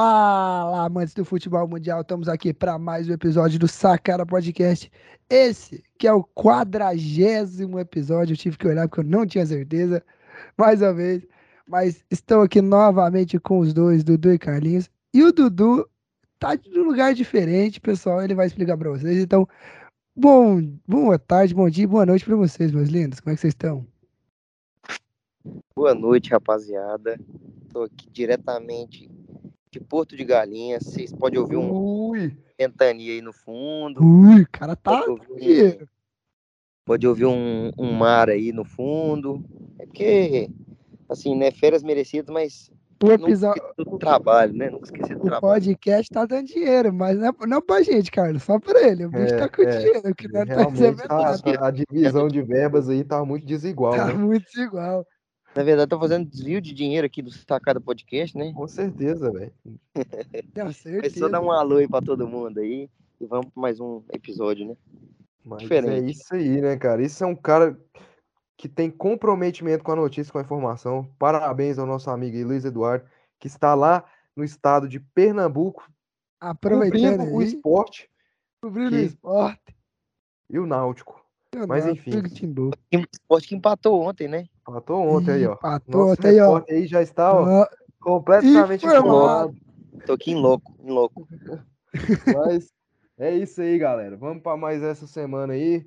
Fala, amantes do futebol mundial, estamos aqui para mais um episódio do Sacara Podcast. Esse que é o quadragésimo episódio, eu tive que olhar porque eu não tinha certeza, mais uma vez. Mas estou aqui novamente com os dois, Dudu e Carlinhos. E o Dudu tá de um lugar diferente, pessoal, ele vai explicar para vocês. Então, bom, boa tarde, bom dia, boa noite para vocês, meus lindos. Como é que vocês estão? Boa noite, rapaziada. Estou aqui diretamente de Porto de Galinhas. Vocês podem ouvir um Ui, ventania aí no fundo. ui, o cara tá Pode ouvir, dinheiro. um, pode ouvir um, um mar aí no fundo. É porque, assim, né? Férias merecidas, mas O episódio, do trabalho, né? Nunca esqueci do o trabalho. podcast tá dando dinheiro, mas não, é, não pra gente, Carlos, só pra ele. O bicho É, tá com é, dinheiro, que não tá recebendo a, a divisão de verbas aí tá muito desigual, Tá né? muito desigual. Na verdade, tô fazendo desvio de dinheiro aqui do Sacada Podcast, né? Com certeza, velho. Tenho Mas só certeza. dar um alô aí pra todo mundo aí. E vamos pra mais um episódio, né? Mas é Diferente. isso aí, né, cara? Isso é um cara que tem comprometimento com a notícia, com a informação. Parabéns ao nosso amigo aí, Luiz Eduardo, que está lá no estado de Pernambuco, Aproveitando o esporte cobrindo o que- esporte. e o Náutico. Eu Mas não, enfim. Timbu. Esporte que empatou ontem, né? Empatou ontem aí, ó. Empatou Nosso ontem aí, ó. aí já está, ó, Ó, completamente informado. Tô aqui em louco, em louco. Mas é isso aí, galera. Vamos para mais essa semana aí.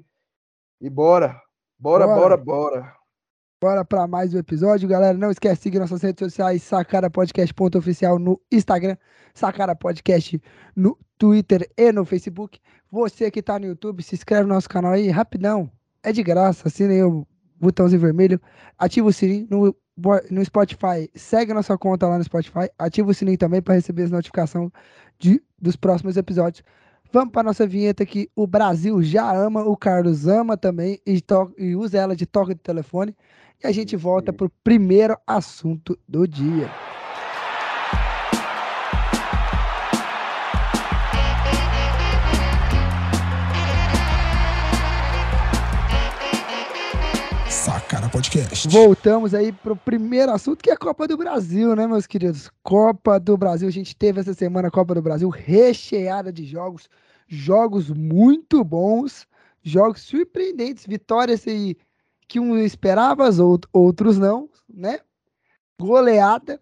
E bora. Bora, Bora. bora, bora. Bora pra mais um episódio, galera. Não esquece de seguir nossas redes sociais, Sacara Podcast ponto oficial no Instagram, Sacara Podcast no Twitter e no Facebook. Você que tá no YouTube, se inscreve no nosso canal aí, rapidão. É de graça, assina aí o botãozinho vermelho, ativa o sininho no, no Spotify, segue a nossa conta lá no Spotify, ativa o sininho também para receber as notificações de, dos próximos episódios. Vamos para nossa vinheta que o Brasil já ama, o Carlos ama também e, to- e usa ela de toque de telefone. E a gente volta aí. pro primeiro assunto do dia. Podcast. Voltamos aí pro primeiro assunto, que é a Copa do Brasil, né, meus queridos? Copa do Brasil. A gente teve essa semana a Copa do Brasil recheada de jogos, jogos muito bons, jogos surpreendentes, vitórias aí que um esperava, outros não, né? Goleada.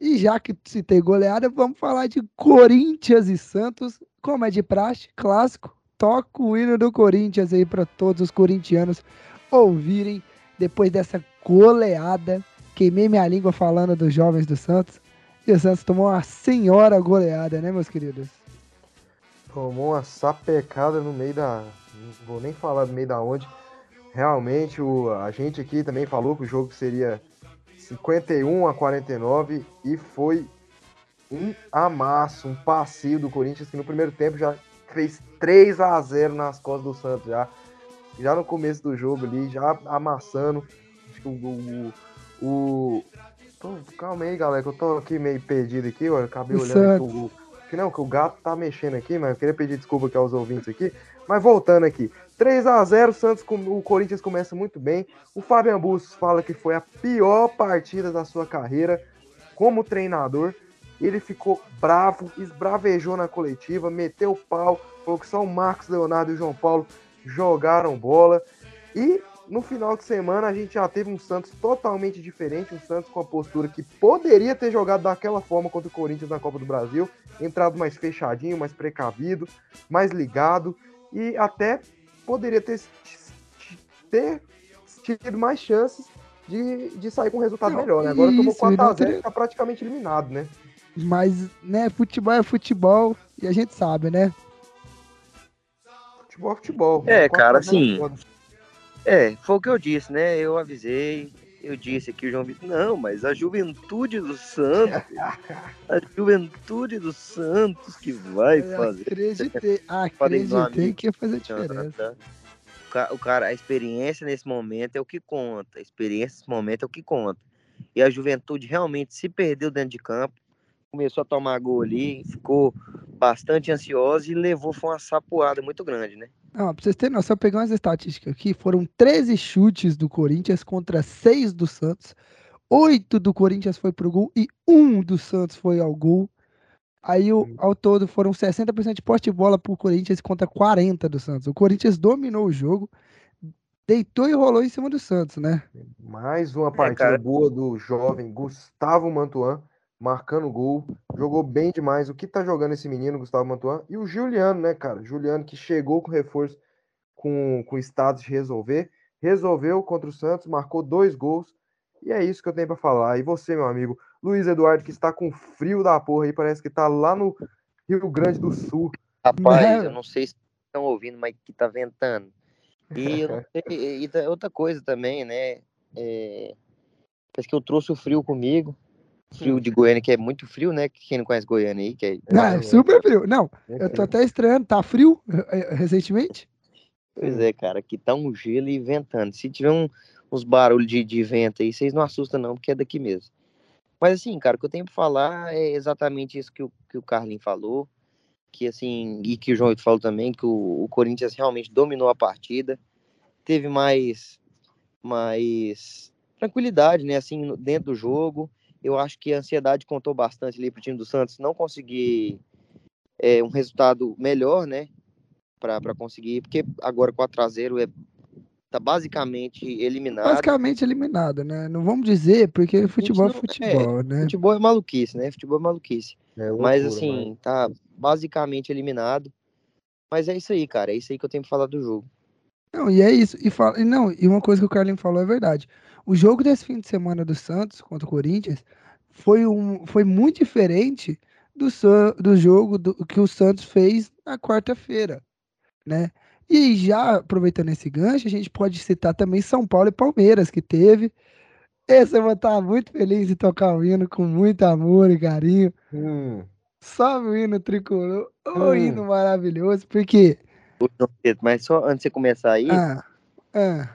E já que citei goleada, vamos falar de Corinthians e Santos, como é de praxe, clássico. Toca o hino do Corinthians aí para todos os corintianos ouvirem depois dessa goleada. Queimei minha língua falando dos jovens do Santos. E o Santos tomou uma senhora goleada, né, meus queridos? Tomou uma sapecada no meio da. Não vou nem falar no meio da onde. Realmente, o, a gente aqui também falou que o jogo seria 51 a 49 e foi um amasso, um passeio do Corinthians que no primeiro tempo já fez 3 a 0 nas costas do Santos já. Já no começo do jogo ali, já amassando. Acho que o. o, o- calma aí, galera, que eu tô aqui meio perdido aqui, ó. Acabei O olhando aqui o, que não, que o gato tá mexendo aqui, mas eu queria pedir desculpa aqui aos ouvintes aqui. Mas voltando aqui, 3 a 0 o Santos, o Corinthians começa muito bem. O Fabian Bustos fala que foi a pior partida da sua carreira como treinador. Ele ficou bravo, esbravejou na coletiva, meteu o pau, falou que só o Marcos Leonardo e o João Paulo jogaram bola. E no final de semana a gente já teve um Santos totalmente diferente, um Santos com a postura que poderia ter jogado daquela forma contra o Corinthians na Copa do Brasil, entrado mais fechadinho, mais precavido, mais ligado e até poderia ter, ter tido mais chances de, de sair com um resultado Não, melhor, né? Agora tomou isso, 4 não a 0 teria- e tá praticamente eliminado, né? Mas, né, futebol é futebol e a gente sabe, né? Futebol é futebol. É, 4 a cara, 0 assim. É, foi o que eu disse, né? Eu avisei, eu disse aqui, o João Vitor, não, mas a juventude do Santos, a juventude do Santos que vai Eu fazer. acreditei, acreditei que ia fazer diferença. O ca- O cara, a experiência nesse momento é o que conta. A experiência nesse momento é o que conta. E a juventude realmente se perdeu dentro de campo, começou a tomar gol ali, ficou bastante ansiosa e levou foi uma sapoada muito grande, né? Não, pra vocês terem noção, eu peguei umas estatísticas aqui. Foram 13 chutes do Corinthians contra 6 do Santos. 8 do Corinthians foi pro gol e 1 do Santos foi ao gol. Aí, o, ao todo, foram 60% de poste de bola pro Corinthians contra 40% do Santos. O Corinthians dominou o jogo, deitou e rolou em cima do Santos, né? Mais uma partida cara. boa do jovem Gustavo Mantuan, marcando gol. Jogou bem demais. O que tá jogando esse menino, Gustavo Mantuan? E o Juliano, né, cara? Juliano que chegou com reforço com, com status de resolver. Resolveu contra o Santos, marcou dois gols. E é isso que eu tenho pra falar. E você, meu amigo, Luiz Eduardo, que está com frio da porra aí, parece que tá lá no Rio Grande do Sul. Rapaz, Né? eu não sei se estão ouvindo, mas que tá ventando. E, sei- e outra coisa também, né? É, parece que eu trouxe o frio comigo. Frio de Goiânia, que é muito frio, né? Quem não conhece Goiânia aí, que é Não, é. super frio. Não, eu tô até estranhando. Tá frio eh, recentemente? Pois é, cara, aqui tá um gelo e ventando. Se tiver um- uns barulhos de, de vento aí, vocês não assustam não, porque é daqui mesmo. Mas assim, cara, o que eu tenho pra falar é exatamente isso que o, que o Carlinhos falou, que assim, e que o João Vitor falou também, que o, o Corinthians realmente dominou a partida, teve mais, mais tranquilidade, né, assim, dentro do jogo. Eu acho que a ansiedade contou bastante ali pro time do Santos não conseguir é, um resultado melhor, né, para conseguir, porque agora 4 a 0 é tá basicamente eliminado. Basicamente eliminado, né? Não vamos dizer, porque futebol é não- futebol, né? Futebol é maluquice, né? Futebol é maluquice. É Mas loucura, assim, tá basicamente eliminado. Mas é isso aí, cara. É isso aí que eu tenho pra falar do jogo. Não, e é isso. E, fala, e não, e uma coisa que o Carlinhos falou é verdade. O jogo desse fim de semana do Santos contra o Corinthians foi, um, foi muito diferente do, do jogo do, que o Santos fez na quarta-feira, né? E já aproveitando esse gancho, a gente pode citar também São Paulo e Palmeiras, que teve. Esse eu vou estar muito feliz em tocar o hino com muito amor e carinho. Hum, o hino tricolor, o Hum. hino maravilhoso, porque. Mas só antes de você começar aí, Ah, ah,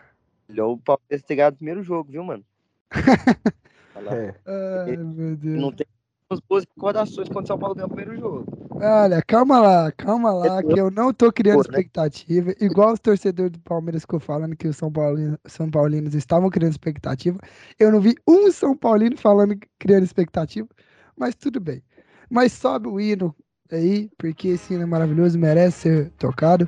melhor o Palmeiras ter ganhado o primeiro jogo, viu, mano? É. ai, meu Deus. Não tem as boas recordações quando o São Paulo ganhou o primeiro jogo. Olha, calma lá, calma lá, É que eu não tô criando Pô, né? expectativa. Igual os torcedores do Palmeiras ficou falando que os São Paulinos, São Paulinos estavam criando expectativa. Eu não vi um São Paulino falando criando expectativa, mas tudo bem. Mas sobe o hino aí, porque esse hino é maravilhoso, merece ser tocado.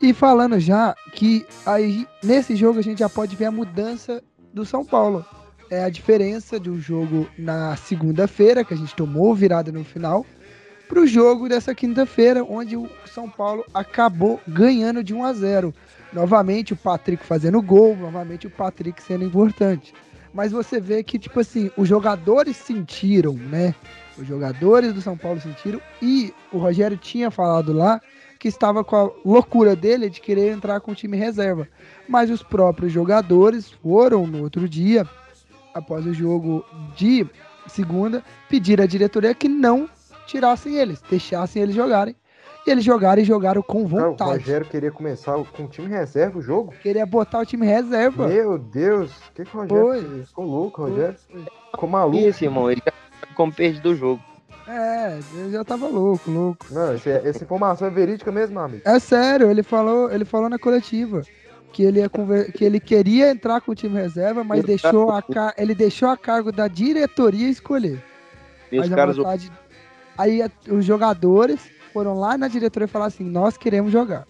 E falando já que aí nesse jogo a gente já pode ver a mudança do São Paulo. É a diferença do jogo na segunda-feira, que a gente tomou virada no final, para o jogo dessa quinta-feira, onde o São Paulo acabou ganhando de 1 a 0. Novamente o Patrick fazendo gol, novamente o Patrick sendo importante. Mas você vê que, tipo assim, os jogadores sentiram, né? Os jogadores do São Paulo sentiram e o Rogério tinha falado lá que estava com a loucura dele de querer entrar com o time reserva. Mas os próprios jogadores foram no outro dia, após o jogo de segunda, pedir à diretoria que não tirassem eles, deixassem eles jogarem. E eles jogaram e jogaram com Cara, o vontade. Rogério queria começar com o time reserva o jogo? Queria botar o time reserva. Meu Deus, o que, que o Rogério Foi. fez? Ficou louco, Rogério. Ficou maluco. Isso, irmão, ele já como perdido do jogo. É, eu já tava louco, louco. Não, esse- essa informação é verídica mesmo, amigo. É sério, ele falou, ele falou na coletiva que ele, ia conver- que ele queria entrar com o time reserva, mas Ele deixou a ele deixou a cargo da diretoria escolher. Mas a caras, vontade- Aí a- os jogadores foram lá na diretoria e falaram assim: nós queremos jogar.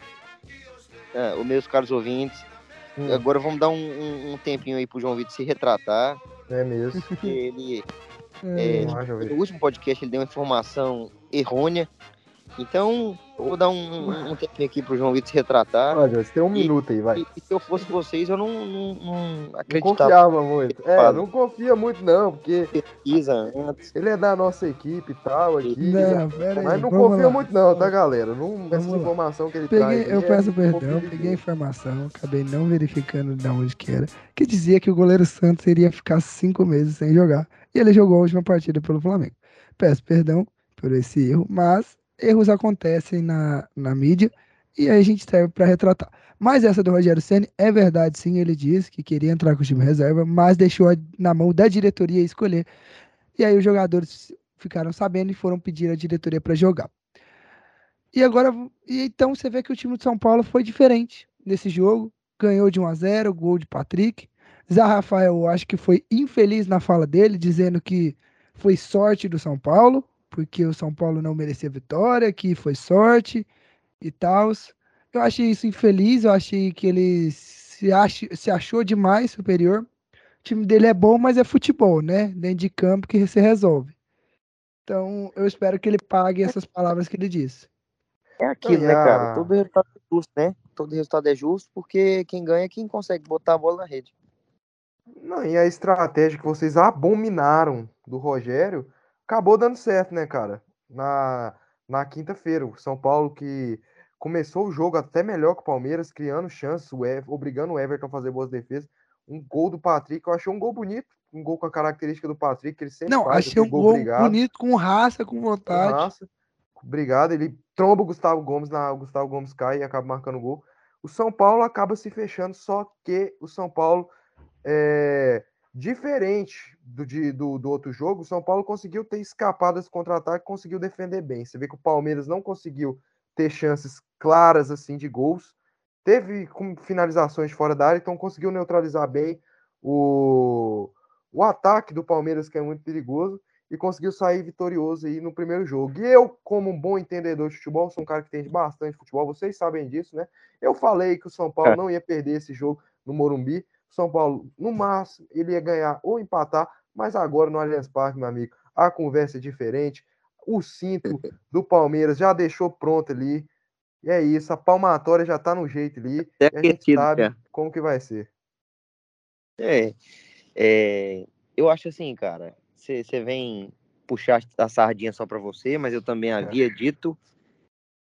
ah, os meus caros ouvintes, Hum, agora vamos dar um, um- um tempinho aí pro João Vitor se retratar, é mesmo. porque ele É, É, Vamos lá, João Vitor. no último podcast ele deu uma informação errônea. Então, eu vou dar um, um- tempinho aqui pro João Vitor se retratar. João, você tem um E- minuto aí, vai. E, e se eu fosse vocês, eu não, não, não Não acreditava confiava muito. É, Fala. não confia muito não, porque pesquisa antes. ele é da nossa equipe e tal aqui. não, pera aí, Mas não vamos confia lá. muito não, tá, galera? Não, essa informação que ele traz. Peguei, aí eu é peço pouco perdão, peguei a informação, acabei não verificando de onde que era, que dizia que o goleiro Santos iria ficar cinco meses sem jogar. E ele jogou a última partida pelo Flamengo. Peço perdão por esse erro, mas erros acontecem na, na mídia e aí a gente serve para retratar. Mas essa do Rogério Ceni é verdade, sim. Ele disse que queria entrar com o time reserva, mas deixou a- na mão da diretoria escolher. E aí os jogadores ficaram sabendo e foram pedir à diretoria para jogar. E agora, e então você vê que o time de São Paulo foi diferente nesse jogo. Ganhou de 1 a 0, gol de Patrick. Zé Rafael, eu acho que foi infeliz na fala dele, dizendo que foi sorte do São Paulo, porque o São Paulo não merecia vitória, que foi sorte e tal. Eu achei isso infeliz, eu achei que ele se, ach, se achou demais superior. O time dele é bom, mas é futebol, né? Dentro de campo que se resolve. Então, eu espero que ele pague essas palavras que ele disse. É aquilo, né, cara? Todo resultado é justo, né? Todo resultado é justo, porque quem ganha é quem consegue botar a bola na rede. Não, e a estratégia que vocês abominaram do Rogério acabou dando certo, né, cara? Na, na quinta-feira, o São Paulo que começou o jogo até melhor que o Palmeiras, criando chances, o Ever, obrigando o Everton a fazer boas defesas. Um gol do Patrick, eu achei um gol bonito, um gol com a característica do Patrick, que ele sempre Não, faz. achei um gol, bonito, com raça, com vontade. Com raça. Obrigado, ele tromba o Gustavo Gomes, na, o Gustavo Gomes cai e acaba marcando o gol. O São Paulo acaba se fechando, só que o São Paulo, é, diferente do, de, do, do outro jogo, o São Paulo conseguiu ter escapado desse contra-ataque, conseguiu defender bem. Você vê que o Palmeiras não conseguiu ter chances claras assim de gols, teve finalizações fora da área, então conseguiu neutralizar bem o, o ataque do Palmeiras, que é muito perigoso e conseguiu sair vitorioso aí no primeiro jogo. E eu, como um bom entendedor de futebol, sou um cara que entende bastante futebol, vocês sabem disso, né? Eu falei que o São Paulo é. não ia perder esse jogo no Morumbi. São Paulo, no máximo, ele ia ganhar ou empatar, mas agora no Allianz Parque, meu amigo, a conversa é diferente. O cinto do Palmeiras já deixou pronto ali. E é isso, a palmatória já tá no jeito ali. É e a gente sabe é. como que vai ser. É, é, eu acho assim, cara, você vem puxar a sardinha só para você, mas eu também havia dito,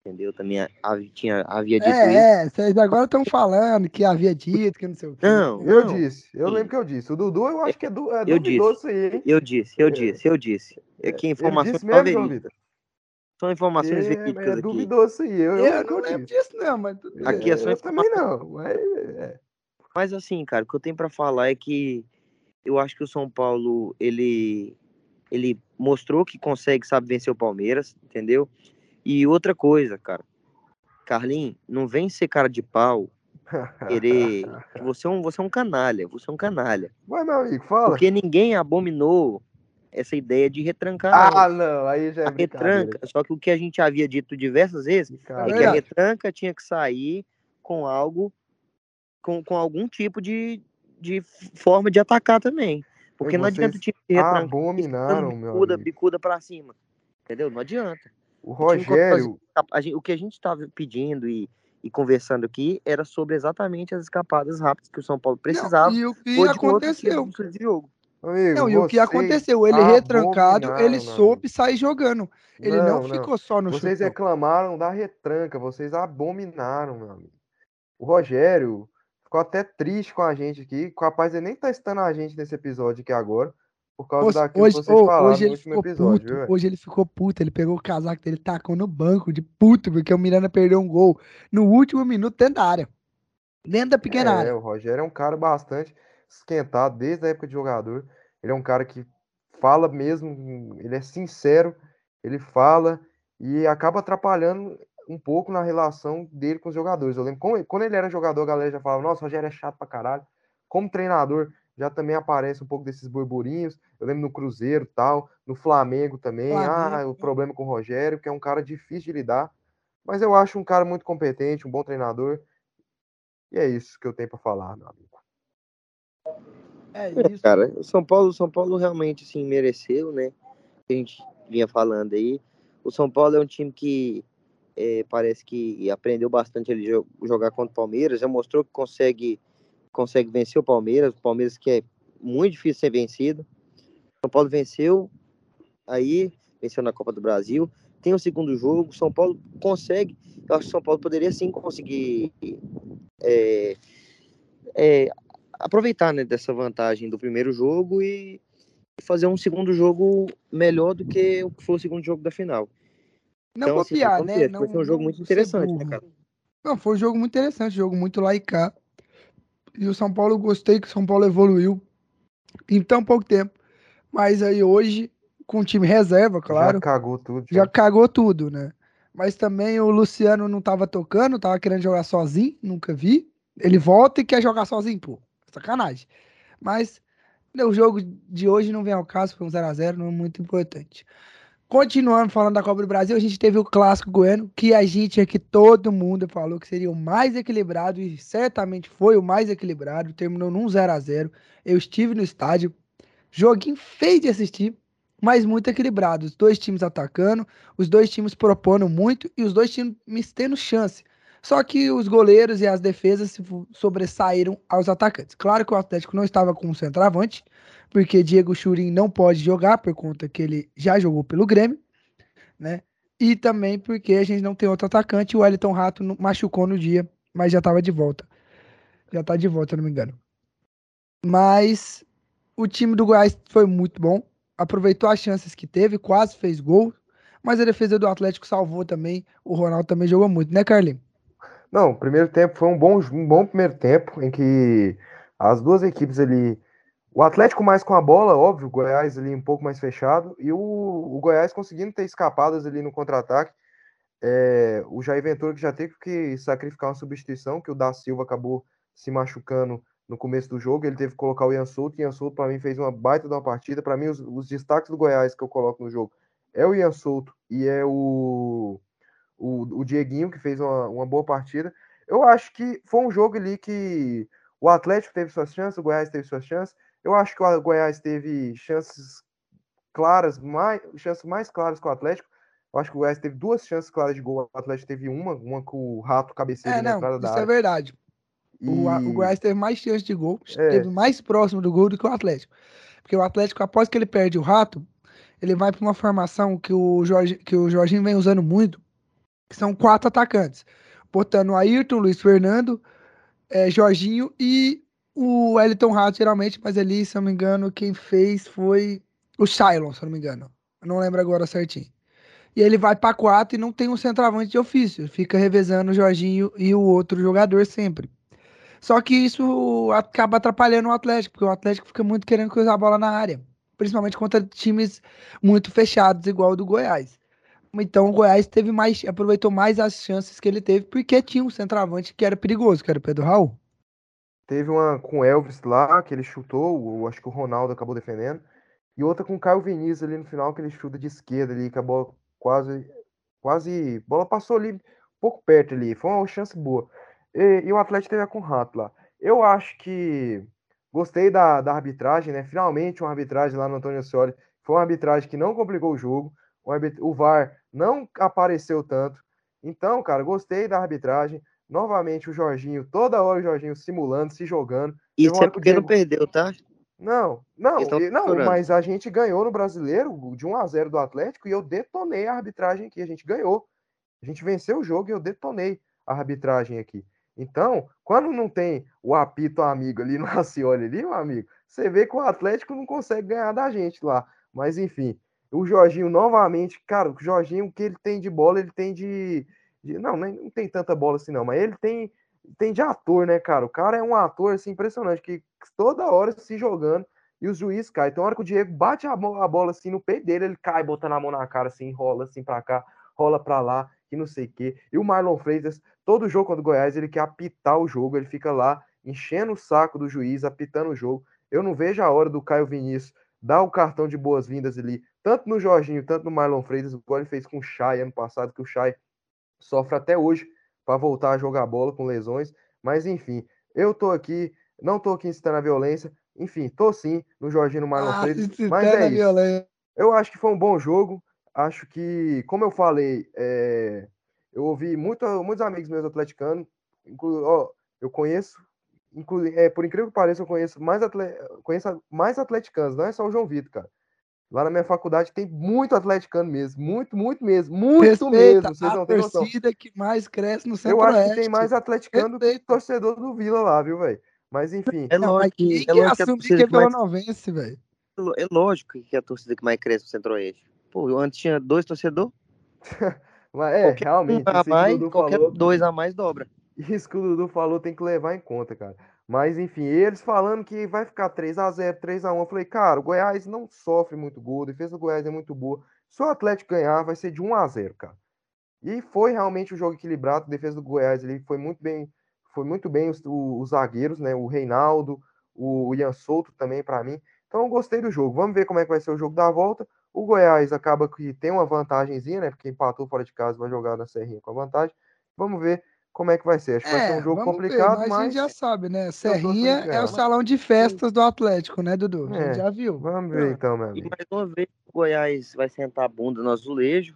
entendeu? Também havia, tinha, havia dito é, isso. É, vocês agora estão falando que havia dito, que não sei o quê. Não, eu não. disse, eu Sim. lembro que eu disse. O Dudu, eu acho que é, du, é eu disse, isso aí, hein? Eu disse, eu é. disse, eu disse. É que informações mesmo, verídicas. São informações é, verídicas é aqui. duvidoso aí. Eu, eu, eu não lembro disso, não, mas. Aqui é só eu também não. Mas, é. mas assim, cara, o que eu tenho para falar é que eu acho que o São Paulo, ele, ele mostrou que consegue, sabe, vencer o Palmeiras, entendeu? E outra coisa, cara, Carlinhos, não vem ser cara de pau querer. Você é, um, você é um canalha, você é um canalha. Vai, meu amigo, fala. Porque ninguém abominou essa ideia de retrancar. Ah, não, aí já é a retranca. Só que o que a gente havia dito diversas vezes é que a retranca tinha que sair com algo, com, com algum tipo de, de forma de atacar também. Porque não adianta o time se abominaram, bicuda, bicuda pra cima. Entendeu? Não adianta. O Rogério. O, que a gente estava pedindo e, e conversando aqui era sobre exatamente as escapadas rápidas que o São Paulo precisava. Não, e o que aconteceu? Amigo, não, e o que aconteceu? Ele retrancado, ele soube sair jogando. Ele não, não, não. ficou só no Vocês chutão. reclamaram da retranca, vocês abominaram, meu amigo. O Rogério ficou até triste com a gente aqui. Capaz ele nem tá estando a gente nesse episódio aqui agora. Por causa hoje, daquilo hoje, que vocês falaram hoje no último episódio. Puto, hoje ele ficou puto. Ele pegou o casaco dele, tacou no banco de puto, porque o Miranda perdeu um gol no último minuto dentro da área. Dentro da pequena é, área. O Rogério é um cara bastante esquentado desde a época de jogador. Ele é um cara que fala mesmo, ele é sincero, ele fala e acaba atrapalhando um pouco na relação dele com os jogadores. Eu lembro quando ele era jogador, a galera já falava: Nossa, o Rogério é chato pra caralho. Como treinador, já também aparece um pouco desses burburinhos. Eu lembro no Cruzeiro tal, no Flamengo também. Flamengo. Ah, o problema com o Rogério, que é um cara difícil de lidar. Mas eu acho um cara muito competente, um bom treinador. E é isso que eu tenho para falar, meu amigo. É, é isso. cara, o São Paulo, São Paulo realmente sim mereceu, né? A gente vinha falando aí. O São Paulo é um time que é, parece que aprendeu bastante ele jogar contra o Palmeiras, já mostrou que consegue, consegue vencer o Palmeiras, o Palmeiras que é muito difícil ser vencido. São Paulo venceu, aí venceu na Copa do Brasil, tem o segundo jogo, São Paulo consegue, eu acho que São Paulo poderia sim conseguir é, é, aproveitar né, dessa vantagem do primeiro jogo e fazer um segundo jogo melhor do que o que foi o segundo jogo da final. Não então, copiar, assim, né? Não, foi um jogo muito interessante, né, cara? Não, foi um jogo muito interessante, jogo muito laicar. E o São Paulo, gostei que o São Paulo evoluiu em tão pouco tempo. Mas aí hoje, com o time reserva, claro. Já cagou tudo. Já, já cagou tudo, né? Mas também o Luciano não tava tocando, tava querendo jogar sozinho, nunca vi. Ele volta e quer jogar sozinho, pô. Sacanagem. Mas o jogo de hoje não vem ao caso, foi um 0x0, não é muito importante. Continuando falando da Copa do Brasil, a gente teve o clássico goiano, que a gente aqui, todo mundo falou que seria o mais equilibrado, e certamente foi o mais equilibrado, terminou num 0 a 0 Eu estive no estádio, joguinho feio de assistir, mas muito equilibrado. Os dois times atacando, os dois times propondo muito e os dois times tendo chance. Só que os goleiros e as defesas se sobressaíram aos atacantes. Claro que o Atlético não estava com um centroavante, porque Diego Churin não pode jogar por conta que ele já jogou pelo Grêmio, né? E também porque a gente não tem outro atacante, o Wellington Rato machucou no dia, mas já estava de volta. Já está de volta, se não me engano. Mas o time do Goiás foi muito bom, aproveitou as chances que teve, quase fez gol, mas a defesa do Atlético salvou também. O Ronaldo também jogou muito, né, Carlinhos? Não, o primeiro tempo foi um bom, um bom primeiro tempo em que as duas equipes ali o Atlético mais com a bola, óbvio, o Goiás ali um pouco mais fechado, e o, o Goiás conseguindo ter escapadas ali no contra-ataque. É, o Jair Ventura que já teve que sacrificar uma substituição, que o da Silva acabou se machucando no começo do jogo, ele teve que colocar o Ian Souto, e o Ian Souto para mim fez uma baita de uma partida, para mim os, os, destaques do Goiás que eu coloco no jogo é o Ian Souto e é o, o, o Dieguinho, que fez uma, uma boa partida. Eu acho que foi um jogo ali que o Atlético teve suas chances, o Goiás teve suas chances, eu acho que o Goiás teve chances claras, mais, chances mais claras que o Atlético. Eu acho que o Goiás teve duas chances claras de gol, o Atlético teve uma, uma com o Rato cabeceiro é, na não, entrada da Isso área. é verdade. E... O, o Goiás teve mais chances de gol, é. teve mais próximo do gol do que o Atlético. Porque o Atlético, após que ele perde o Rato, ele vai para uma formação que o, Jorge, que o Jorginho vem usando muito, que são quatro atacantes. Botando Ayrton, Luiz Fernando, é, Jorginho e o Wellington Rato, geralmente, mas ali, se eu não me engano, quem fez foi o Shylon, se eu não me engano. Eu não lembro agora certinho. E ele vai para quatro e não tem um centroavante de ofício. Fica revezando o Jorginho e o outro jogador sempre. Só que isso acaba atrapalhando o Atlético, porque o Atlético fica muito querendo cruzar a bola na área. Principalmente contra times muito fechados, igual o do Goiás. Então o Goiás teve mais, aproveitou mais as chances que ele teve, porque tinha um centroavante que era perigoso, que era o Pedro Raul. Teve uma com o Elvis lá, que ele chutou, acho que o Ronaldo acabou defendendo. E outra com o Caio Vinícius ali no final, que ele chuta de esquerda ali, que a bola quase. Quase. Bola passou ali um pouco perto ali. Foi uma chance boa. E, e o Atlético teve com o Rato lá. Eu acho que. Gostei da, da arbitragem, né? Finalmente uma arbitragem lá no Antônio Scioli. Foi uma arbitragem que não complicou o jogo. O VAR não apareceu tanto. Então, cara, gostei da arbitragem. Novamente o Jorginho, toda hora o Jorginho simulando, se jogando. Isso é porque Diego... não perdeu, tá? Não, não, não, mas a gente ganhou no brasileiro de 1 a 0 do Atlético e eu detonei a arbitragem aqui. A gente ganhou. A gente venceu o jogo e eu detonei a arbitragem aqui. Então, quando não tem o apito amigo ali no Racioli ali, meu amigo, você vê que o Atlético não consegue ganhar da gente lá. Mas enfim, o Jorginho novamente, cara, o Jorginho, o que ele tem de bola, ele tem de, de, não, não tem tanta bola assim, não, mas ele tem, tem de ator, né, cara? O cara é um ator assim, impressionante, que toda hora se jogando e os juízes caem. Então, a hora que o Diego bate a, a bola assim no peito dele, ele cai botando a mão na cara, assim, rola assim pra cá, rola pra lá, que não sei o quê. E o Marlon Freitas, todo jogo contra o Goiás, ele quer apitar o jogo, ele fica lá enchendo o saco do juiz, apitando o jogo. Eu não vejo a hora do Caio Vinícius dar o cartão de boas-vindas ali, tanto no Jorginho, tanto no Marlon Freitas, igual ele fez com o Chay ano passado, que o Chay sofre até hoje para voltar a jogar bola com lesões. Mas enfim, eu tô aqui, não tô aqui incitando a violência. Enfim, tô sim no Jorginho no Marlon ah, Freitas. Mas é isso. Violência. Eu acho que foi um bom jogo. Acho que, como eu falei, é... eu ouvi muito, muitos amigos meus atleticanos. Inclu... Ó, eu conheço, inclu... é, por incrível que pareça, eu conheço mais, atle... conheço mais atleticanos, não é só o João Vitor, cara. Lá na minha faculdade tem muito atleticano mesmo, muito, muito mesmo, muito Respeita mesmo. Vocês não têm noção. torcida que mais cresce no centro Eu acho que tem mais atleticano Respeita. do que torcedor do Vila lá, viu, velho? Mas enfim. É lógico que, é lógico que a torcida que é mais... novense, velho. É lógico que é a torcida que mais cresce no Centro-Oeste. Pô, antes tinha dois torcedores. Mas é, qualquer realmente. Um a mais, qualquer falou, dois a mais dobra. Isso que o Dudu falou tem que levar em conta, cara. Mas enfim, eles falando que vai ficar 3 a 0 3 a 1 Eu falei, cara, o Goiás não sofre muito gol, a defesa do Goiás é muito boa. Se o Atlético ganhar, vai ser de 1 a 0 cara. E foi realmente um jogo equilibrado, a defesa do Goiás ele foi muito bem, foi muito bem os, os zagueiros, né? O Reinaldo, o Ian Souto também para mim. Então eu gostei do jogo. Vamos ver como é que vai ser o jogo da volta. O Goiás acaba que tem uma vantagemzinha, né? Porque empatou fora de casa, vai jogar na Serrinha com a vantagem. Vamos ver como é que vai ser. Acho que vai ser um jogo É, ver, complicado, mas, mas a gente já sabe, né? Serrinha é o salão de festas do Atlético, né, Dudu? A É, gente já viu. vamos ver então, meu E amigo. mais uma vez o Goiás vai sentar a bunda no azulejo.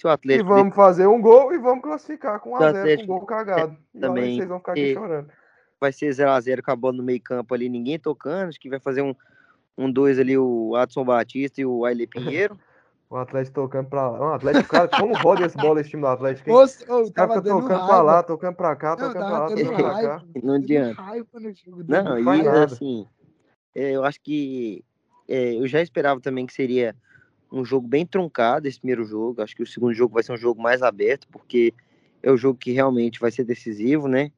Se o E Atlético vamos fazer um gol e vamos classificar com 1 a 0 com um Atlético gol cagado. Também, vocês vão ficar aqui e- chorando. vai ser 0x0 com a bola no meio campo ali, ninguém tocando. Acho que vai fazer um, um dois ali, o Adson Batista e o Aile Pinheiro. O Atlético tocando pra lá. O Atlético, cara, como roda esse bola esse time do Atlético? hein? Os caras tava dando tocando raiva. pra lá, tocando pra cá, Não, tocando pra lá, tocando pra cá. Não adianta. Não, dando e assim, é, eu acho que é, eu já esperava também que seria um jogo bem truncado esse primeiro jogo. Acho que o segundo jogo vai ser um jogo mais aberto, porque é o jogo que realmente vai ser decisivo, né?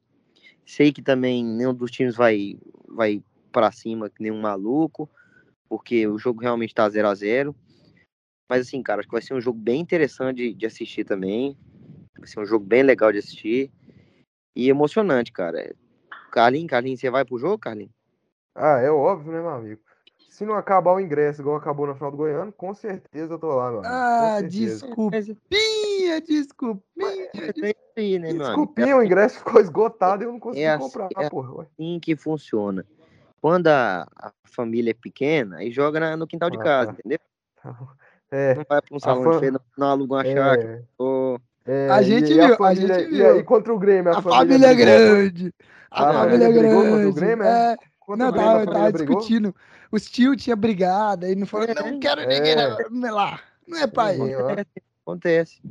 Sei que também nenhum dos times vai, vai para cima que nem um maluco, porque o jogo realmente tá 0 a 0 Mas assim, cara, acho que vai ser um jogo bem interessante de, de assistir também. Vai ser um jogo bem legal de assistir. E emocionante, cara. Carlinhos, Carlinhos, você vai pro jogo, Carlinhos? Ah, é óbvio, né, meu amigo? Se não acabar o ingresso igual acabou na final do Goiano, com certeza eu tô lá, amigo. Ah, desculpinha, desculpinha. É isso aí, né? Desculpinha, o ingresso ficou esgotado e eu não consegui É assim- comprar, é porra. ué. assim que funciona. Quando a, a família é pequena, aí joga na- no quintal de Ah, casa, tá. entendeu? É, Não vai para um salão fam- de festa, não, não aluga uma chácara. é, ou- é, A e- gente e a viu, a família- gente E aí viu. contra o Grêmio, a, A família é brigou, grande. A A família é família brigou contra o grande. Grêmio, é? É, Contra não, Grêmio, a tava, família discutindo. Os tio tinha brigado, aí não falou, É, não quero ninguém é. na- lá. Não é pai. Lá. Acontece.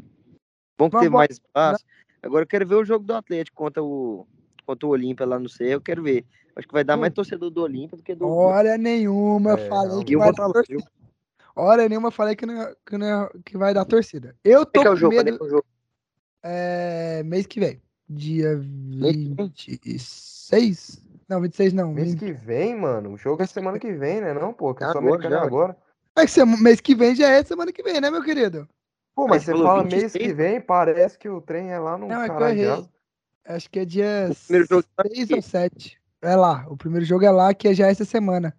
Bom que Vamos- teve mais espaço. Agora eu quero ver o jogo do Atlético contra o, contra o Olímpia lá no Cerro. Eu quero ver. Acho que vai dar mais torcedor do Olímpia do que do. Hora nenhuma, É, falei não. que E eu vai vou Hora nenhuma, falei que, não, que, não, que vai dar torcida. Eu tô é que é o com jogo? É medo. que é o jogo? É, mês que vem. Dia que vem? 26? Não, 26 não. Mês 20. que vem, mano. O jogo é Mês semana que vem, né? Não, pô, que é só Agora, americano já. agora. É que mês que vem já é semana que vem, né, meu querido? Pô, Mas mas você fala mês 26? que vem, parece que o trem é lá no Não, é que eu caralho. Acho que é dia O primeiro jogo tá 6 aqui. ou 7. É lá. O primeiro jogo é lá, que é já essa semana.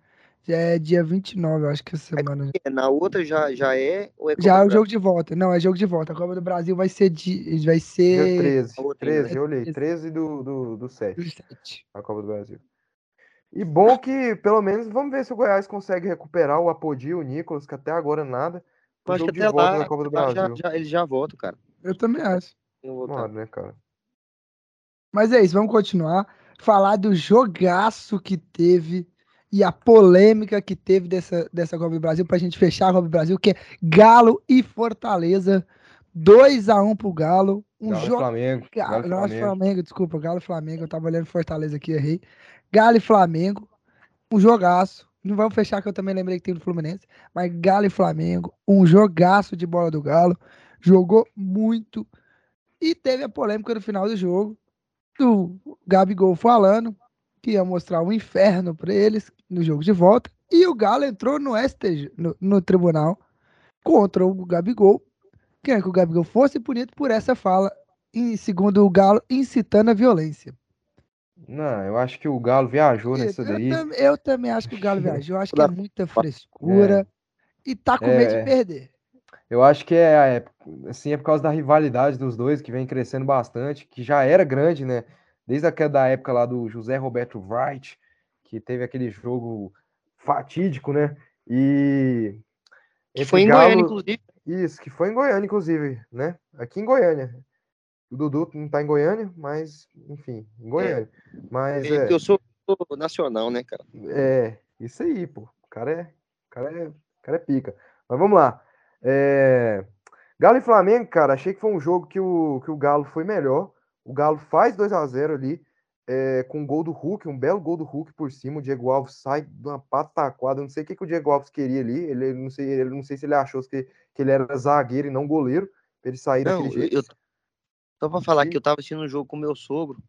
Já é dia 29, eu acho que essa semana. Na outra já, já é ou é Já é o do jogo de volta. Não, é jogo de volta. A Copa do Brasil vai ser de. Vai Dia ser. 13. a outra 13, ainda. eu olhei. Treze. 13 do, do, do 7, 17. a Copa do Brasil. E bom que, pelo menos, vamos ver se o Goiás consegue recuperar o Apodi, o Nicolas, que até agora nada. Eu O acho que de até volta lá da Copa do já, Brasil. já, eles já voltam, cara. Eu também acho. Mano, né, cara? Mas é isso, vamos continuar. Falar do jogaço que teve e a polêmica que teve dessa, dessa Copa do Brasil, pra gente fechar a Copa do Brasil, que é Galo e Fortaleza. 2x1 pro Galo. Um Galo e jogo. Flamengo. Galo Galo, e Flamengo. Flamengo, desculpa, Galo e Flamengo. Eu tava olhando Fortaleza aqui, errei. Galo e Flamengo. Um jogaço. Não vamos fechar, que eu também lembrei que tem do Fluminense. Mas Galo e Flamengo. Um jogaço de bola do Galo. Jogou muito. E teve a polêmica no final do jogo. Do Gabigol falando que ia mostrar um inferno pra eles no jogo de volta. E o Galo entrou no STJ, no, no tribunal, contra o Gabigol, querendo que o Gabigol fosse punido por essa fala, em, segundo o Galo, incitando a violência. Não, eu acho que o Galo viajou nessa eu, daí. tam- eu também acho que o Galo viajou, eu acho que é muita frescura e tá com É, medo é. de perder. Eu acho que é, é, assim, é por causa da rivalidade dos dois, que vem crescendo bastante, que já era grande, né? Desde aquela época lá do José Roberto Wright, que teve aquele jogo fatídico, né? E. Que foi em Galo- Goiânia, inclusive. Isso, que foi em Goiânia, inclusive, né? Aqui em Goiânia. O Dudu não tá em Goiânia, mas, enfim, em Goiânia. Mas É, é. porque Eu sou, sou nacional, né, cara? É, isso aí, pô. O cara é, o cara é, o cara é pica. Mas vamos lá. É, Galo e Flamengo, cara, achei que foi um jogo que o, que o Galo foi melhor. O Galo faz 2 a 0 ali, é, com um gol do Hulk, um belo gol do Hulk por cima. O Diego Alves sai de uma pataquada. Não sei o que, que o Diego Alves queria ali. Ele não sei, ele não sei se ele achou que, que ele era zagueiro e não goleiro, pra ele sair Não, daquele jeito. eu, só pra falar E- que eu tava assistindo um jogo com meu sogro,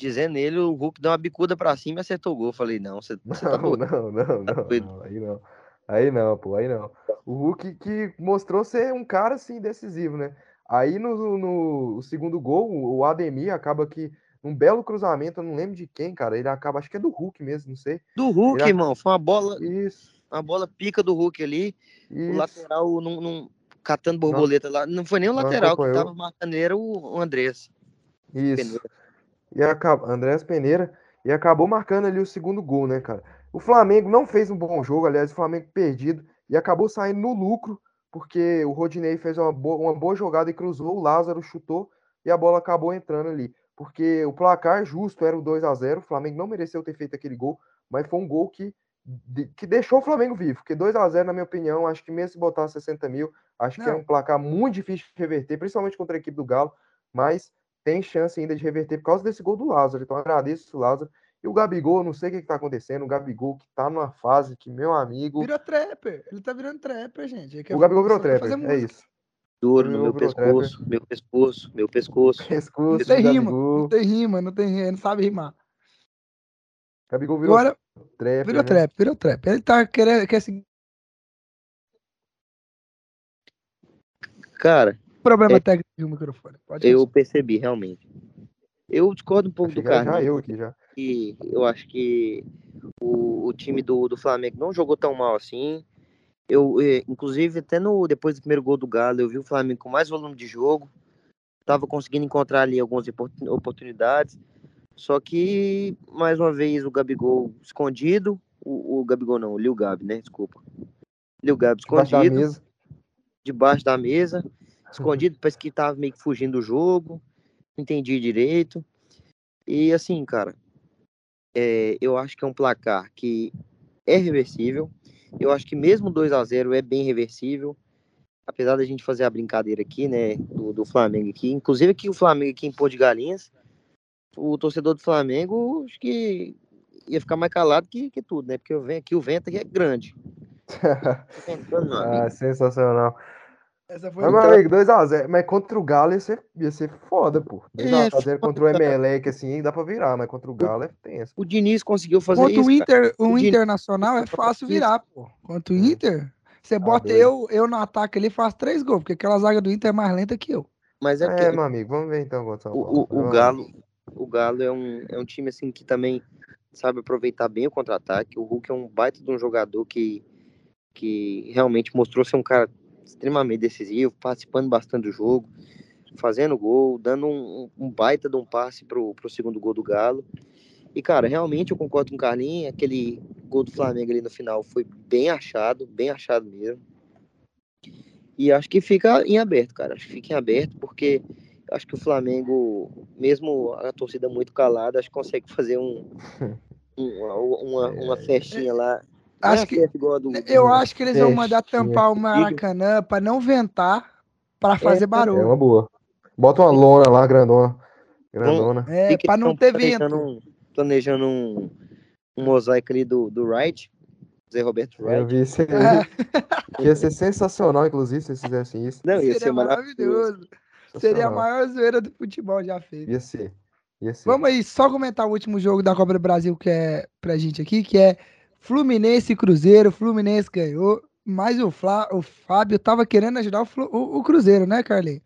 dizendo ele, o Hulk deu uma bicuda pra cima e acertou o gol. Eu falei, não, você, você tá Não, doido. não, não, não, doido. não, aí não. Aí não, pô, aí não. O Hulk que mostrou ser um cara assim decisivo, né? Aí no, no segundo gol, o Ademir acaba que um belo cruzamento, eu não lembro de quem, cara. Ele acaba, acho que é do Hulk mesmo, não sei. Do Hulk, irmão, foi uma bola Isso. Uma bola pica do Hulk ali. Isso. O lateral não, não- catando borboleta lá. Não foi nem o Não lateral que tava marcando era o, o Andrés. Isso. Peneira. E acaba... Andrés Peneira. E acabou marcando ali o segundo gol, né, cara? O Flamengo não fez um bom jogo, aliás, o Flamengo perdido. E acabou saindo no lucro, porque o Rodinei fez uma boa, uma boa jogada e cruzou, o Lázaro chutou e a bola acabou entrando ali. Porque o placar justo era o 2 a 0 o Flamengo não mereceu ter feito aquele gol, mas foi um gol que, que deixou o Flamengo vivo. Porque 2 a 0 na minha opinião, acho que mesmo se botar 60 mil, acho que é Não. um placar muito difícil de reverter, principalmente contra a equipe do Galo, mas tem chance ainda de reverter por causa desse gol do Lázaro. Então agradeço o Lázaro. E o Gabigol, não sei o que, que tá acontecendo, o Gabigol que tá numa fase que, meu amigo, Virou trapper. Ele tá virando trapper, gente. É o Gabigol virou trapper, é música. isso. Duro no meu pescoço, meu pescoço, meu pescoço. Pescoço, Não tem rima, Gabigol. não tem rima, não tem rima, não sabe rimar. Gabigol virou Agora, trapper, virou né? trap, virou trap. Ele tá querendo, quer seguir Cara, o problema É. técnico do microfone. Pode eu percebi realmente. Eu discordo um pouco Achei do era já eu aqui já. Que eu acho que o, o time do, do Flamengo não jogou tão mal assim. Eu, eh, inclusive, até no, depois do primeiro gol do Galo, eu vi o Flamengo com mais volume de jogo. Tava conseguindo encontrar ali algumas opor- oportunidades. Só que, mais uma vez, o Gabigol escondido. O, o Gabigol não, o Lil Gabi, né? Desculpa. Lil Gabi Debaixo escondido mesa. debaixo da mesa, escondido, parece que tava meio que fugindo do jogo, não entendi direito. E assim, cara, é, eu acho que é um placar que é reversível. Eu acho que mesmo 2 a 0 é bem reversível. Apesar da gente fazer a brincadeira aqui, né, do, do Flamengo aqui, inclusive aqui o Flamengo aqui em Pô de Galinhas, o torcedor do Flamengo acho que ia ficar mais calado que, que tudo, né? Porque o vento, aqui o vento aqui é grande. Ah, sensacional. Essa foi Mas, meu amigo, 2x0. Mas contra o Galo ia ser, ia ser foda, pô. É, 2x0 contra o Emelec, assim, dá pra virar, mas contra o Galo é tenso. O Diniz conseguiu fazer Contra isso. o cara. Inter, o O Diniz- Internacional é fácil virar, pô. Contra o Inter, você bota doido. eu, eu no ataque ali e faço três gols, porque aquela zaga do Inter é mais lenta que eu. Mas é, É, meu amigo, vamos ver então contra o o, o. Galo, o Galo é um, é um time assim que também sabe aproveitar bem o contra-ataque. O Hulk é um baita de um jogador que, que realmente mostrou ser um cara extremamente decisivo, participando bastante do jogo, fazendo gol, dando um, um baita de um passe pro, pro segundo gol do Galo. E, cara, realmente eu concordo com o Carlinhos, aquele gol do Flamengo ali no final foi bem achado, bem achado mesmo. E acho que fica em aberto, cara. Acho que fica em aberto, porque acho que o Flamengo, mesmo a torcida muito calada, acho que consegue fazer um, um- uma, uma, uma festinha lá. É Acho a que- a do, Eu acho que eles vão mandar tampar o Maracanã pra não ventar, pra fazer É barulho. uma boa. Bota uma lona lá, grandona. Grandona. É, pra não ter vento. Um, planejando um, um mosaico ali do, do Wright, Zé Roberto Eu Wright. vi isso aí. É, Ia ser sensacional, inclusive, se eles fizessem isso. Não, ia seria ser maravilhoso. maravilhoso. Seria a maior zoeira do futebol já feita. Ia ser. Ia ser. Vamos aí, só comentar o último jogo da Copa do Brasil que é pra gente aqui, que é Fluminense e Cruzeiro. Fluminense ganhou, mas o, Flá, o Fábio tava querendo ajudar o, o- o Cruzeiro, né, Carlinhos?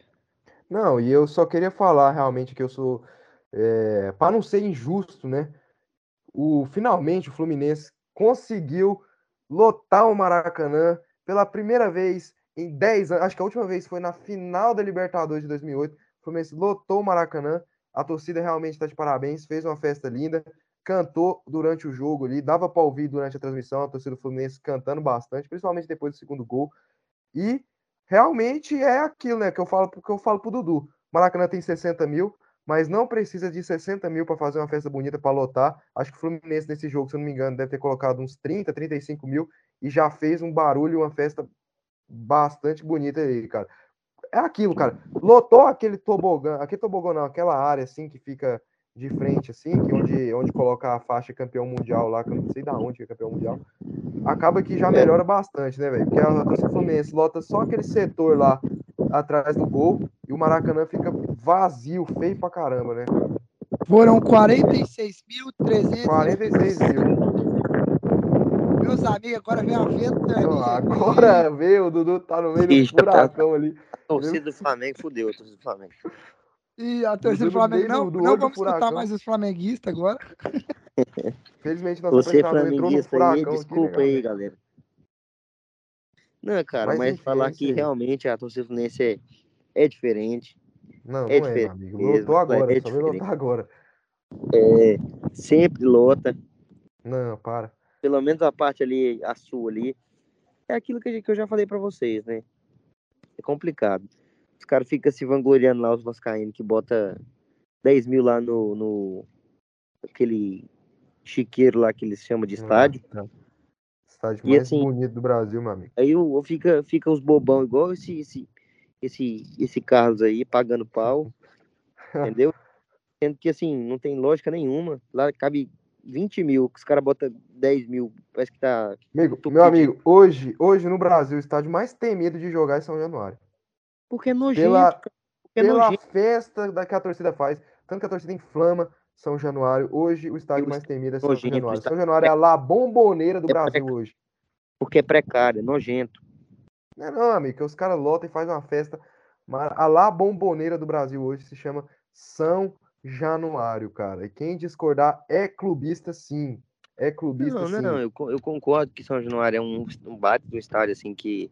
Não, e eu só queria falar realmente que eu sou. É, para não ser injusto, né? O, finalmente o Fluminense conseguiu lotar o Maracanã pela primeira vez em 10 anos. Acho que a última vez foi na final da Libertadores de 2008. O Fluminense lotou o Maracanã. A torcida realmente está de parabéns. Fez uma festa linda. Cantou durante o jogo ali. Dava para ouvir durante a transmissão a torcida do Fluminense cantando bastante, principalmente depois do segundo gol. E realmente é aquilo, né? Que eu falo, que eu falo pro Dudu. Maracanã tem 60 mil, mas não precisa de 60 mil para fazer uma festa bonita para lotar. Acho que o Fluminense nesse jogo, se eu não me engano, deve ter colocado uns 30, 35 mil e já fez um barulho, uma festa bastante bonita aí, cara. É aquilo, cara. Lotou aquele tobogã, aquele tobogã não, aquela área assim que fica de frente, assim, que onde, onde coloca a faixa campeão mundial lá, que eu não sei da onde que é campeão mundial. Acaba que já melhora bastante, né, velho? Porque a torcida Fluminense lota só aquele setor lá atrás do gol e o Maracanã fica vazio, feio pra caramba, né? Foram 46.300. 46 mil. Meus amigos, agora vem a ventania. Aqui. agora veio, o Dudu tá no meio do tá- furacão ali. A torcida do Flamengo fudeu, a torcida do Flamengo. E a torcida do Flamengo, não, do- não vamos escutar furacão. mais os flamenguistas agora. Felizmente nosso Você apresentador entrou no flamenguista aí, desculpa aí, galera? Não, cara, Mas mas, enfim, é falar isso que realmente a torcida fluminense é, é diferente. Não, não É é, meu diferente amigo. mesmo, Lotou agora, é só veio lotar agora. É, sempre lota. Não, para. Pelo menos a parte ali, a sua ali. É aquilo que eu já falei pra vocês, né? É complicado. Os caras ficam se vangloriando lá, os vascaínos, que bota 10 mil lá no, no... Aquele chiqueiro lá que eles chamam de estádio. Estádio E mais assim- bonito do Brasil, meu amigo. Aí o, fica, fica os bobão igual esse, esse, esse, esse Carlos aí, pagando pau, entendeu? Sendo que assim, não tem lógica nenhuma. Lá cabe 20 mil, que os caras botam 10 mil, parece que tá. Amigo, meu amigo, hoje, hoje no Brasil, o estádio mais temido de jogar é São Januário. Porque é nojento, Pela-. Porque é Pela nojento. festa da que a torcida faz, tanto que a torcida inflama São Januário. Hoje, o estádio mais temido é São nojento, Januário. São Januário é a lá bomboneira do É Brasil preca- hoje. Porque é precário, é nojento. Não é não, amigo, os caras lotam e fazem uma festa. Mas a lá bomboneira do Brasil hoje se chama São Januário, cara. E quem discordar é clubista, sim. É clubista, Não, sim. não, eu, eu concordo que São Januário é um, um bate do estádio, assim, que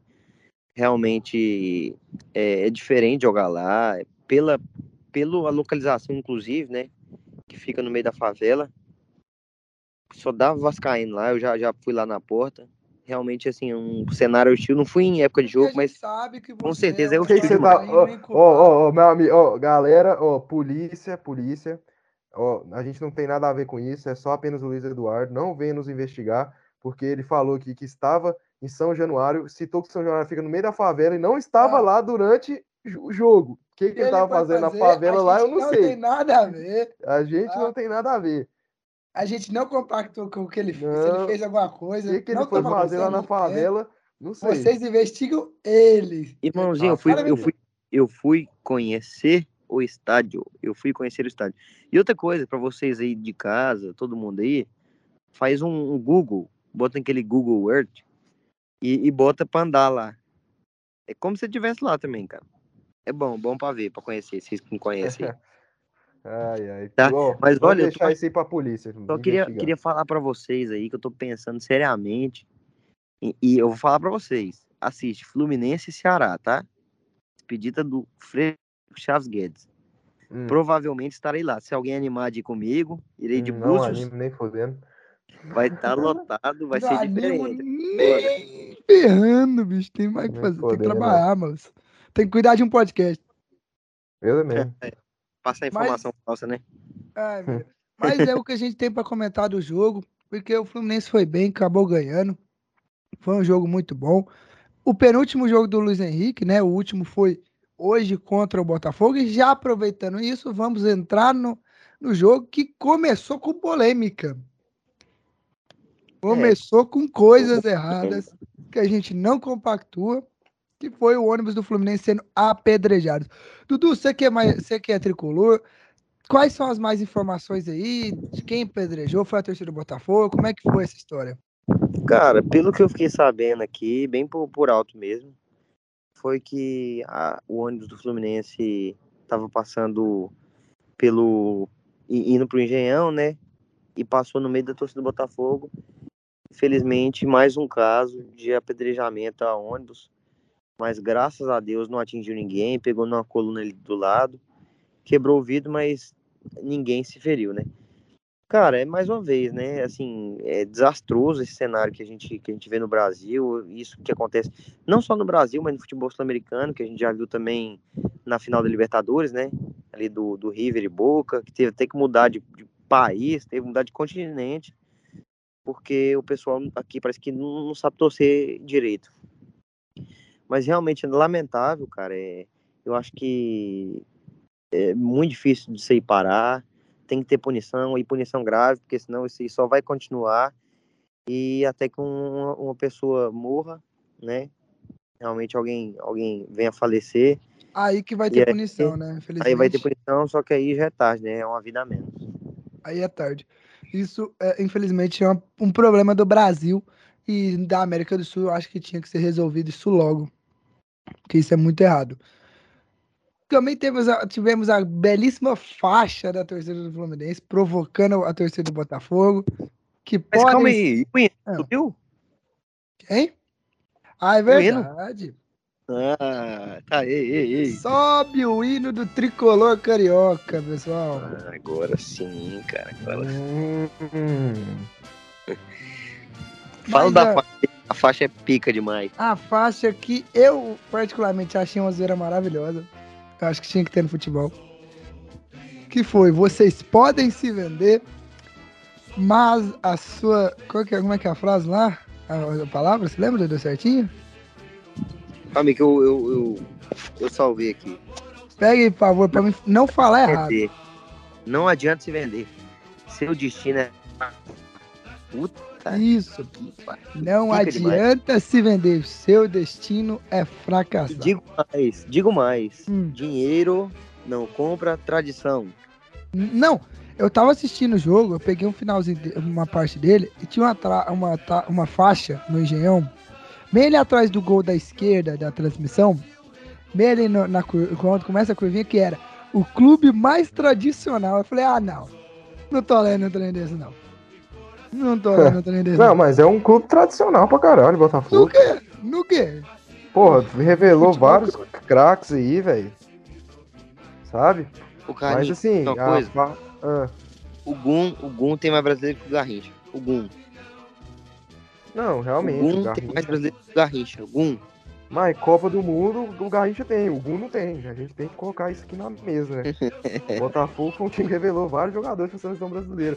realmente é, é diferente jogar lá, é pela, pela localização, inclusive, né, que fica no meio da favela, só dá vascaíno lá, eu já, já fui lá na porta, realmente, assim, um cenário hostil, não fui em época de jogo, mas sabe que com você certeza é Ó, inculpado. ó, ó, ó, meu amigo, ó, galera, ó, polícia, polícia. Ó, a gente não tem nada a ver com isso, é só apenas o Luiz Eduardo. Não venha nos investigar, porque ele falou aqui que estava em São Januário, citou que São Januário fica no meio da favela e não estava Ah. lá durante o jogo. O que, que ele Ele estava fazendo na fazer, favela a lá, eu gente não não sei. tem nada a ver. A gente tá? não tem nada a ver. A gente não compactou com o que ele fez. Se Não. ele fez alguma O coisa. que, que ele não foi fazer lá na ninguém. favela, não sei. Vocês investigam ele. Irmãozinho, Ah, eu fui, eu fui, eu fui conhecer o estádio. Eu fui conhecer o estádio. E outra coisa, para vocês aí de casa, todo mundo aí, faz um, um Google, bota aquele Google Earth e, e bota pra andar lá. É como se estivesse lá também, cara. É bom, bom pra ver, pra conhecer, vocês que não conhecem. Ai, ai. Tá, Ó, mas olha, eu deixar tô- isso aí pra polícia. Só queria, investigar. queria falar pra vocês aí que eu tô pensando seriamente. E, e eu vou falar pra vocês. Assiste Fluminense e Ceará, tá? Despedida do Frederico Chaves Guedes. Hum. Provavelmente estarei lá. Se alguém animar de ir comigo, irei de Hum, Não Búzios. animo nem fodendo. Vai estar lotado, vai não ser diferente. nem ferrando, bicho. Tem mais que Nem fazer. Tem que fodendo. trabalhar, moço. Tem que cuidar de um podcast. Eu mesmo. Passar Mas- informação falsa, né? Ai. Mas é o que a gente tem pra comentar do jogo, porque o Fluminense foi bem, acabou ganhando. Foi um jogo muito bom. O penúltimo jogo do Luiz Henrique, né? O último foi hoje contra o Botafogo. E já aproveitando isso, vamos entrar no, no jogo que começou com polêmica. Começou com coisas erradas que a gente não compactua, que foi o ônibus do Fluminense sendo apedrejado. Dudu, você que é, mais, você que é tricolor, quais são as mais informações aí? De quem apedrejou? Foi a torcida do Botafogo? Como é que foi essa história? Cara, pelo que eu fiquei sabendo aqui, bem por, por alto mesmo, foi que a- o ônibus do Fluminense estava passando pelo. indo pro Engenhão, né? E passou no meio da torcida do Botafogo. Infelizmente, mais um caso de apedrejamento a ônibus. Mas graças a Deus não atingiu ninguém, pegou numa coluna ali do lado, quebrou o vidro, mas ninguém se feriu, né? Cara, é mais uma vez, né? Assim, é desastroso esse cenário que a gente, que a gente vê no Brasil, isso que acontece não só no Brasil, mas no futebol sul-americano, que a gente já viu também na final da Libertadores, né? Ali do, do River e Boca, que teve até que mudar de, de país, teve que mudar de continente, porque o pessoal aqui parece que não, sabe torcer direito. Mas realmente é lamentável, cara. É, eu acho que é muito difícil de ir parar tem que ter punição e punição grave, porque senão isso só vai continuar e até que um- uma pessoa morra, né? Realmente alguém alguém venha a falecer, Aí que vai ter aí- punição, né? Aí vai ter punição, só que aí já é tarde, né? É uma vida a menos. Aí é tarde. Isso, é, infelizmente, é um, um problema do Brasil e da América do Sul. Eu acho que tinha que ser resolvido isso logo. Porque isso é muito errado. Também temos a- tivemos a belíssima faixa da torcida do Fluminense, provocando a torcida do Botafogo. Que Mas podem... calma aí, o Inter Ah. subiu? Quem? Ah, é hino? verdade. Ah, tá, ei, ei, ei. Sobe o hino do tricolor carioca, pessoal. Ah, agora sim, cara. Agora... Hum, Fala da faixa. A faixa é pica demais. A faixa que eu, particularmente, achei uma zoeira maravilhosa. Eu acho que tinha que ter no futebol. Que foi, vocês podem se vender, mas a sua... Qual que é, como é que é a frase lá? A, a palavra, você lembra? Deu certinho? Calma aí que eu, eu, eu, eu salvei aqui. Pegue, por favor, pra mim não falar errado. Vender. Não adianta se vender. Seu destino é. Puta Isso. que pariu. Não Fica demais. adianta se vender. Seu destino é fracassar. Digo mais, digo mais. Hum. Dinheiro não compra tradição. Não, eu tava assistindo o jogo, eu peguei um finalzinho, de- uma parte dele, e tinha uma, tra- uma, uma faixa no Engenhão, bem ali atrás do gol da esquerda da transmissão, bem ali no- na cur- quando começa a curvinha, que era o clube mais tradicional. Eu falei, ah, não, não tô lendo um trem desse, não. Não tô lendo um trem desse, Não, mas é um clube tradicional pra caralho, No Botafogo. quê? No quê? Porra, revelou Futebol vários craques aí, velho. Sabe? O Mas Carlinhos, assim, uma a coisa. ah, o Gum, o Gum tem mais brasileiro que o Garrincha. O Gum. Não, realmente. O tem Garrincha- mais brasileiro que o Garrincha. O Gum. Mas Copa do Mundo, o Garrincha tem, o Gu não tem. A gente tem que colocar isso aqui na mesa, né? o Botafogo foi um time que revelou vários jogadores pra seleção brasileira.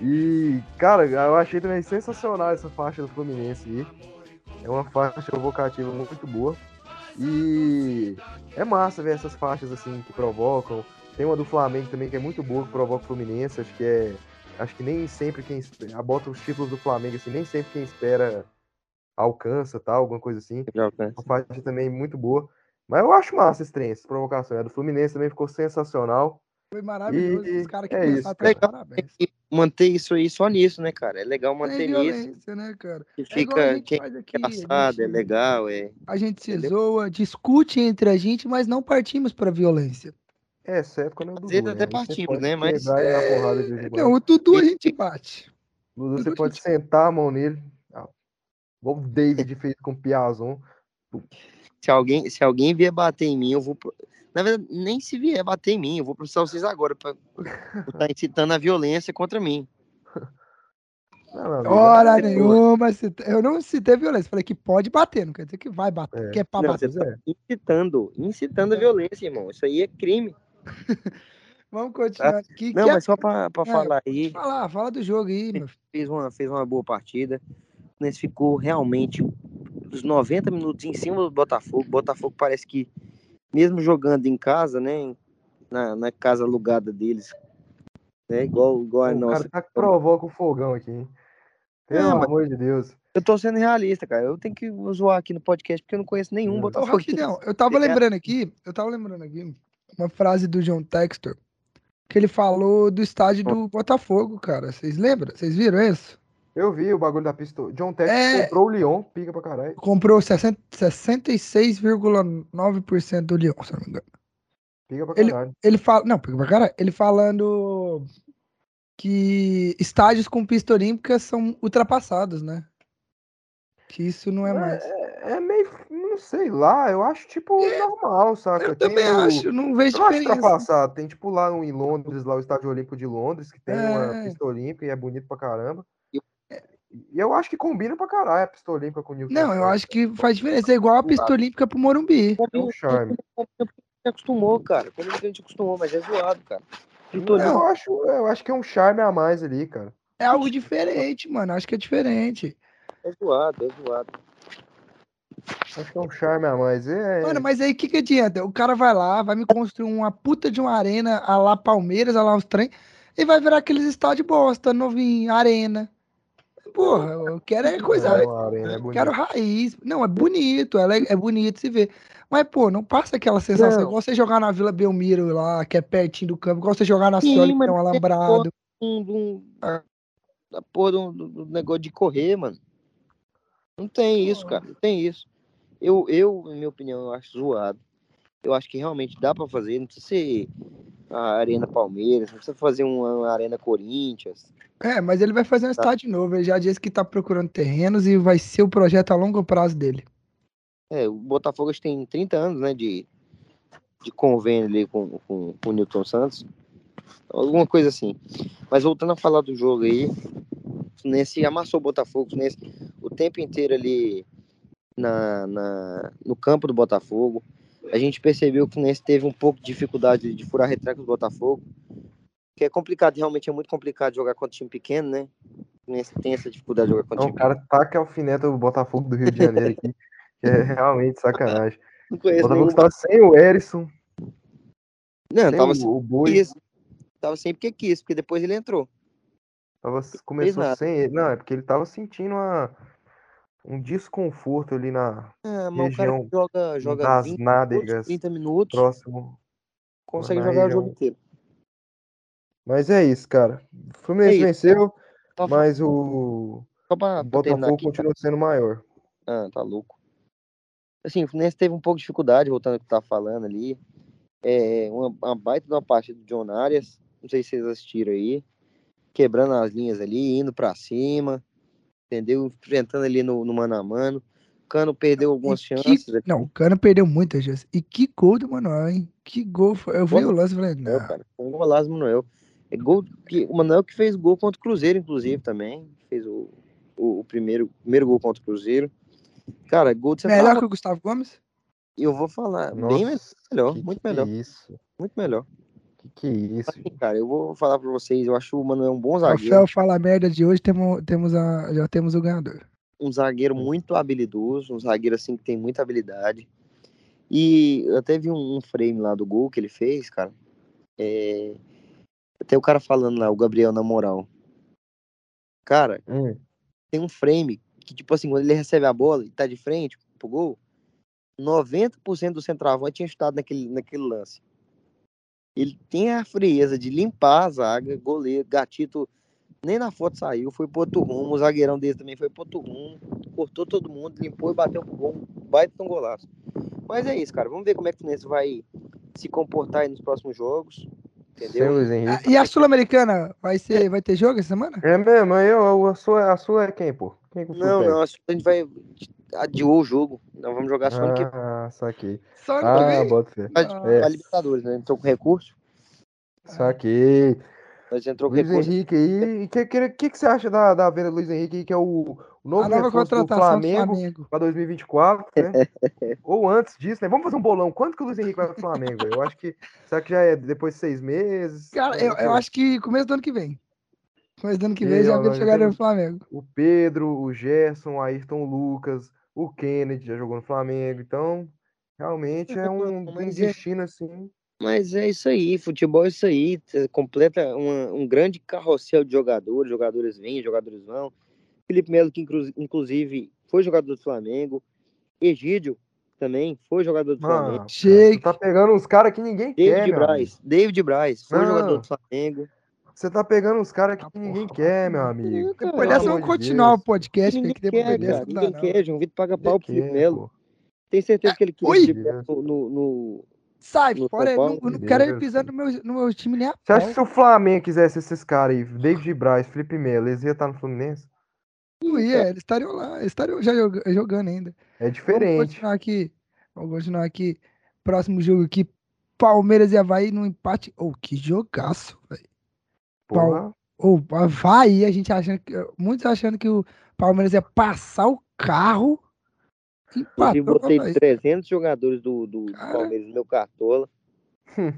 E, cara, eu achei também sensacional essa faixa do Fluminense aí. É uma faixa evocativa muito boa. E é massa ver essas faixas assim que provocam. Tem uma do Flamengo também que é muito boa, que provoca o Fluminense. Acho que é. Acho que nem sempre quem espera. Bota os títulos do Flamengo, assim, nem sempre quem espera alcança, tal, alguma coisa assim. Uma faixa também muito boa. Mas eu acho massa esse trem, essa provocação. A do Fluminense também ficou sensacional. Foi maravilhoso, E os caras que é pensaram, isso. tá de Legal. parabéns. Manter isso aí só nisso, né, cara? É legal Sem manter nisso. violência, né, cara? Que É fica gente quem é aqui, engraçado, é gente- legal, é. A gente se Entendeu? zoa, discute entre a gente, mas não partimos pra violência. É, exceto quando é o Dudu, né? até partimos, né, mas- em quando. Não, o Dudu a gente bate. Dudu, você Dudu, pode gente- sentar a mão nele. Ah, Igual o David fez com o Piazon. Se alguém, se alguém vier bater em mim, eu vou. pro- Na verdade, nem se vier bater em mim, eu vou processar vocês agora pra estar incitando a violência contra mim. Não, Hora é- nenhuma. cita- Eu não citei violência. Falei que pode bater, não quer dizer que vai bater. É. Que é pra Não, bater. é. tá incitando, incitando a violência, irmão. Isso aí é crime. Vamos continuar aqui. Não, que é- mas só pra, pra É, falar aí, Fala, fala do jogo aí, meu filho. fez uma, fez uma boa partida. O Fluminense ficou realmente os 90 minutos em cima do Botafogo. O Botafogo parece que, mesmo jogando em casa, né? Na, na casa alugada deles, né? Igual, igual a O nossa. cara tá que provoca o fogão aqui, hein? Pelo mas- amor de Deus. Eu tô sendo realista, cara. Eu tenho que zoar aqui no podcast porque eu não conheço nenhum Botafogo. Rapidão, eu tava Obrigado. lembrando aqui, eu tava lembrando aqui uma frase do John Textor, que ele falou do estádio do Botafogo, cara. Vocês lembram? Vocês viram isso? Eu vi o bagulho da pistola. John Tex É. comprou o Lyon, pica pra caralho. Comprou 60 66,9% do Lyon, se não me engano. Pica pra Ele- caralho. Ele fala. Não, porque pra cara, ele falando que estádios com pista olímpica são ultrapassados, né? Que isso não é mais. É, é meio. Não sei lá, eu acho tipo normal, saca? Eu Tem também o- acho, não vejo Eu não acho diferença. ultrapassado. Tem tipo lá em Londres, lá o Estádio Olímpico de Londres, que tem uma É. pista olímpica e é bonito pra caramba. Eu- E eu acho que combina pra caralho a pista olímpica com o Newcastle. Não, eu acho que faz diferença. É igual a pista olímpica pro Morumbi. É um charme. A gente acostumou, cara. Quando a gente acostumou, mas é zoado, cara. Eu, acho, eu acho que é um charme a mais ali, cara. É algo diferente, mano. Acho que é diferente. É zoado, é zoado. Acho que é um charme a mais. É, Mano, mas aí o que, que adianta? O cara vai lá, vai me construir uma puta de uma arena a lá Palmeiras, a lá os trem, e vai virar aqueles estádios bosta, novinho, arena. Porra, eu quero é coisa. é arena, é eu quero raiz. Não, é bonito, é, é bonito se ver. Mas, pô, não passa aquela sensação. Não. Igual você jogar na Vila Belmiro lá, que é pertinho do campo, igual você jogar na Sim, que tem um alambrado. Um, um, a, a porra do, do- do negócio de correr, mano. Não tem isso, cara. Não tem isso. Eu, eu, em minha opinião, eu acho zoado. Eu acho que realmente dá pra fazer. Não precisa ser a Arena Palmeiras, não precisa fazer uma, Arena Corinthians. É, mas ele vai fazer um estádio novo. Ele já disse que tá procurando terrenos e vai ser o projeto a longo prazo dele. É, o Botafogo tem 30 anos, né, de, de convênio ali com, com, com o Newton Santos. Alguma coisa assim. Mas voltando a falar do jogo aí, Fluminense amassou o Botafogo, Fluminense o tempo inteiro ali na, na, no campo do Botafogo. A gente percebeu que o Fluminense teve um pouco de dificuldade de furar retranca do Botafogo, que é complicado, realmente é muito complicado jogar contra time pequeno, né? O Fluminense tem essa dificuldade de jogar contra Não, time o cara taca a alfineta do Botafogo do Rio de Janeiro aqui, que é realmente sacanagem. Não O conheço Botafogo nenhum. está sem o Erisson, Não, tava o, sem o Boi, quis. Tava sem porque quis, porque depois ele entrou. tava, começou sem ele. Não, é porque ele tava sentindo uma, um desconforto ali na mas o cara região que joga, joga das 20 nádegas, minutos, 30 minutos, próximo. consegue jogar o região. jogo inteiro. Mas é isso, cara. O Fluminense É isso. venceu, Só, mas o, só o pra, Botafogo aqui, continua sendo maior. Ah, tá louco. Assim, o Fluminense teve um pouco de dificuldade, voltando ao que tava falando ali. É, uma, uma baita de uma partida do John Arias. Não sei se vocês assistiram aí. Quebrando as linhas ali, indo pra cima. Entendeu? Enfrentando ali no, no mano a mano. O Cano perdeu algumas que- chances. ali. Não, o Cano perdeu muitas chances. E que gol do Manuel, hein? Que gol foi. Eu vi o lance e falei, não. cara. Foi um golaço do Manuel. É gol que, o Manuel que fez gol contra o Cruzeiro, inclusive, também. Fez o, o, o primeiro, primeiro gol contra o Cruzeiro. Cara, gol de Melhor central. que o Gustavo Gomes? E eu vou falar, bem Nossa, melhor, que, muito que melhor, isso? muito melhor. Que que isso? Assim, cara, eu vou falar pra vocês, eu acho o Manuel um bom Rafael zagueiro, fala merda de hoje, temos, temos a, já temos o ganhador. um zagueiro muito habilidoso, um zagueiro assim que tem muita habilidade. E eu até vi um, um frame lá do gol que ele fez, cara. É, Até o cara falando lá, o Gabriel na moral. Cara, Hum, tem um frame que, tipo assim, quando ele recebe a bola e tá de frente pro gol, 90% do centroavante tinha estado naquele, naquele lance. Ele tem a frieza de limpar a zaga, goleiro, gatito, nem na foto saiu, foi pro outro rumo, o zagueirão dele também foi pro outro rumo, cortou todo mundo, limpou e bateu pro gol, um baita de um golaço. Mas é isso, cara, vamos ver como é que o Fluminense vai se comportar aí nos próximos jogos, entendeu? Luiz Henrique. E a Sul-Americana vai, ser, vai ter jogo essa semana? É mesmo, eu, a, sua, a sua é quem, pô? Quem que Não, não, a gente vai adiou o jogo, nós vamos jogar só ano que Ah, saquei. Só que Ah, vem? bota fé. Pra, Ah. pra Libertadores, né? Entrou com recurso, Saquei. mas entrou com Luiz recurso. Henrique aí. E o que, que, que, que você acha da, da venda do Luiz Henrique aí, que é o, o novo reforço do Flamengo Flamengo. para 2024, né? Ou antes disso, né? Vamos fazer um bolão. Quanto que o Luiz Henrique vai pro Flamengo, velho? Eu acho que. Será que já é depois de seis meses? Cara, Como eu, que eu é? acho que começo do ano que vem. Do ano que vem já já chegar no Flamengo. O Pedro, o Gerson, o Ayrton Lucas, o Kennedy já jogou no Flamengo. Então, realmente é um, um Mas é- destino assim. Mas é isso aí, futebol é isso aí, completa uma- um grande carrossel de jogadores, jogadores vêm, jogadores vão. Felipe Melo, que inclu- inclusive foi jogador do Flamengo, Egídio também foi jogador do Flamengo, Shake. tu tá pegando uns caras que ninguém quer, David amigo. Braz, David Braz foi Não. jogador do Flamengo. Você tá pegando uns caras que Ah, ninguém porra, quer, meu amigo. Depois dessa, amor vamos de continuar o Deus. podcast, ninguém depois quer, dessa cara, ninguém não. quer, João Vitor paga pau pro Felipe Melo. Tem certeza que ele queria no, no, no- Sai, No fora, não, não quero ele pisando no meu, no meu time nem a Você acha que se o Flamengo quisesse esses caras aí, David Braz, Felipe Melo, eles iam estar no Fluminense? Não ia, eles estariam lá, eles estariam já joga- jogando ainda. É Vamos diferente. continuar aqui. Vamos continuar aqui. Próximo jogo aqui. Palmeiras e Havaí no empate. Oh, que jogaço, velho. Porra. Ou Havaí, a gente achando que. Muitos achando que o Palmeiras ia passar o carro. Empatou o botei Havaí. 300 jogadores do, do, Cara. Palmeiras no meu cartola. Hum.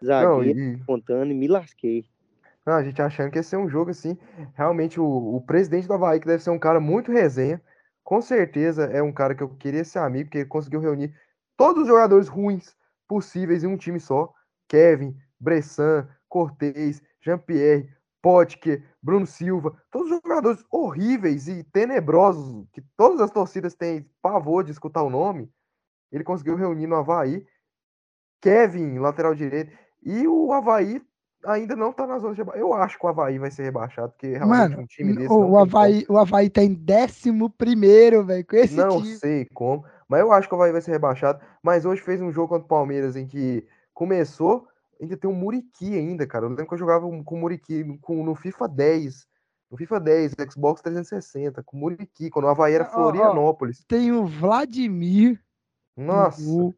Não, Zagueiro, e, contando e me lasquei. não, a gente achando que ia ser um jogo assim. Realmente, o, o presidente do Havaí, que deve ser um cara muito resenha, com certeza é um cara que eu queria ser amigo, porque ele conseguiu reunir todos os jogadores ruins possíveis em um time só. Kevin, Bressan, Cortez, Jean-Pierre, Potker, Bruno Silva, todos os jogadores horríveis e tenebrosos, que todas as torcidas têm pavor de escutar o nome, ele conseguiu reunir no Havaí. Kevin, lateral direito, e o Havaí ainda não tá na zona de rebaixamento. Eu acho que o Havaí vai ser rebaixado, porque realmente Mano, um time desse o, Havaí, o Havaí tá em 11 primeiro, velho, com esse Não time. sei como, mas eu acho que o Havaí vai ser rebaixado. Mas hoje fez um jogo contra o Palmeiras em que começou, ainda tem um Muriqui ainda, cara. Eu lembro que eu jogava com o Muriqui com, no FIFA 10. no FIFA 10, Xbox 360, com o Muriqui, quando o Havaí era ó, Florianópolis. Tem o Vladimir, no Nossa, gol,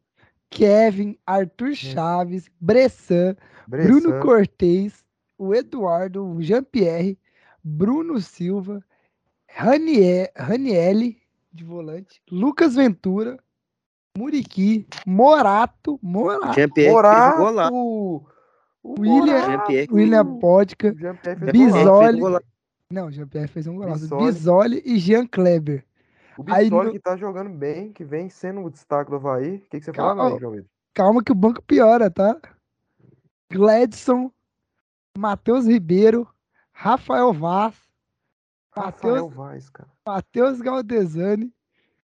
Kevin, Arthur Chaves, Bressan, Bressan, Bruno Cortez, o Eduardo, o Jean-Pierre, Bruno Silva, Raniel, Ranielli, de volante, Lucas Ventura, Muriqui, Morato, Morato, Jean-Pierre. Morato, o William- Jean-Pierre William Podka, Bisoli. não, Jean-Pierre fez um golaço. Bisoli e Jean Kleber. O Bissoli no- que tá jogando bem, que vem sendo o destaque do Havaí. O que, que você Calma, fala aí, João Vitor? Calma que o banco piora, tá? Gladson, Matheus Ribeiro, Rafael Vaz, Rafael Matheus, Vaz, cara. Matheus Galdesani,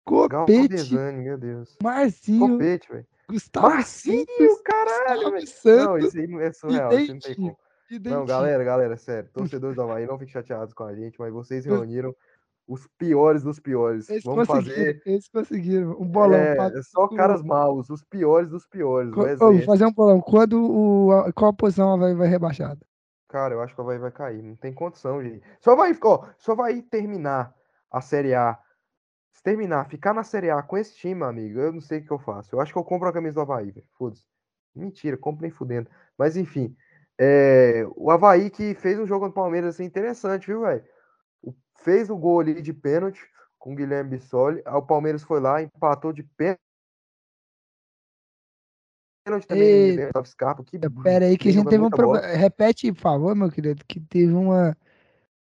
Copete, Galdesani, meu Deus. Marcinho, Copete, velho. Gustavo Marcinho, Santos, caralho, velho. Não, isso aí é surreal, isso não tem como. Não, galera, galera, sério. Torcedores do Havaí, não fiquem chateados com a gente, mas vocês Eu- reuniram os piores dos piores. Eles Vamos fazer. eles conseguiram. Um bolão. É, pra- só caras maus, os piores dos piores. Co- exército. fazer um bolão. Quando o. Qual a posição vai, vai rebaixada? Cara, eu acho que o Havaí vai cair. Não tem condição, gente. Só vai, ó, só vai terminar a Série A. Se terminar, ficar na Série A com esse time, amigo, eu não sei o que eu faço. Eu acho que eu compro a camisa do Havaí, velho. Foda-se. Mentira, compro nem fudendo. Mas enfim. é, o Havaí que fez um jogo contra o Palmeiras assim, interessante, viu, velho? Fez o gol ali de pênalti com o Guilherme Bissoli. Aí o Palmeiras foi lá, empatou de pênalti. Pênalti também, Guilherme Scarpa. Que Pera aí que a vem gente teve um problema. Repete, por favor, meu querido, que teve um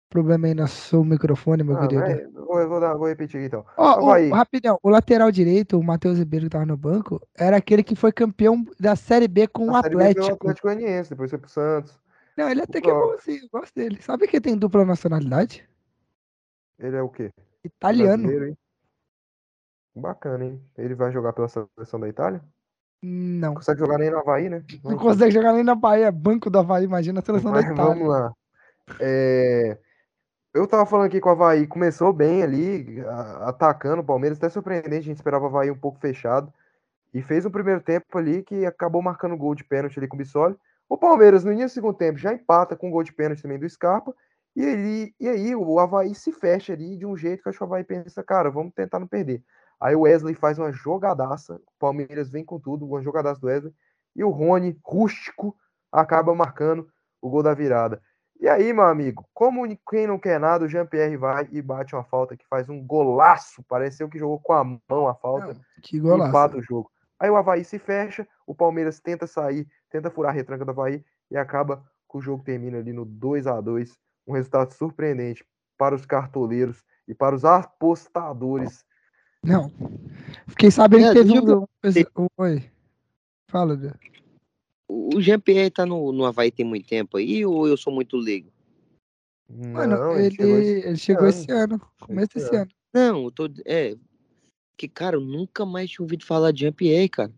problema aí no seu microfone, meu Ah, querido. eu vou, vou dar- vou repetir aqui então. Ó, o- Havaí. rapidão, o lateral direito, o Matheus Ribeiro que tava no banco, era aquele que foi campeão da Série B com o Na Série B pelo Atlético. Atlético Goianiense, depois foi pro Santos. Não, ele até que é próprio. bonzinho, eu gosto dele. Sabe que tem dupla nacionalidade? Ele é o quê? Italiano. Hein? Bacana, hein? Ele vai jogar pela seleção da Itália? Não. Consegue jogar nem no Havaí, né? Não Mas- consegue jogar nem na Bahia, banco do Havaí, imagina a seleção da mas Itália. vamos lá. É, Eu tava falando aqui que o Havaí começou bem ali, atacando o Palmeiras, até surpreendente, a gente esperava o Havaí um pouco fechado. E fez um primeiro tempo ali que acabou marcando gol de pênalti ali com o Bissoli. O Palmeiras, no início do segundo tempo, já empata com um gol de pênalti também do Scarpa. E, ele, e aí o Havaí se fecha ali de um jeito que acho que o Havaí pensa, cara, vamos tentar não perder. Aí o Wesley faz uma jogadaça, o Palmeiras vem com tudo, uma jogadaça do Wesley. E o Rony, rústico, acaba marcando o gol da virada. E aí, meu amigo, como quem não quer nada, o Jean-Pierre vai e bate uma falta que faz um golaço. Pareceu que jogou com a mão a falta Não, que e golaço. empata o jogo. Aí o Havaí se fecha, o Palmeiras tenta sair, tenta furar a retranca do Havaí e acaba que o jogo termina ali no 2 a 2 Um resultado surpreendente para os cartoleiros e para os apostadores. Não. Fiquei sabendo É, que teve um. Oi. Fala, Dê. O Jean-Pierre tá no, no Havaí tem muito tempo aí ou eu sou muito leigo? Mano, Não, ele, chegou esse- ele chegou ano. esse ano. Começo Esse desse ano. Não, eu tô. É. Que, cara, eu nunca mais tinha ouvido falar de Jean-Pierre, cara.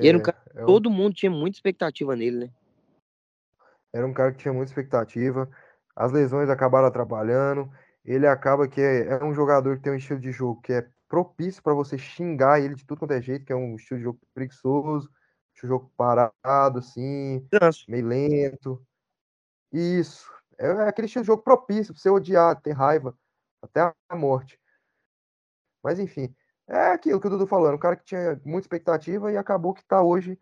E era um cara- é um- Todo mundo tinha muita expectativa nele, né? Era um cara que tinha muita expectativa. As lesões acabaram atrapalhando. Ele acaba que é, é um jogador que tem um estilo de jogo que é propício para você xingar ele de tudo quanto é jeito, que é um estilo de jogo preguiçoso, de jogo parado, assim, Canso. meio lento. Isso. É é aquele estilo de jogo propício para você odiar, ter raiva, até a morte. Mas enfim, é aquilo que o Dudu falou, era um cara que tinha muita expectativa e acabou que tá hoje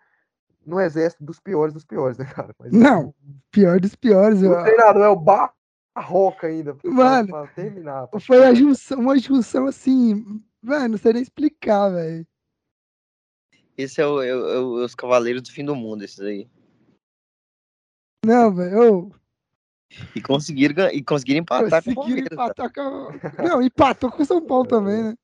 no exército dos piores dos piores, né, cara? Mas, Não, pior dos piores. o eu- treinador é o Barroca ainda. Mano, pra terminar. pra Foi a junção, uma junção assim. Mano, não sei nem explicar, velho. Esse é, o, é o- é o- os Cavaleiros do Fim do Mundo, esses aí. Não, velho. E conseguiram, e conseguiram empatar com o Conseguiram Palmeiras. cara. empatar com. a- Não, empatou com o São Paulo também, né?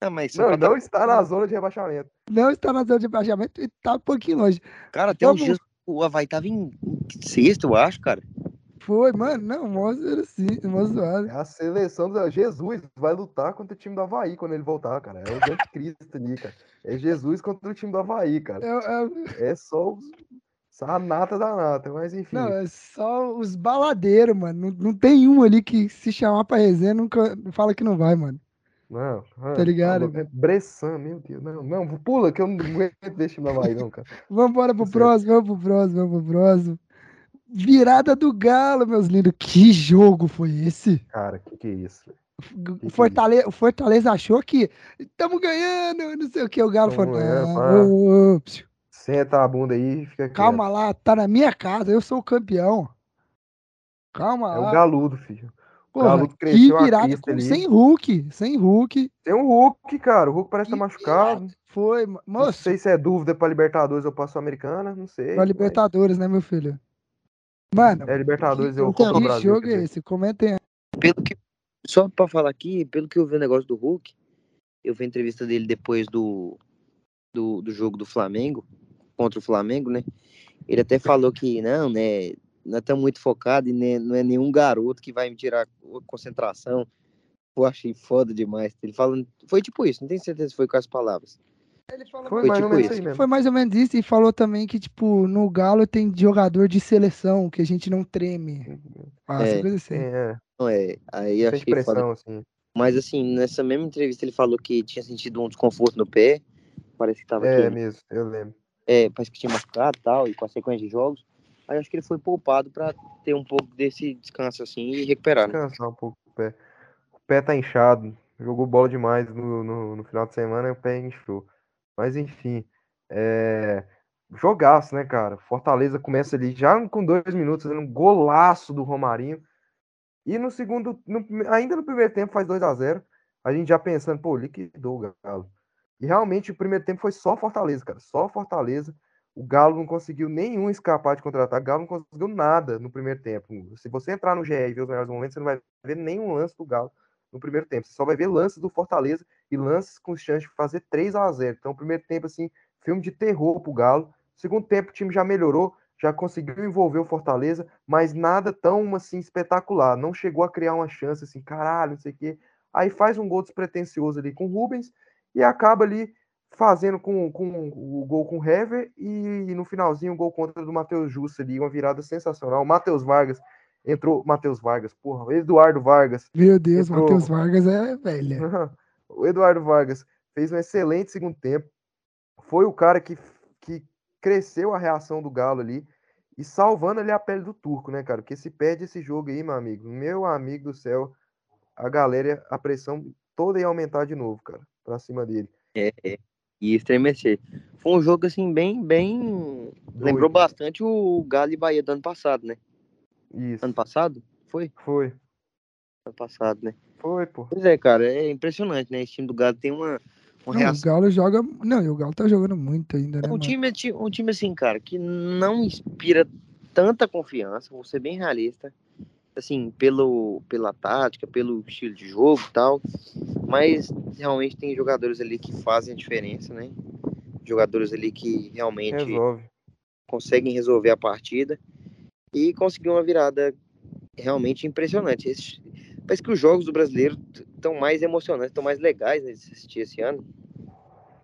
Ah, mas Não, empatar- não está na zona de rebaixamento. Não está na zona de baixamento e tá um pouquinho longe. Cara, até uns Vamos- dias o Havaí tava em sexto, eu acho, cara. Foi, mano, não, mostra assim, mó zoado. É a seleção do Jesus vai lutar contra o time do Havaí quando ele voltar, cara. É o anticristo ali, cara. É Jesus contra o time do Havaí, cara. É, é- É só os... só a nata da nata, mas enfim. não, é só os baladeiros, mano. Não, não tem um ali que se chamar pra resenha nunca fala que não vai, mano. Não, ah, Tá ligado, louco, É Bressan, meu Deus. Não, não, pula, que eu não aguento time do Havaí, não, cara. Vamos embora pro Certo. próximo, vamos pro próximo, vamos pro próximo. Virada do Galo, meus lindos. Que jogo foi esse? Cara, que que é isso? O Fortaleza, o Fortaleza achou que estamos ganhando, não sei o que. O Galo falou: não, ô, psiu, Senta a bunda aí e fica calma lá, tá na minha casa, eu sou o campeão. Calma. É lá. o Galudo, filho. Porra, Galudo que cresceu a virada com- ali. sem Hulk, sem Hulk. Tem o Hulk, cara. O Hulk parece estar Que machucado. virada Foi, mo- Não moço. sei se é dúvida pra Libertadores ou pra Sul-Americana, não sei. Pra mas- Libertadores, né, meu filho? Mano, É Libertadores e o Então, do que Brasil. jogo é esse? Comentem aí. Pelo que, só pra falar aqui, pelo que eu vi o negócio do Hulk, eu vi a entrevista dele depois do, do, do jogo do Flamengo, contra o Flamengo, né? Ele até falou que não, né? Não estamos muito focados e né, não é nenhum garoto que vai me tirar a concentração. Pô, achei foda demais. Ele falando. Foi tipo isso, não tenho certeza se foi com as palavras. Ele falou Foi Foi mais ou tipo menos isso. mesmo. Foi mais ou menos isso e falou também que, tipo, no Galo tem jogador de seleção, que a gente não treme. Ah, essa É, coisa assim. É, Não é. Aí eu achei foda. pressão, assim. Mas assim, nessa mesma entrevista ele falou que tinha sentido um desconforto no pé. Parece que tava É aqui. mesmo, eu lembro. é, parece que tinha machucado e tal, e com a sequência de jogos. Aí acho que ele foi poupado pra ter um pouco desse descanso assim e recuperar. Né? Descansar um pouco o pé. O pé tá inchado. Jogou bola demais no, no, no final de semana e o pé inchou. Mas enfim. É... Jogaço, né, cara? Fortaleza começa ali já com dois minutos, um golaço do Romarinho. E no segundo, no- ainda no primeiro tempo, faz 2 a 0 A gente já pensando, pô, liquidou o Galo. E realmente o primeiro tempo foi só Fortaleza, cara. Só Fortaleza. O Galo não conseguiu nenhum escapar de contra-ataque. O Galo não conseguiu nada no primeiro tempo. Se você entrar no GE e ver os melhores momentos, você não vai ver nenhum lance do Galo no primeiro tempo. Você só vai ver lances do Fortaleza e lances com chance de fazer 3 a 0 Então, primeiro tempo, assim, filme de terror pro Galo. Segundo tempo, o time já melhorou, já conseguiu envolver o Fortaleza, mas nada tão, assim, espetacular. Não chegou a criar uma chance, assim, caralho, não sei o quê. Aí faz um gol despretensioso ali com o Rubens e acaba ali fazendo com, com o gol com o Hever e, no finalzinho o gol contra do Matheus Justo ali, uma virada sensacional. O Matheus Vargas entrou, Matheus Vargas, porra, o Eduardo Vargas Meu Deus, Entrou. Matheus Vargas é velha. o Eduardo Vargas fez um excelente segundo tempo. Foi o cara que, que cresceu a reação do Galo ali e salvando ali a pele do turco, né, cara? Porque se perde esse jogo aí, meu amigo, meu amigo do céu, a galera, a pressão toda ia aumentar de novo, cara, pra cima dele. É, é. E estremecer. Foi um jogo assim, bem, bem. Lembrou Doido. bastante o Galo e Bahia do ano passado, né? Isso. Ano passado? Foi? Foi. Ano passado, né? Foi, pô. Pois é, cara, é impressionante, né? Esse time do Galo tem uma, uma Não, o reação. Galo joga. Não, e o Galo tá jogando muito ainda, né? É um time, ti- um time assim, cara, que não inspira tanta confiança, vou ser bem realista, assim, pelo, pela tática, pelo estilo de jogo e tal, mas realmente tem jogadores ali que fazem a diferença, né? Jogadores ali que realmente Resolve. conseguem resolver a partida e conseguiu uma virada realmente impressionante. Esse- parece que os jogos do brasileiro estão mais emocionantes, estão mais legais né, de assistir esse ano.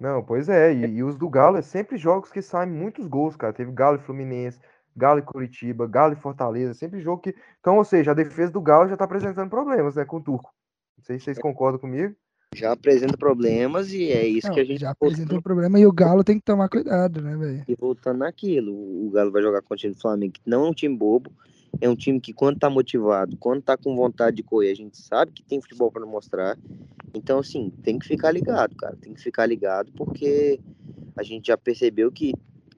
Não, pois é, e, e os do Galo é sempre jogos que saem muitos gols, cara. Teve Galo e Fluminense, Galo e Curitiba, Galo e Fortaleza, sempre jogo que. Então, ou seja, a defesa do Galo já tá apresentando problemas, né, com o Turco. Não sei se vocês concordam comigo. Já apresenta problemas e é isso Não, que a gente já apresentou um problema e o Galo tem que tomar cuidado, né, velho? E voltando naquilo, o Galo vai jogar contra o time do Flamengo, que não é um time bobo, é um time que quando tá motivado, quando tá com vontade de correr, a gente sabe que tem futebol para mostrar. Então, assim, tem que ficar ligado, cara, tem que ficar ligado, porque a gente já percebeu que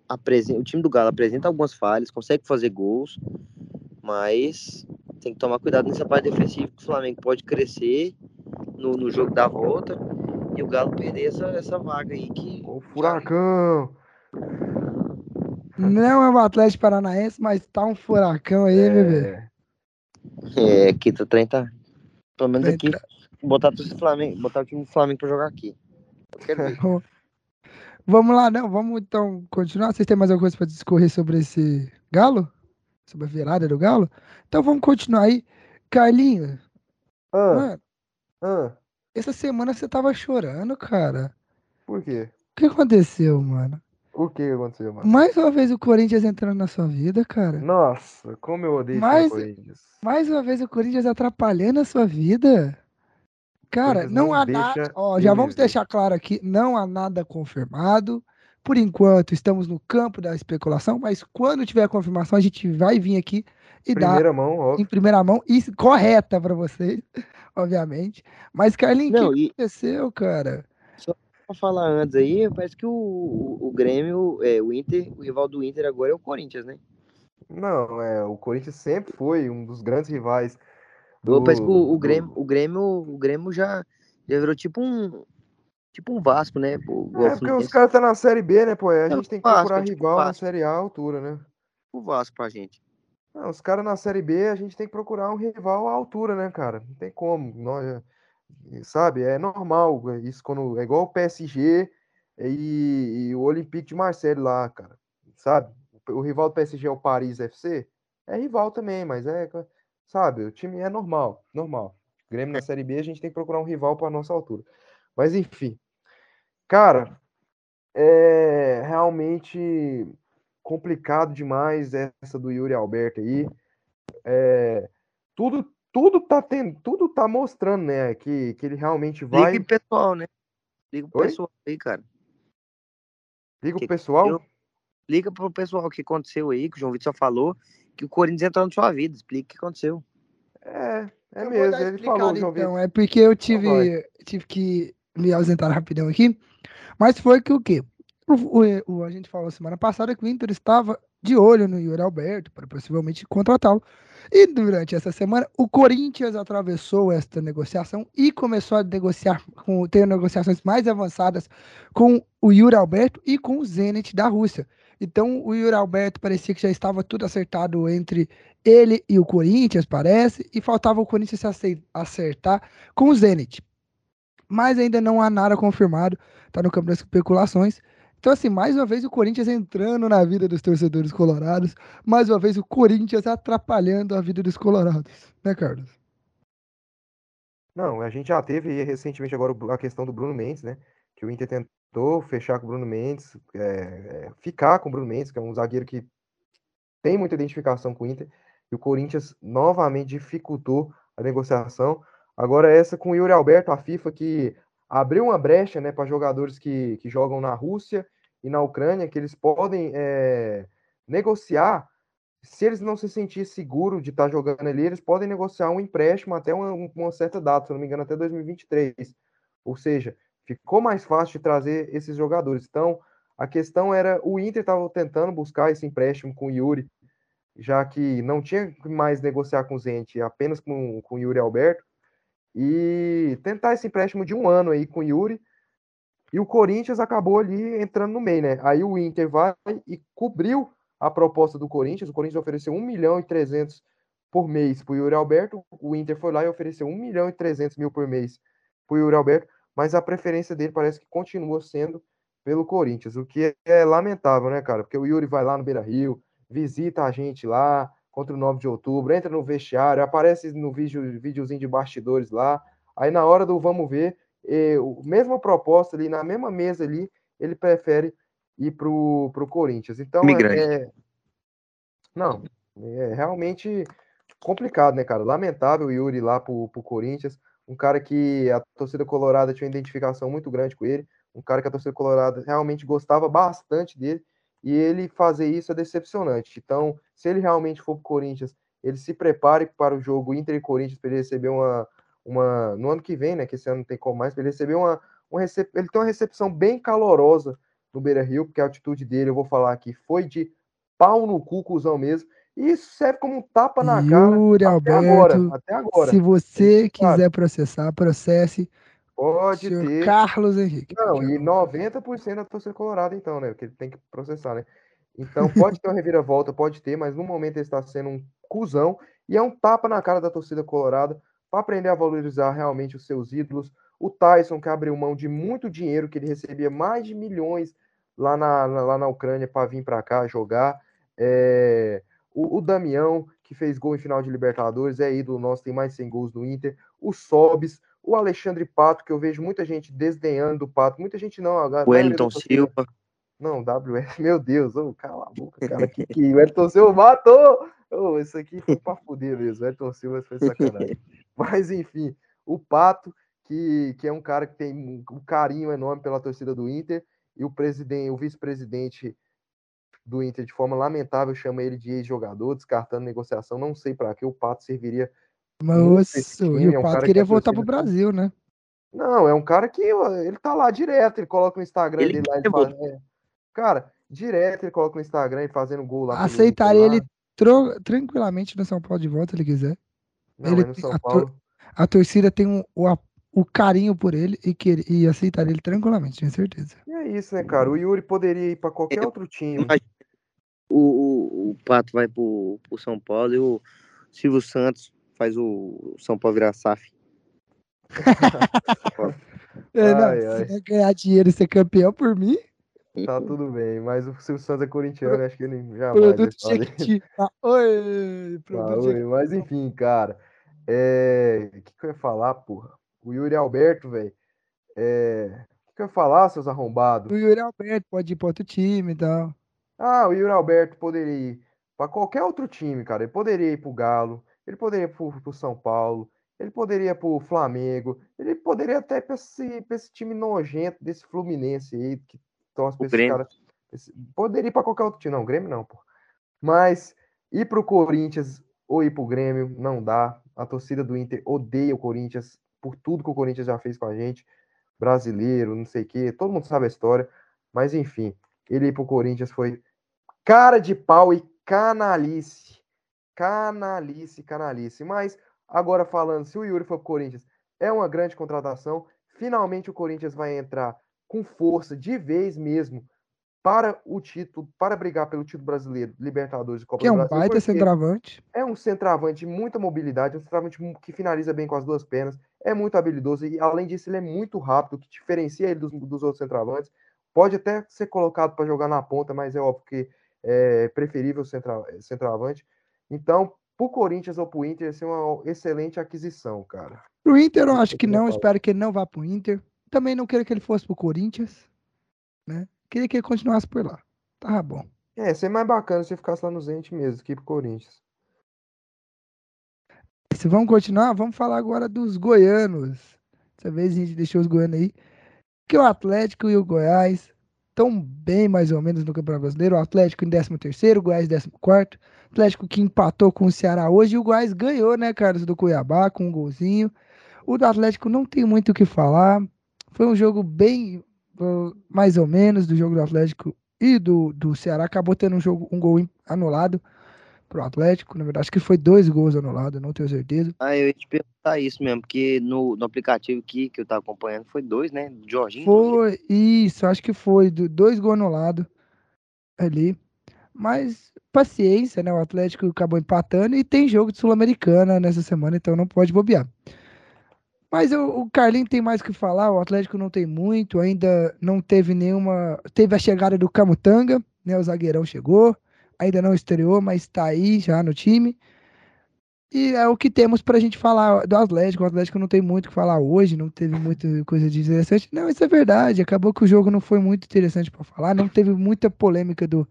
apresen- o time do Galo apresenta algumas falhas, consegue fazer gols, mas tem que tomar cuidado nessa parte defensiva, que o Flamengo pode crescer no, no jogo da volta e o Galo perder essa, essa vaga aí que O Furacão! Não é o Atlético Paranaense, mas tá um furacão aí, bebê. É, É, aqui tá. Pelo menos aqui, botar, todo esse Flamengo, botar o time do Flamengo pra jogar aqui. Vamos lá, não, vamos então continuar. Vocês têm mais alguma coisa para discorrer sobre esse Galo? Sobre a virada do Galo? Então vamos continuar aí. Carlinhos, ah, mano, ah, essa semana você tava chorando, cara. por quê? O que aconteceu, mano? O que aconteceu, mano? Mais uma vez o Corinthians entrando na sua vida, cara. Nossa, como eu odeio Mas- Corinthians. Mais uma vez o Corinthians atrapalhando a sua vida. Cara, Corinthians não, não há deixa nada. Ó, já vamos deixar claro aqui: não há nada confirmado. Por enquanto, estamos no campo da especulação, mas quando tiver a confirmação, a gente vai vir aqui e Primeira dar mão, óbvio. em primeira mão e correta para vocês, obviamente. Mas, Carlinhos, o que e- aconteceu, cara? Pra falar antes aí, parece que o, o, o Grêmio, é, o Inter, o rival do Inter agora é o Corinthians, né? Não, é, o Corinthians sempre foi um dos grandes rivais Do, do, parece que o, o do- Grêmio, o Grêmio, o Grêmio já, já virou tipo um tipo um Vasco, né? Pô, igual É o porque os caras estão na Série B, né, pô? A Não, gente tem que Vasco, procurar é tipo rival na Vasco. Série A à altura, né? o Vasco pra gente. Não, os caras na Série B, a gente tem que procurar um rival à altura, né, cara? Não tem como. Nós, sabe? É normal. Isso quando. É igual o PSG e, e o Olympique de Marseille lá, cara. Sabe? O rival do PSG é o Paris FC. É rival também, mas é. Sabe? O time é normal. Normal. Grêmio na Série B, a gente tem que procurar um rival para nossa altura. Mas enfim. Cara, é realmente complicado demais essa do Yuri Alberto aí. É, tudo, tudo tá tendo, tudo tá mostrando, né, que, que ele realmente vai. Liga pro pessoal, né? Liga pro Oi? pessoal aí, cara. Liga pro pessoal. eu- Liga pro pessoal o que aconteceu aí, que o João Vitor só falou que o Corinthians entrou na sua vida. Explica o que aconteceu. É, é Eu mesmo. Ele falou, João então. Vitor. É porque eu vai. tive, tive que me ausentar rapidão aqui. Mas foi que o quê? O, o- a gente falou semana passada que o Inter estava de olho no Yuri Alberto para possivelmente contratá-lo. E durante essa semana, o Corinthians atravessou esta negociação e começou a negociar, com, ter negociações mais avançadas com o Yuri Alberto e com o Zenit da Rússia. Então, o Yuri Alberto parecia que já estava tudo acertado entre ele e o Corinthians, parece, e faltava o Corinthians se acertar com o Zenit. Mas ainda não há nada confirmado, tá no campo das especulações. Então, assim, mais uma vez o Corinthians entrando na vida dos torcedores colorados, mais uma vez o Corinthians atrapalhando a vida dos colorados, né, Carlos? Não, a gente já teve recentemente agora a questão do Bruno Mendes, né? Que o Inter tentou fechar com o Bruno Mendes, é, é, ficar com o Bruno Mendes, que é um zagueiro que tem muita identificação com o Inter, e o Corinthians novamente dificultou a negociação. Agora essa com o Yuri Alberto, a FIFA que abriu uma brecha, né, para jogadores que, que jogam na Rússia e na Ucrânia, que eles podem é, negociar se eles não se sentirem seguros de estar jogando ali, eles podem negociar um empréstimo até uma, uma certa data, se não me engano, até 2023. Ou seja, ficou mais fácil de trazer esses jogadores. Então, a questão era, o Inter estava tentando buscar esse empréstimo com o Yuri, já que não tinha mais negociar com o Zente, apenas com, com o Yuri Alberto, e tentar esse empréstimo de um ano aí com o Yuri, e o Corinthians acabou ali entrando no meio, né? Aí o Inter vai e cobriu a proposta do Corinthians. O Corinthians ofereceu 1 milhão e 300 por mês para o Yuri Alberto. O Inter foi lá e ofereceu 1 milhão e 300 mil por mês para o Yuri Alberto. Mas a preferência dele parece que continua sendo pelo Corinthians, o que é lamentável, né, cara? Porque o Yuri vai lá no Beira Rio, visita a gente lá contra o 9 de outubro, entra no vestiário, aparece no vídeo, videozinho de bastidores lá. Aí na hora do vamos ver, eh, o mesma proposta ali, na mesma mesa ali, ele prefere ir pro, pro Corinthians. Então, é, é- não, é realmente complicado, né, cara? Lamentável o Yuri lá pro, pro Corinthians, um cara que a torcida colorada tinha uma identificação muito grande com ele, um cara que a torcida colorada realmente gostava bastante dele, e ele fazer isso é decepcionante. Então, se ele realmente for pro Corinthians, ele se prepare para o jogo Inter e Corinthians para ele receber uma, uma no ano que vem, né, que esse ano não tem como mais, ele receber uma, uma recep... ele tem uma recepção bem calorosa no Beira-Rio, porque a atitude dele, eu vou falar aqui, foi de pau no cu, cuzão mesmo. E isso serve como um tapa na cara Yuri até Alberto, agora, até agora. se você quiser processar, processe Pode senhor ter. Carlos Henrique. Não, e 90% da torcida colorada, então, né? Porque ele tem que processar, né? Então, pode ter uma reviravolta, pode ter, mas no momento ele está sendo um cuzão e é um tapa na cara da torcida colorada para aprender a valorizar realmente os seus ídolos. O Tyson, que abriu mão de muito dinheiro, que ele recebia mais de milhões lá na, lá na Ucrânia para vir para cá jogar. É, O, o Damião, que fez gol em final de Libertadores, é ídolo nosso, tem mais de 100 gols no Inter. O Sobis, o Alexandre Pato, que eu vejo muita gente desdenhando do Pato, muita gente não. a O torcida- Silva. Não, WS, meu Deus, ô, cala a boca, cara, que que o Elton Silva matou! Ô, isso aqui foi pra fuder mesmo, o Elton Silva foi sacanagem. Mas, enfim, o Pato, que, que é um cara que tem um carinho enorme pela torcida do Inter, e o presidente, o vice-presidente do Inter, de forma lamentável, chama ele de ex-jogador, descartando negociação. Não sei para que o Pato serviria. Nossa, e o é um Pato queria voltar pro Brasil, né? Não, é um cara que ele tá lá direto, ele coloca no Instagram ele dele lá, ele faz, é, Cara, direto ele coloca no Instagram e fazendo gol lá. Aceitaria ele. Tranquilamente no São Paulo de volta, se ele quiser. Não, ele, é no São a, Paulo. a torcida tem um, o, o carinho por ele e, que, e aceitaria ele tranquilamente, tenho certeza. E é isso, né, cara? O Yuri poderia ir para qualquer é, outro time. O, o, o Pato vai pro, pro São Paulo e o Silvio Santos faz o São Paulo virar SAF. é, não, ai, ai. Se ganhar dinheiro e ser campeão por mim. Tá tudo bem, mas o Silvio Santos é corintiano, acho que ele jamais. Produto. Ah, oi, produto Mas enfim, cara. É... O que, que eu ia falar, porra? O Yuri Alberto, velho. É... O que, que eu ia falar, seus arrombados? O Yuri Alberto pode ir para outro time e tal. Ah, o Yuri Alberto poderia ir para qualquer outro time, cara. Ele poderia ir pro Galo, ele poderia ir pro, pro São Paulo, ele poderia ir pro Flamengo, ele poderia até para esse, pra esse time nojento desse Fluminense aí, que torce pra esses caras. Poderia ir para qualquer outro time, não, Grêmio não, pô. Mas ir pro Corinthians ou ir pro Grêmio não dá. A torcida do Inter odeia o Corinthians por tudo que o Corinthians já fez com a gente. Brasileiro, não sei o quê, todo mundo sabe a história. Mas enfim, ele ir pro Corinthians foi cara de pau e canalice. Canalice, canalice. Mas agora falando, se o Yuri for pro Corinthians, é uma grande contratação. Finalmente o Corinthians vai entrar com força de vez mesmo para o título, para brigar pelo título brasileiro, Libertadores e Copa que do é um baita centroavante. É um centroavante de muita mobilidade, um centroavante que finaliza bem com as duas pernas, é muito habilidoso e, além disso, ele é muito rápido, que diferencia ele dos, dos outros centroavantes. Pode até ser colocado para jogar na ponta, mas é óbvio que é preferível central, centroavante. Então, para o Corinthians ou para o Inter, é uma excelente aquisição, cara. Para o Inter, eu acho que não. Espero que ele não vá para o Inter. Também não quero que ele fosse para o Corinthians. Né? Queria que ele continuasse por lá. Tava bom. É, seria mais bacana se ele ficasse lá no Zenit mesmo, que pro Corinthians. Se vamos continuar, vamos falar agora dos goianos. Dessa vez a gente deixou os goianos aí. Que o Atlético e o Goiás estão bem mais ou menos no Campeonato Brasileiro. O Atlético em 13º, o Goiás em 14º. Atlético que empatou com o Ceará hoje e o Goiás ganhou, né, Carlos, do Cuiabá com um golzinho. O do Atlético não tem muito o que falar. Foi um jogo bem uh, mais ou menos do jogo do Atlético e do, do Ceará. Acabou tendo um jogo um gol anulado pro Atlético. Na verdade, acho que foi dois gols anulados, não tenho certeza. Ah, eu ia te perguntar isso mesmo, porque no, no aplicativo aqui que eu tava acompanhando foi dois, né? Jorginho. Foi, isso, acho que foi. Dois gols anulados ali. Mas paciência, né? O Atlético acabou empatando e tem jogo de Sul-Americana nessa semana, então não pode bobear. Mas o, o Carlinho tem mais o que falar, o Atlético não tem muito, ainda não teve nenhuma. Teve a chegada do Camutanga, né? O zagueirão chegou ainda não estreou, mas está aí já no time. E é o que temos para a gente falar do Atlético. O Atlético não tem muito o que falar hoje, não teve muita coisa de interessante. Não, isso é verdade. Acabou que o jogo não foi muito interessante para falar. Não teve muita polêmica do,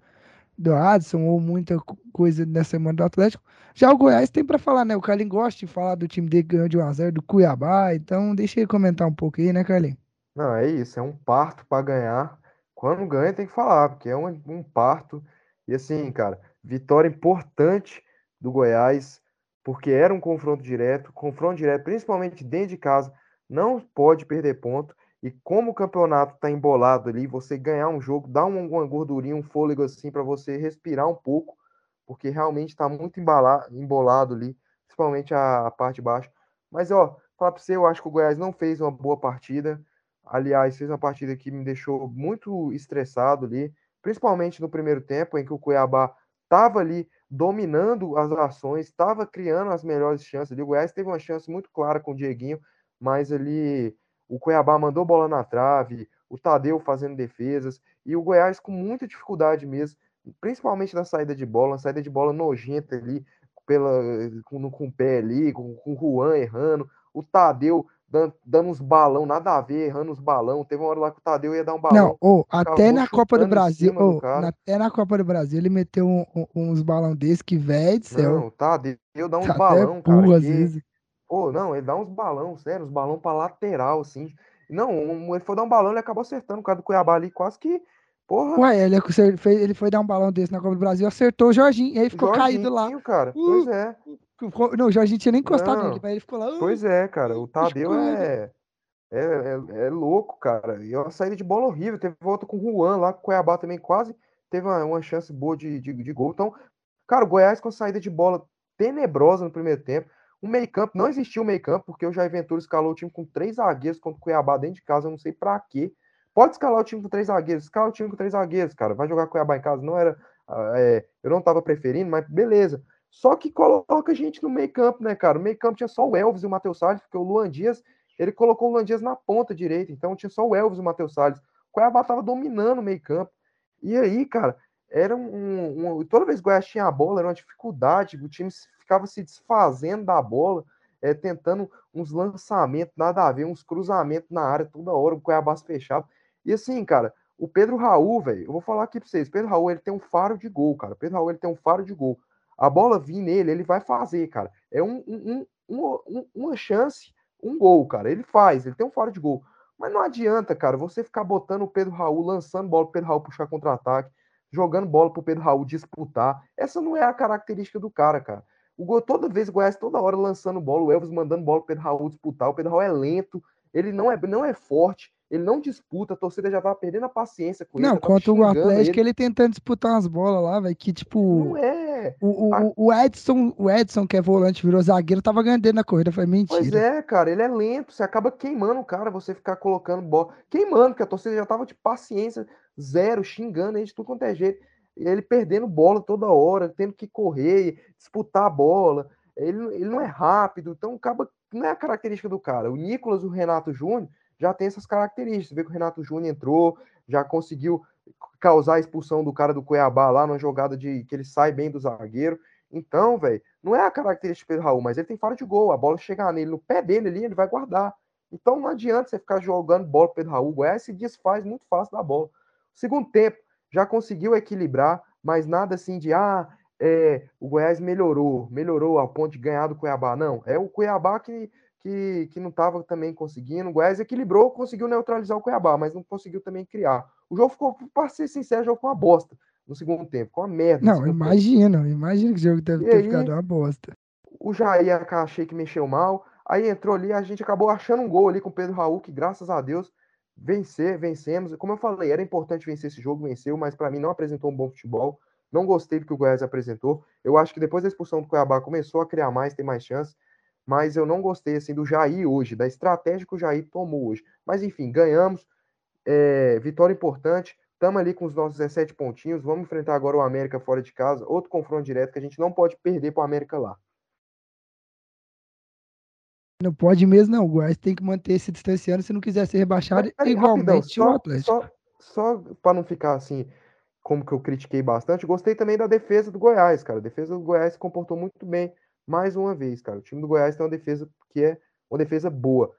do Adson ou muita coisa nessa semana do Atlético. Já o Goiás tem para falar, né? O Carlinhos gosta de falar do time dele ganhou de 1x0 do Cuiabá. Então deixa ele comentar um pouco aí, né, Carlinhos? Não, é isso. É um parto para ganhar. Quando ganha, tem que falar, porque é um, um parto. E assim, cara, vitória importante do Goiás, porque era um confronto direto, confronto direto, principalmente dentro de casa, não pode perder ponto. E como o campeonato tá embolado ali, você ganhar um jogo, dá uma, gordurinha, um fôlego assim para você respirar um pouco, porque realmente está muito embalado, embolado ali, principalmente a, a parte de baixo. Mas ó, falar para você, eu acho que o Goiás não fez uma boa partida. Aliás, fez uma partida que me deixou muito estressado ali principalmente no primeiro tempo, em que o Cuiabá estava ali dominando as ações, estava criando as melhores chances ali. O Goiás teve uma chance muito clara com o Dieguinho, mas ali o Cuiabá mandou bola na trave, o Tadeu fazendo defesas, e o Goiás com muita dificuldade mesmo, principalmente na saída de bola, saída de bola nojenta ali, pela, com, com o pé ali, com, com o Juan errando, o Tadeu dando, dando uns balão, nada a ver, errando os balão. Teve uma hora lá que o Tadeu ia dar um balão. Não, oh, até na Copa do Brasil, oh, até na Copa do Brasil ele meteu um, um, uns balão desses que velho do céu. Não, o Tadeu dá uns balão, cara. Pô, às vezes. Pô, não, ele dá uns balão, sério, uns balão pra lateral, assim. Não, ele foi dar um balão, ele acabou acertando o cara do Cuiabá ali, quase que. Porra. Ué, ele, foi, ele foi dar um balão desse na Copa do Brasil, acertou o Jorginho, e aí ficou Jorginho, caído lá. cara. Uh, pois é. Não, o Jorginho tinha nem encostado Não. nele, mas ele ficou lá. uh, Pois é, cara. O Tadeu escuro. é, é, é, é louco, cara. E é uma saída de bola horrível. Teve volta com o Juan lá, com o Cuiabá também quase teve uma, uma chance boa de, de, de gol. Então, cara, o Goiás com saída de bola tenebrosa no primeiro tempo. O meio campo, não existiu o meio campo, porque o Jair Ventura escalou o time com três zagueiros contra o Cuiabá dentro de casa, eu não sei pra quê. Pode escalar o time com três zagueiros, escala o time com três zagueiros, cara. Vai jogar Cuiabá em casa, não era. ah, é, eu não tava preferindo, mas beleza. Só que coloca a gente no meio campo, né, cara? O meio campo tinha só o Elvis e o Matheus Salles, porque o Luan Dias, ele colocou o Luan Dias na ponta direita, então tinha só o Elvis e o Matheus Salles. O Cuiabá tava dominando o meio campo. E aí, cara, era um, um- Toda vez que o Goiás tinha a bola, era uma dificuldade, o time ficava se desfazendo da bola, é, tentando uns lançamentos, nada a ver, uns cruzamentos na área toda hora, o Cuiabá se fechava. E assim, cara, o Pedro Raul, velho, eu vou falar aqui pra vocês, Pedro Raul, ele tem um faro de gol, cara. Pedro Raul, ele tem um faro de gol. A bola vir nele, ele vai fazer, cara. É um, um- um- um- uma chance, um gol, cara. Ele faz, ele tem um faro de gol. Mas não adianta, cara, você ficar botando o Pedro Raul, lançando bola pro Pedro Raul puxar contra-ataque, jogando bola pro Pedro Raul disputar. Essa não é a característica do cara, cara. O toda vez o Goiás, toda hora lançando bola, o Elvis mandando bola pro Pedro Raul disputar. O Pedro Raul é lento, ele não é, não é forte, ele não disputa, a torcida já tava perdendo a paciência com ele. Não, tava contra o Atlético, ele. ele tentando disputar umas bolas lá, velho, que tipo. Não é. O, o, o- o Edson, o Edson, que é volante, virou zagueiro, tava ganhando na corrida. Foi mentira. Pois é, cara, ele é lento, você acaba queimando o cara, você ficar colocando bola, queimando, porque a torcida já tava de paciência zero, xingando ele de tudo quanto é jeito, ele perdendo bola toda hora, tendo que correr, disputar a bola, ele, ele não é rápido, então acaba, não é a característica do cara. O Nicolas o Renato Júnior já tem essas características, você vê que o Renato Júnior entrou, já conseguiu causar a expulsão do cara do Cuiabá lá numa jogada de que ele sai bem do zagueiro. Então, velho, não é a característica do Raul, mas ele tem faro de gol. A bola chegar nele, no pé dele ali, ele vai guardar. Então não adianta você ficar jogando bola pro Pedro Raul. O Goiás se desfaz muito fácil da bola. Segundo tempo, já conseguiu equilibrar, mas nada assim de ah, é, o Goiás melhorou, melhorou a ponto de ganhar do Cuiabá. Não, é o Cuiabá que, que, que não estava também conseguindo. O Goiás equilibrou, conseguiu neutralizar o Cuiabá, mas não conseguiu também criar. O jogo ficou, para ser sincero, jogo ficou uma bosta no segundo tempo, ficou uma merda. Não, imagina, imagina que o jogo deve E ter aí? ficado uma bosta. o Jair achei que mexeu mal. Aí entrou ali, a gente acabou achando um gol ali com o Pedro Raul, que graças a Deus vencer, vencemos. Como eu falei, era importante vencer esse jogo, venceu, mas para mim não apresentou um bom futebol. Não gostei do que o Goiás apresentou. Eu acho que depois da expulsão do Cuiabá começou a criar mais, ter mais chance. Mas eu não gostei assim do Jair hoje, da estratégia que o Jair tomou hoje. Mas enfim, ganhamos. É, vitória importante. Estamos ali com os nossos 17 pontinhos. Vamos enfrentar agora o América fora de casa. Outro confronto direto que a gente não pode perder para o América lá. Não pode mesmo, não. O Goiás tem que manter se distanciando se não quiser ser rebaixado peraí, igualmente rapidão, o só, Atlético. só, só para não ficar assim, como que eu critiquei bastante, gostei também da defesa do Goiás, cara. A defesa do Goiás se comportou muito bem, mais uma vez, cara. O time do Goiás tem uma defesa que é uma defesa boa.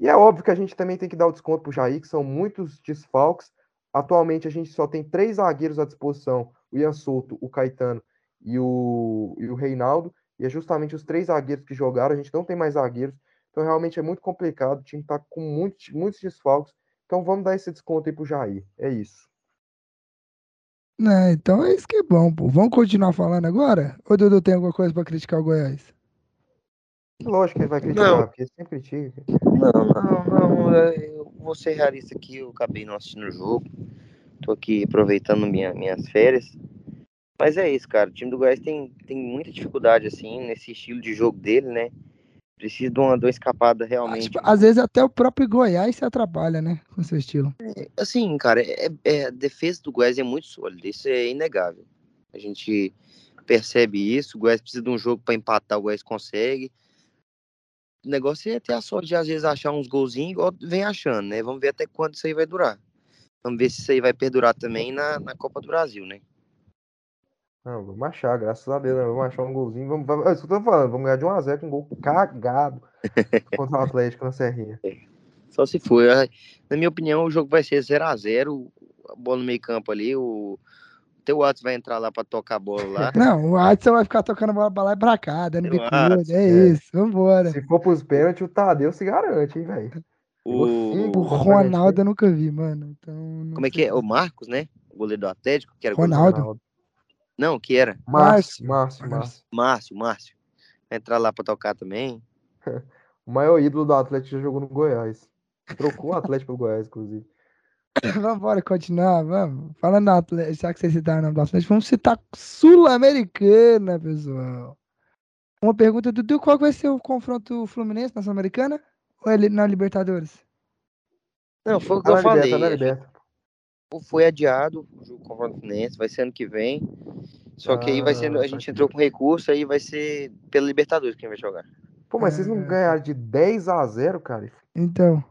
E é óbvio que a gente também tem que dar o desconto pro Jair, que são muitos desfalques. Atualmente a gente só tem três zagueiros à disposição: o Ian Souto, o Caetano e o, e o Reinaldo. E é justamente os três zagueiros que jogaram, a gente não tem mais zagueiros. Então realmente é muito complicado. O time tá com muitos, muitos desfalques. Então vamos dar esse desconto aí pro Jair. É isso. Né, então é isso que é bom, pô. Vamos continuar falando agora? Ô, Dudu, tem alguma coisa pra criticar o Goiás? Lógico que ele vai criticar, Não. porque ele sempre critica. Não, não, não. é, Eu vou ser realista aqui, eu acabei não assistindo o jogo. Tô aqui aproveitando minha- minhas férias. Mas é isso, cara. O time do Goiás tem, tem muita dificuldade, assim, nesse estilo de jogo dele, né? Precisa de uma, de uma escapada Ah, realmente. tipo, às vezes até o próprio Goiás se atrapalha, né? Com seu estilo. Assim, cara, é, é- a defesa do Goiás é muito sólida, isso é inegável. A gente percebe isso, o Goiás precisa de um jogo para empatar, o Goiás consegue. O negócio é ter a sorte de às vezes achar uns golzinhos, igual vem achando, né? Vamos ver até quando isso aí vai durar. Vamos ver se isso aí vai perdurar também na, na Copa do Brasil, né? Não, vamos achar, graças a Deus, né? Vamos achar um golzinho. Vamos, vamos, é isso que eu tô falando, vamos ganhar de 1x0 com um gol cagado contra o Atlético na Serrinha. Só se for. Ah, Na minha opinião, o jogo vai ser 0 a 0 a bola no meio campo ali, o teu Watts vai entrar lá para tocar a bola lá. Não, o Adson vai ficar tocando bola pra lá e pra cá, dando bicuda. É é. isso, vambora. Se for pros pênaltis, o Tadeu se garante, hein, velho? O contra Ronaldo eu nunca vi, mano. Então, Como é que sei. é? O Marcos, né? O goleiro do Atlético, que era Ronaldo. goleiro- Não, que era Márcio, Márcio. Márcio, Márcio. Márcio. Entrar lá pra tocar também. O maior ídolo do Atlético já jogou no Goiás. Trocou o Atlético pelo Goiás, inclusive. Vamos embora, continuar, vamos. Falando do Atlético, já que vocês citaram o nome do Atlético, vamos citar Sul-Americana, pessoal. Uma pergunta, Dudu, qual vai ser o confronto Fluminense na Sul-Americana? Ou é na Libertadores? Não, foi o que eu falei. liberta, Foi adiado o jogo contra o Fluminense, vai ser ano que vem. Só que aí vai ser. Ah, A gente tá entrou com recurso, aí vai ser pela Libertadores quem vai jogar. Pô, mas vocês não É. ganharam de 10 a 0, cara? Então,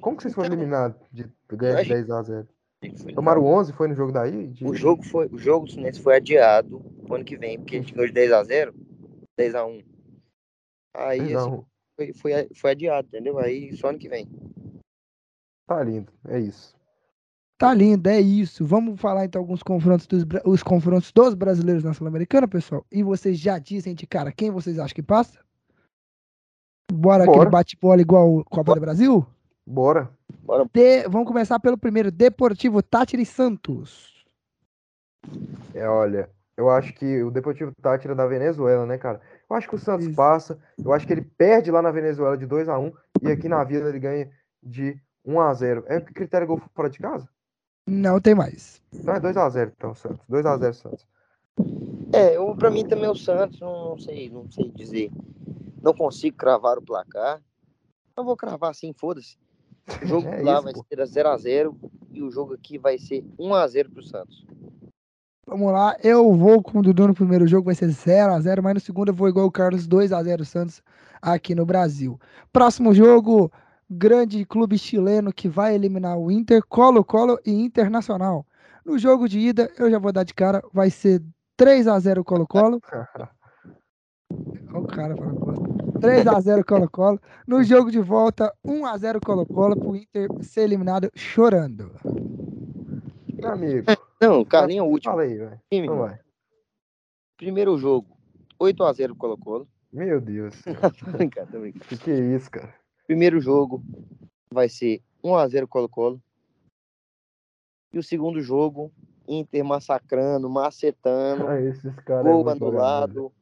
Como que vocês foram Então, eliminados de ganhar de a gente- 10 a 0? Foi- Tomaram 11, foi no jogo daí? De- O jogo foi, o jogo do Fluminense foi adiado pro ano que vem, porque a gente ganhou de 10 a 0, 10 a 1. Aí 10 a assim, 1. foi, foi, foi adiado, entendeu? Aí só ano que vem. Tá lindo, é isso. Tá lindo, é isso. Vamos falar então alguns confrontos dos, os confrontos dos brasileiros na Sul-Americana, pessoal. E vocês já dizem de cara quem vocês acham que passa? Bora, aquele Bora. bate-bola igual o Copa do Brasil? Bora. De- Vamos começar pelo primeiro, Deportivo Tátira e Santos. É, olha, eu acho que o Deportivo Tátira da Venezuela, né, cara? Eu acho que o Santos Isso. passa. Eu acho que ele perde lá na Venezuela de 2 a 1 e aqui na Vila ele ganha de 1 a 0. É critério gol fora de casa? Não tem mais. Então é 2 a 0 então, Santos. 2 a 0 Santos. É, eu, pra mim também o Santos, não, não sei, não sei dizer. Não consigo cravar o placar. Eu vou cravar assim, foda-se. O jogo É lá isso, vai pô. ser 0x0 e o jogo aqui vai ser 1x0 pro Santos. Vamos lá, eu vou com o Dudu no primeiro jogo, vai ser 0x0, mas no segundo eu vou igual o Carlos, 2x0 Santos aqui no Brasil. Próximo jogo, grande clube chileno que vai eliminar o Inter, Colo-Colo e Internacional. No jogo de ida, eu já vou dar de cara, vai ser 3x0 Colo-Colo. Olha o cara falando bosta. 3x0 Colo-Colo. No jogo de volta, 1x0 Colo-Colo pro Inter ser eliminado chorando. Meu amigo, Não, Carlinhos é o último. fala aí, velho. Então. Primeiro jogo, 8x0 pro Colo-Colo. Meu Deus. Tô brincando, tô brincando. Que que é isso, cara? Primeiro jogo vai ser 1x0 Colo-Colo. E o segundo jogo, Inter massacrando, macetando, Ah, esses caras. é gol vagabundo. anulado,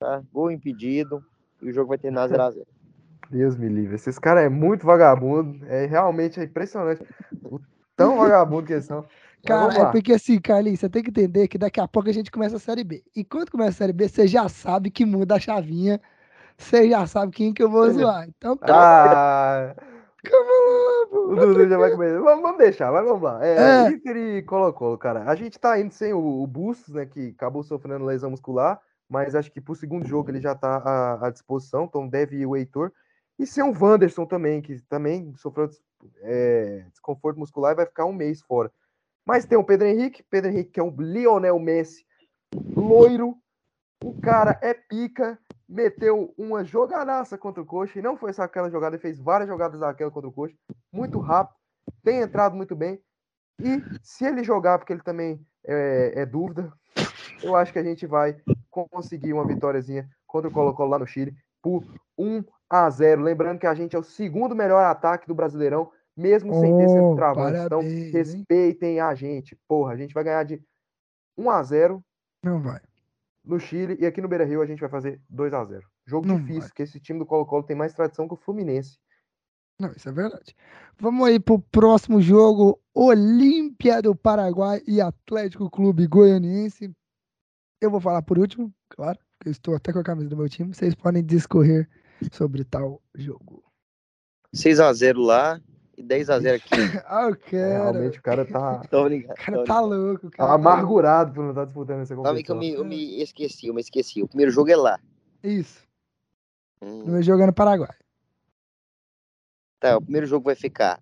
tá? gol impedido. E o jogo vai terminar 0x0. Deus me livre. Esses caras é muito vagabundo. É realmente é impressionante. O tão vagabundo que eles são. Cara, é porque assim, Carlinhos, você tem que entender que daqui a pouco a gente começa a Série B. E quando começa a Série B, você já sabe que muda a chavinha. Você já sabe quem que eu vou Olha. zoar. Então, Ah, calma lá, pô. o Dudu já vai comer. Vamos, vamos deixar, mas vamos lá. É, É. Inter e Colo-Colo, cara. A gente tá indo sem o, o Bustos, né? Que acabou sofrendo lesão muscular. Mas acho que pro segundo jogo ele já tá à, à disposição. Então deve ir o Heitor. E sem o Wanderson também, que também sofreu é, desconforto muscular e vai ficar um mês fora. Mas tem o Pedro Henrique. Pedro Henrique, que é um Lionel Messi loiro. O cara é pica. Meteu uma jogadaça contra o Coxa. E não foi só aquela jogada, ele fez várias jogadas daquela contra o Coxa. Muito rápido. Tem entrado muito bem. E se ele jogar, porque ele também é, é dúvida, eu acho que a gente vai conseguir uma vitóriazinha contra o Colo-Colo lá no Chile por 1 a 0. Lembrando que a gente é o segundo melhor ataque do Brasileirão, mesmo sem ter Oh, centroavante. Então, parabéns, hein? respeitem a gente. Porra, a gente vai ganhar de 1 a 0 Não vai. No Chile e aqui no Beira-Rio a gente vai fazer 2 a 0. Jogo Não difícil, vai. porque esse time do Colo-Colo tem mais tradição que o Fluminense. Não, isso é verdade. Vamos aí pro próximo jogo: Olímpia do Paraguai e Atlético Clube Goianiense. Eu vou falar por último, claro, porque eu estou até com a camisa do meu time. Vocês podem discorrer sobre tal jogo. 6x0 lá e 10x0 aqui. Ah, eu É, quero. realmente o cara tá Tô brincando. O cara tá louco, cara. tá amargurado por não estar disputando essa Sabe que eu competição. me, eu me esqueci, eu me esqueci. O primeiro jogo é lá. Isso. Hum, No meu jogo é no Paraguai. Tá, o primeiro jogo vai ficar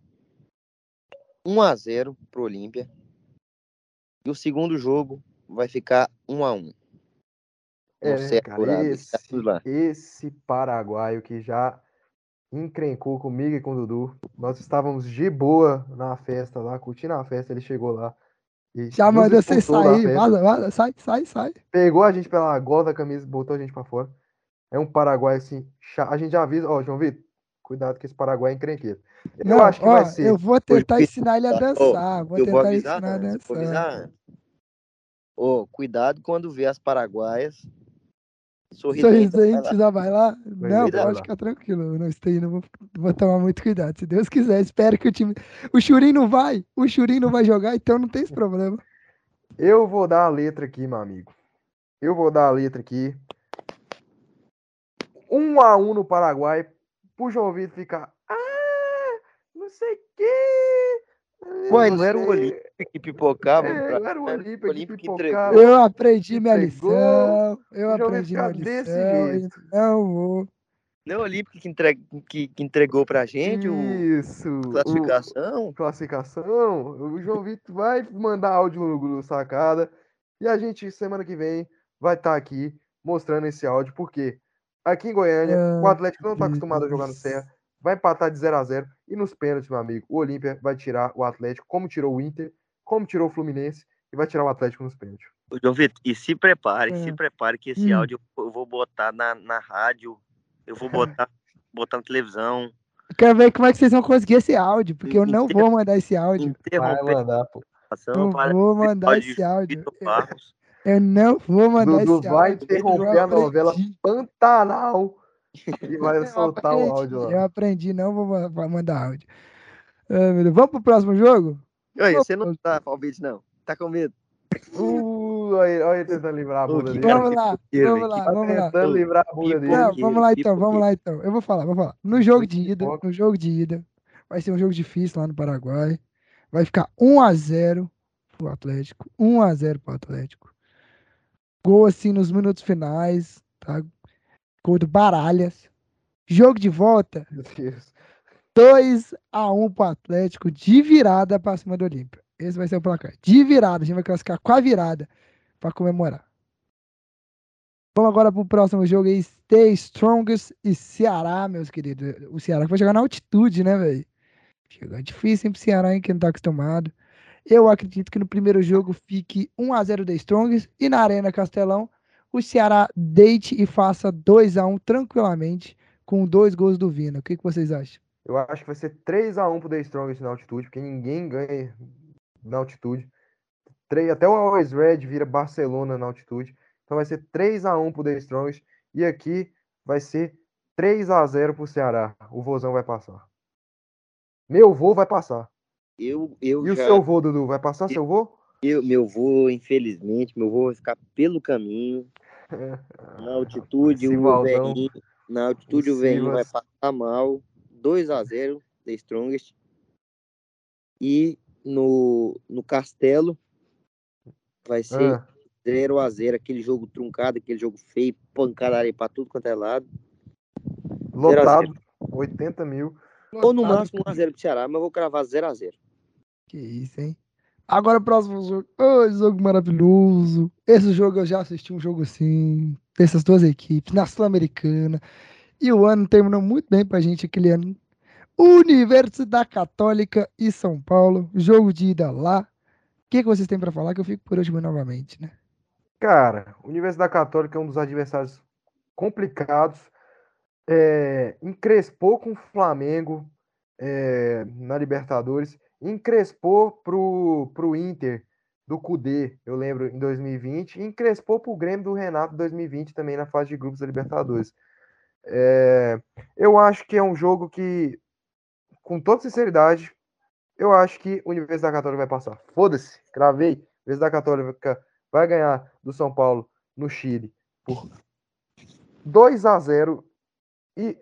1x0 pro Olímpia. E o segundo jogo vai ficar 1x1. É, Não sei a cara, curada, esse, tá esse paraguaio que já encrencou comigo e com o Dudu. Nós estávamos de boa na festa lá, curtindo a festa, ele chegou lá. E Já mandou você sair. Vaza, vaza, sai, sai, sai. Pegou a gente pela gola da camisa, botou a gente pra fora. É um paraguaio assim, a gente já avisa, ó, João Vitor, cuidado que esse paraguaio é encrenqueiro. Eu Não, acho que ó, vai ser. eu vou tentar ensinar ele a dançar. Vou eu vou tentar avisar ensinar a antes, vou dançar. avisar antes. Ô, cuidado quando vê as paraguaias Vai lá. já vai lá? Não, vai pode lá. ficar tranquilo. Eu não estou indo, vou, vou tomar muito cuidado. Se Deus quiser, espero que o time. O Churim não vai, o Churim não vai jogar, então não tem esse problema. Eu vou dar a letra aqui, meu amigo. Eu vou dar a letra aqui. Um a um no Paraguai. Pro João Vitor ficar. Ah, não sei o quê. Ué, não era o sei. Olímpio que pipocava? É, não era o que Olímpio que pipocava. entregou. Eu aprendi minha Entregou, lição. Eu o aprendi minha desse lição. e jeito. Não vou. Não é o Olímpico que, entre- que- que entregou pra gente o Isso. o- classificação? classificação. O João Vitor vai mandar áudio no grupo sacada. E a gente, semana que vem, vai estar aqui mostrando esse áudio, porque aqui em Goiânia, o Ah, Atlético não está acostumado a jogar no Serra, vai empatar de 0 a 0 e nos pênaltis, meu amigo, o Olímpia vai tirar o Atlético, como tirou o Inter, como tirou o Fluminense, e vai tirar o Atlético nos pênaltis. João Vitor, e se prepare, É. se prepare que esse Hum. áudio eu vou botar na, na rádio, eu vou botar, botar na televisão, Quero ver como é que vocês vão conseguir esse áudio, porque eu não vou mandar esse áudio. interromper mandar, pô. Não vou mandar esse áudio. Eu não vou mandar Dudu esse vai áudio. interromper Eu a novela. Pantanal e vai Eu soltar o aprendi, áudio Eu lá. aprendi, não vou ma- vou mandar áudio. Deus. Vamos pro próximo jogo? Oi, você não tá palpite, não. Tá com medo? Uh, olha ele, olha ele tentando livrar a bunda dele. Vamos lá, vamos velho, lá, Tá vamos lá. tentando livrar a bunda dele. Vamos lá então, vamos lá então. Eu vou falar, vou falar. No jogo de ida, no jogo de ida, vai ser um jogo difícil lá no Paraguai. Vai ficar 1 a 0 pro Atlético, 1 a 0 pro Atlético. Gol assim nos minutos finais, tá? Gol do Baralhas. Jogo de volta, Meu Deus. 2 a 1 pro Atlético de virada pra cima do Olímpia. Esse vai ser o placar. De virada, a gente vai classificar com a virada pra comemorar. Vamos agora pro próximo jogo aí, Stay Strongest e Ceará, meus queridos. O Ceará que vai jogar na altitude, né, velho? Chegou difícil, hein, pro Ceará, hein, que não tá acostumado. Eu acredito que no primeiro jogo fique 1x0 The Strongest e na Arena Castelão o Ceará deite e faça 2x1 tranquilamente com dois gols do Vina. O que, que vocês acham? Eu acho que vai ser 3x1 pro The Strongest na altitude, porque ninguém ganha na altitude. Até o Always Red vira Barcelona na altitude. Então vai ser 3x1 pro The Strongest. E aqui vai ser 3x0 pro Ceará. O Vozão vai passar. Meu vô vai passar. Eu, eu E o já, seu vô, Dudu? Vai passar seu vô? Eu, meu vô, infelizmente, meu vô vai ficar pelo caminho. Na altitude, o velhinho, na altitude o velhinho vai passar mal. 2 a 0 The Strongest. E no, no Castelo vai ser Ah, 0 a 0 aquele jogo truncado, aquele jogo feio, pancadaria pra tudo quanto é lado. lotado. 80 mil. Ou no máximo 1x0 pro Ceará, mas eu vou cravar 0x0. Que isso, hein? Agora o próximo jogo. Ô, jogo maravilhoso. Esse jogo eu já assisti um jogo assim, dessas duas equipes, na Sul-Americana. E o ano terminou muito bem pra gente aquele ano. Universidade Católica e São Paulo. Jogo de ida lá. O que, que vocês têm pra falar? Que eu fico por último novamente, né? Cara, Universidade Católica é um dos adversários complicados. É, encrespou com o Flamengo é, na Libertadores. Encrespou pro, pro Inter do Cudê, eu lembro, em 2020. E encrespou pro Grêmio do Renato em 2020 também na fase de grupos da Libertadores. É, eu acho que é um jogo que, com toda sinceridade, eu acho que a Universidade Católica vai passar. Foda-se, cravei. Universidade Católica vai ganhar do São Paulo no Chile por 2 a 0 e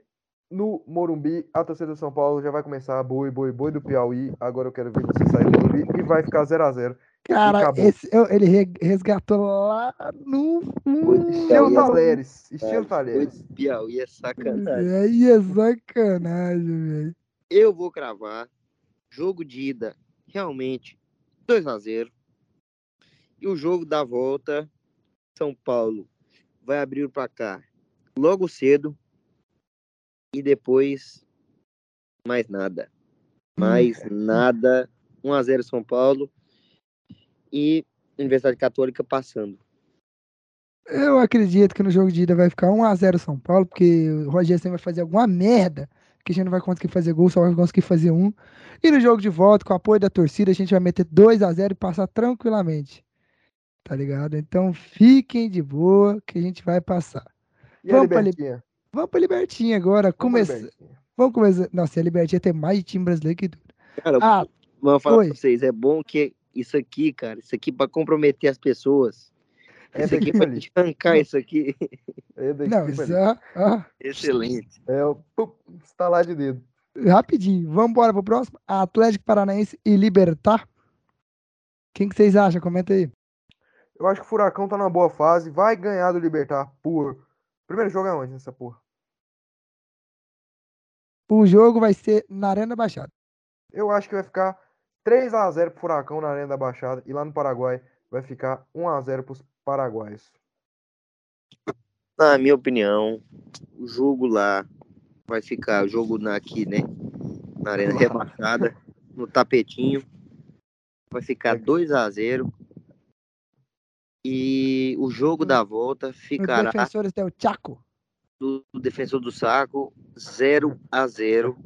no Morumbi a torcida do São Paulo já vai começar boi, boi, boi do Piauí. Agora eu quero ver você sair do Morumbi e vai ficar 0 a 0 Cara, acabou. esse, eu- ele re- resgatou lá no fundo. Estilo Piauí. Talheres, estilo Talheres. Piauí é sacanagem. Aí é sacanagem, velho. Eu vou cravar jogo de ida realmente 2 a 0 E o jogo da volta, São Paulo vai abrir o placar logo cedo e depois mais nada. Mais nada. 1 a 0 São Paulo e Universidade Católica passando. Eu acredito que no jogo de ida vai ficar 1x0 São Paulo, porque o Roger Senna vai fazer alguma merda que a gente não vai conseguir fazer gol, só vai conseguir fazer um. E no jogo de volta, com o apoio da torcida, a gente vai meter 2 a 0 e passar tranquilamente. Tá ligado? Então fiquem de boa que a gente vai passar. E a Vamos pra Libertinha? Vamos pra Libertinha agora. Começa... Libertinha. Vamos começar. Nossa, a Libertinha tem mais de time brasileiro que tudo. Cara, Ah, vou falar oi. pra vocês, é bom que isso aqui, cara, isso aqui pra comprometer as pessoas. É Isso aqui pra gente arrancar isso aqui. É daqui não, isso é, ó, Excelente. É o pum, estalar de dedo. rapidinho. Vamos embora pro próximo. Atlético Paranaense e Libertar. Quem que vocês acham? Comenta aí. Eu acho que o Furacão tá numa boa fase. Vai ganhar do Libertar por. Primeiro jogo é onde nessa porra? O jogo vai ser na Arena Baixada. Eu acho que vai ficar 3x0 pro Furacão na Arena da Baixada. E lá no Paraguai vai ficar 1x0 pros paraguaios. Na minha opinião, o jogo lá vai ficar, o jogo na, aqui, né? Na arena rebaixada, no tapetinho. Vai ficar Aqui. 2 a 0 E o jogo da volta Os ficará defensores tem o Chaco. do, do defensor do saco 0 a 0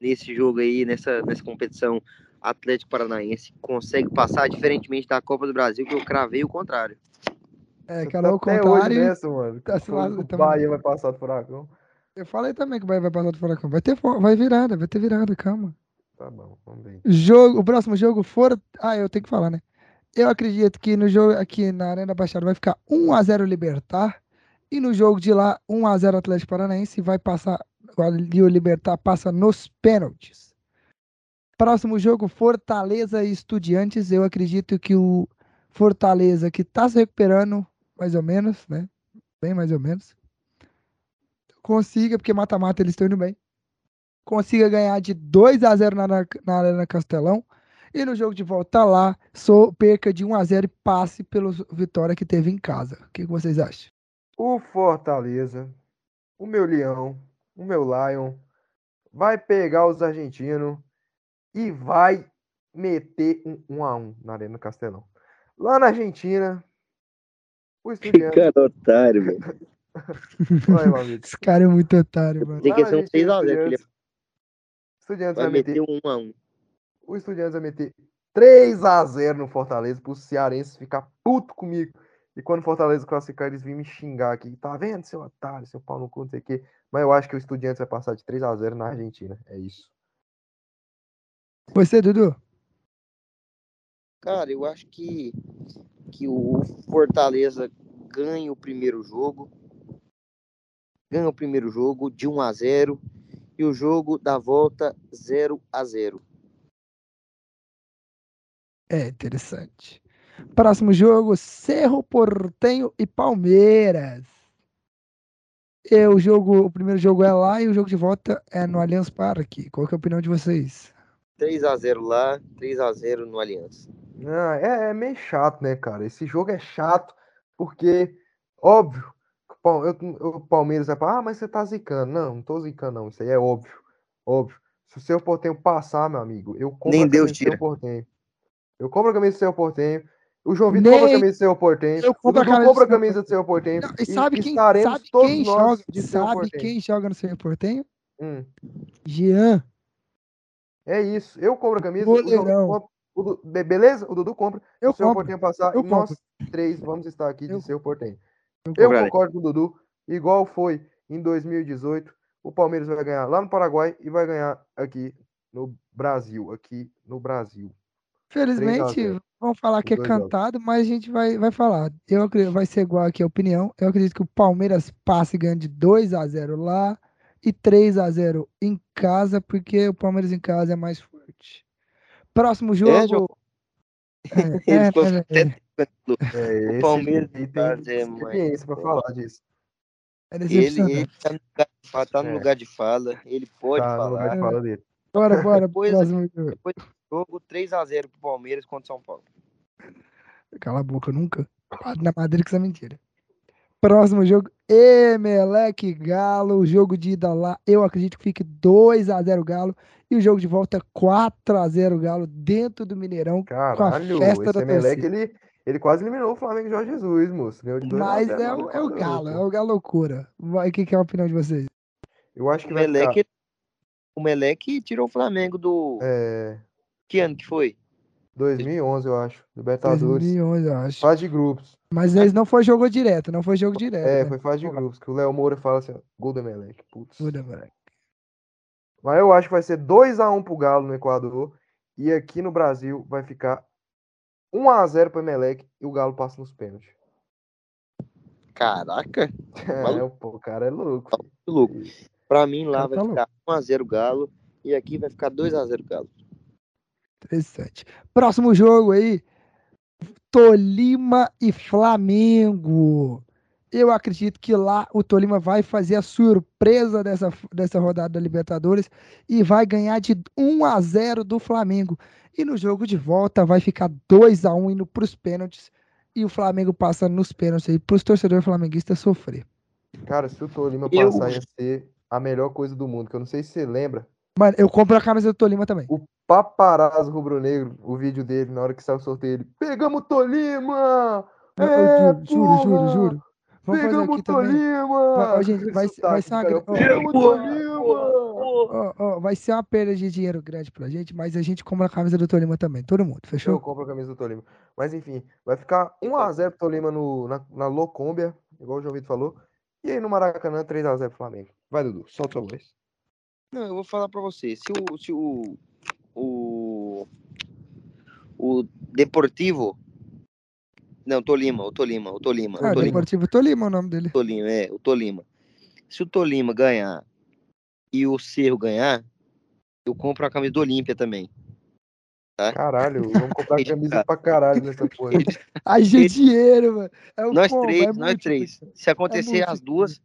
Nesse jogo aí, nessa, nessa competição, Atlético Paranaense consegue passar, diferentemente da Copa do Brasil, que eu cravei o contrário. É, que era o contrário. hoje nessa, mano. tá o também. Bahia vai passar do Furacão. Eu falei também que vai, vai passar do Furacão. Vai ter vai virada, vai ter virada, calma. Tá bom, vamos ver. Jogo, o próximo jogo for. Ah, eu tenho que falar, né? Eu acredito que no jogo aqui na Arena Baixada vai ficar 1x0 Libertar. E no jogo de lá, 1x0 Atlético Paranaense. Vai passar. Ali o Libertar passa nos pênaltis. Próximo jogo, Fortaleza e Estudiantes. Eu acredito que o Fortaleza, que tá se recuperando, mais ou menos, né? Bem mais ou menos. Consiga, porque mata-mata eles estão indo bem. Consiga ganhar de 2 a 0 na, na, na Arena Castelão. E no jogo de volta lá, sou perca de 1 a 0 e passe pelo Vitória que teve em casa. O que, que vocês acham? O Fortaleza, o meu Leão, o meu Lion, vai pegar os argentinos e vai meter um 1 a 1 na Arena Castelão. Lá na Argentina, o Estudiantes. Cara, otário, velho. Vai. Esse cara é muito otário, mano. Tem que ser um Argentina, 6 a 0 que ele Estudiantes, vai vai meter, um 1 a 1 o Estudiantes vai meter 3 a 0 no Fortaleza pro cearense ficar puto comigo. E quando o Fortaleza classificar, eles vêm me xingar aqui. Tá vendo, seu otário, seu pau no cu, não sei o quê. Mas eu acho que o Estudiantes vai passar de 3 a 0 na Argentina. É isso. Você, Dudu? Cara, eu acho que, que o Fortaleza ganha o primeiro jogo. Ganha o primeiro jogo de 1 a 0 e o jogo da volta 0 a 0. É interessante. Próximo jogo, Cerro Portenho e Palmeiras. E o jogo, o primeiro jogo é lá e o jogo de volta é no Allianz Parque. Qual que é a opinião de vocês? 3 a 0 lá, 3 a 0 no Aliança. Ah, é, é meio chato, né, cara? Esse jogo é chato porque, óbvio, o o Palmeiras vai falar, ah, mas você tá zicando. Não, não tô zicando, não. Isso aí é óbvio. Óbvio. Se o seu Portenho passar, meu amigo, eu compro Nem a Deus camisa do seu tira. Portenho. Eu compro a camisa do seu Portenho. O João Vitor compra a camisa do seu Portenho. eu O compro a Dudu camisa do compra a seu camisa do seu Portenho. Não, e sabe quem, estaremos sabe todos quem nós joga, de Cerro sabe Portenho. quem joga no Cerro Portenho? Hum, Jean. é isso. Eu compro a camisa. O João Vitor Goleirão. compra. O Du- be- beleza? O Dudu compra. Eu o seu. Portenho passar. Eu e nós três vamos estar aqui de Eu- seu Portenho. Eu Eu concordo com o Dudu. Igual foi em 2018, o Palmeiras vai ganhar lá no Paraguai e vai ganhar aqui no Brasil. Aqui no Brasil. Felizmente, 0. vão falar que é cantado, mas a gente vai, vai falar. Eu acredito, vai ser igual aqui a opinião. Eu acredito que o Palmeiras passe e ganhe de 2 a 0 lá e 3 a 0 em casa, porque o Palmeiras em casa é mais forte. Próximo jogo. É, Ele é, ficou é, é, É, esse Palmeiras faz, tem é, mas- experiência para falar disso. é Ele, ele tá, no lugar, de fala- tá no É. lugar de fala, ele pode Tá falar. de fala dele. Bora, bora, Depois- próximo jogo. Jogo 3 a 0 pro Palmeiras contra o São Paulo. Cala a boca, nunca. Na madeira que isso é mentira. Próximo jogo, Emelec Galo. O jogo de ida lá, eu acredito que fique 2 a 0 Galo. E o jogo de volta 4 a 0 Galo dentro do Mineirão. Caralho, festa esse da Emelec, ele, ele quase eliminou o Flamengo e Jorge Jesus, moço. Ganhou de 2 a Mas 0 é lá o, é o Galo, é o Galo loucura. Vai, o que, que é a opinião de vocês? Eu acho O que vai ficar Melec o Meleque tirou o Flamengo do. É, Que ano que foi? 2011, eu acho. Libertadores. 2011, eu acho. Fase de grupos. Mas eles não foi jogo direto, não foi jogo direto. É, né? foi fase de grupos. Que o Léo Moura fala assim, ó, gol do Emelec. Putz. Muda, moleque. Mas eu acho que vai ser 2x1 pro Galo no Equador. E aqui no Brasil vai ficar 1x0 pro Emelec e o Galo passa nos pênaltis. Caraca, É, pô, o cara é louco. que louco. Pra mim lá vai tá ficar 1x0 Galo. E aqui vai ficar 2x0 Galo. Interessante. Próximo jogo aí. Tolima e Flamengo. Eu acredito que lá o Tolima vai fazer a surpresa dessa, dessa rodada da Libertadores e vai ganhar de 1 a 0 do Flamengo. E no jogo de volta vai ficar 2 a 1 indo para os pênaltis e o Flamengo passa nos pênaltis aí para os torcedores flamenguistas sofrer. Cara, se o Tolima Eu- passar, ia ser a melhor coisa do mundo. Que eu não sei se você lembra. Mano, eu compro a camisa do Tolima também. O paparazzo rubro-negro, o vídeo dele, na hora que saiu o sorteio, ele. Pegamos o Tolima! Eu- eu É, juro, juro, juro, juro. Vamos fazer Pegamos também. Tolima! Vai- ó, gente, vai- vai ser uma cara. Pegamos o Tolima! Ó, ó, vai ser uma perda de dinheiro grande pra gente, mas a gente compra a camisa do Tolima também. Todo mundo, Eu fechou? compro a camisa do Tolima. Mas enfim, vai ficar 1x0 pro Tolima no, na, na Locômbia, igual o João Vitor falou. E aí no Maracanã, 3x0 pro Flamengo. Vai, Dudu, solta a voz. Não, eu vou falar pra você. Se o. Se. O. O Deportivo. Não, Tolima, o Tolima, o Tolima. Ah, o Tolima, Deportivo Tolima é o nome dele. Tolima, é, o Tolima. Se o Tolima ganhar e o Cerro ganhar, eu compro a camisa do Olímpia também. Caralho, vamos comprar camisa pra caralho nessa porra. aí. Haja dinheiro, mano. É Nós combo, três, é nós três. Se acontecer múltiplo. as duas.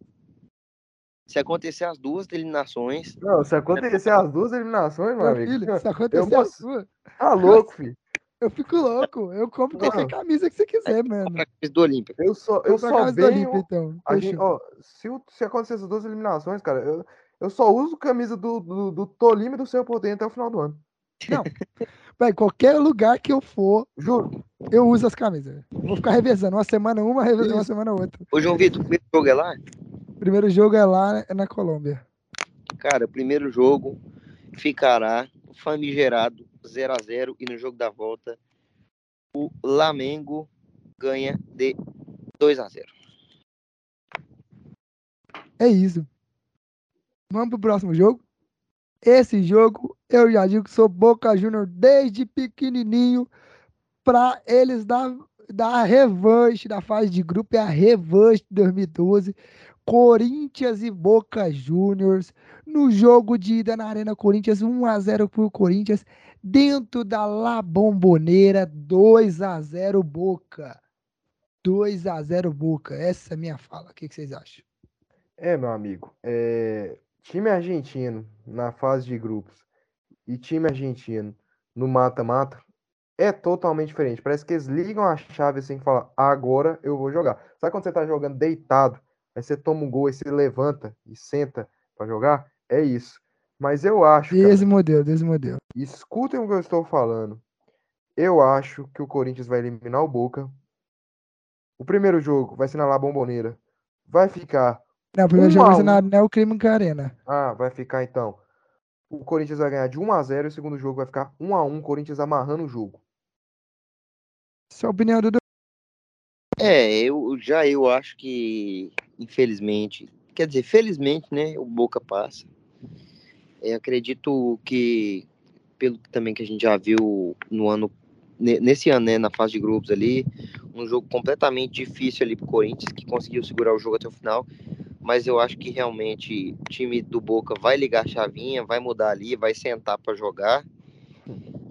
Se acontecer as duas eliminações, Não, se acontecer as duas eliminações, meu amigo. filho, se acontecer a posso- sua, Tá louco, filho. Eu fico louco. Eu compro qualquer Não. camisa que você quiser, mano. compra a camisa do Olímpia. Eu só, eu a só camisa do venho. Olímpia, então. A gente, ó, se, o- se acontecer essas duas eliminações, cara, eu, eu só uso camisa do, do, do Tolima e do Cerro Portenho até o final do ano. Vai, qualquer lugar que eu for, Juro. eu uso as camisas. Vou ficar revezando. Uma semana uma, revezando uma semana outra. Ô, João Vitor, o primeiro jogo é lá? Primeiro jogo é lá é na Colômbia. Cara, o primeiro jogo ficará famigerado 0 a 0 e no jogo da volta o Flamengo ganha de 2 a 0. É isso. Vamos pro próximo jogo. Esse jogo, eu já digo que sou Boca Júnior desde pequenininho para eles dar, dar a revanche da fase de grupo. É a revanche de 2012. Corinthians e Boca Juniors no jogo de ida na Arena Corinthians, 1 a 0 pro Corinthians, dentro da La Bomboneira, 2 a 0 Boca. 2 a 0 Boca. Essa é a minha fala. O que vocês acham? É, meu amigo. É, time argentino na fase de grupos e time argentino no mata-mata é totalmente diferente. Parece que eles ligam a chave assim e falam, agora eu vou jogar. Sabe quando você tá jogando deitado, aí você toma um gol, aí você levanta e senta pra jogar? É isso. Mas eu acho, cara, Desse modelo, desse modelo. escutem o que eu estou falando. Eu acho que o Corinthians vai eliminar o Boca. O primeiro jogo vai ser na La Bombonera. Vai ficar Não, o primeiro Um jogo vai ser na Neoquímica Arena. Ah, vai ficar então. O Corinthians vai ganhar de 1 a 0 e o segundo jogo vai ficar 1 a 1, Corinthians amarrando o jogo. Sua opinião, Dudu? É, eu já eu acho que infelizmente, quer dizer, felizmente, né, o Boca passa. Acredito que pelo também que a gente já viu no ano ne- nesse ano, né, na fase de grupos ali, um jogo completamente difícil ali pro Corinthians, que conseguiu segurar o jogo até o final, mas eu acho que realmente o time do Boca vai ligar a chavinha, vai mudar ali, vai sentar para jogar.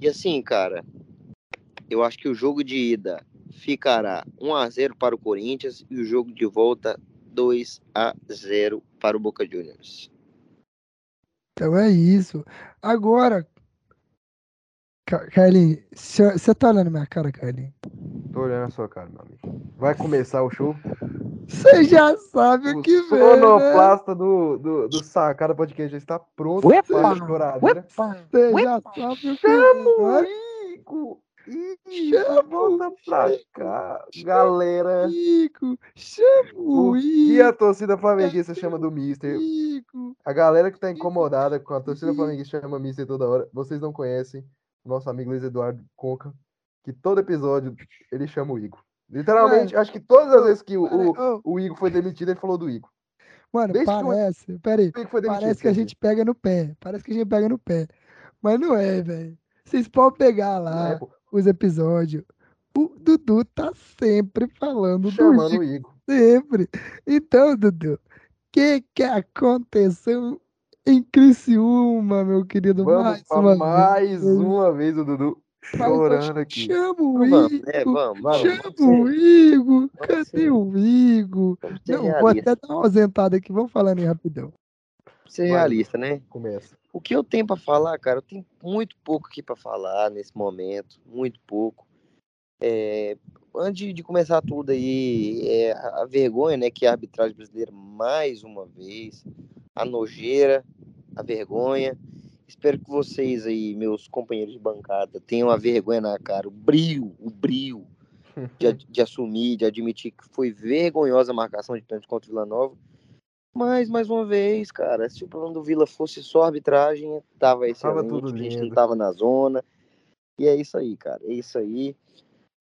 E assim, cara, eu acho que o jogo de ida ficará 1 a 0 para o Corinthians e o jogo de volta 2 a 0 para o Boca Juniors. Então é isso. Agora, Carlinhos, você tá olhando minha cara, Carlinhos? Tô olhando a sua cara, meu amigo. Vai começar o show. Você já sabe o O que vem, né? sonoplasta do, do, do Sacada Podcast já está pronto Uepa! para a. Você já sabe o que vem, né? Chama volta pra Chico, cá, chama galera. Igor, chama O o que a torcida flamenguista chama do Mister? Igor. A galera que tá incomodada com a torcida flamenguista chama Mister toda hora. Vocês não conhecem o nosso amigo Luiz Eduardo Conca, que todo episódio ele chama o Igor. Literalmente, acho que todas as vezes que o, o, o Igor foi demitido, ele falou do Igor. Mano, Desde que parece, peraí, foi demitido. parece que a gente pega no pé, parece que a gente pega no pé, mas não é, velho. Vocês podem pegar Não lá é, os episódios. O Dudu tá sempre falando do chamando Igor, o Igor. sempre. Então, Dudu, o que que aconteceu em Criciúma, meu querido? Vamos mais uma mais vez. uma vez o Dudu chorando aqui. Chama o Igor? Vamos, vamos. chama Vamos o Igor, cadê o Igor? Não, vou até dar uma ausentada aqui, vamos falando aí rapidão. Ser Vai. realista, né? Começa. O que eu tenho pra falar, cara, eu tenho muito pouco aqui pra falar nesse momento, muito pouco. É, antes de começar tudo aí, é, a vergonha, né, que a arbitragem brasileira mais uma vez, a nojeira, a vergonha. Espero que vocês aí, meus companheiros de bancada, tenham a vergonha na cara, o brio, o brio de, de assumir, de admitir que foi vergonhosa a marcação de pênalti contra o Vila Nova. Mas, mais uma vez, cara, se o problema do Vila fosse só arbitragem, tava excelente, tudo a gente não tava na zona. E é isso aí, cara, é isso aí.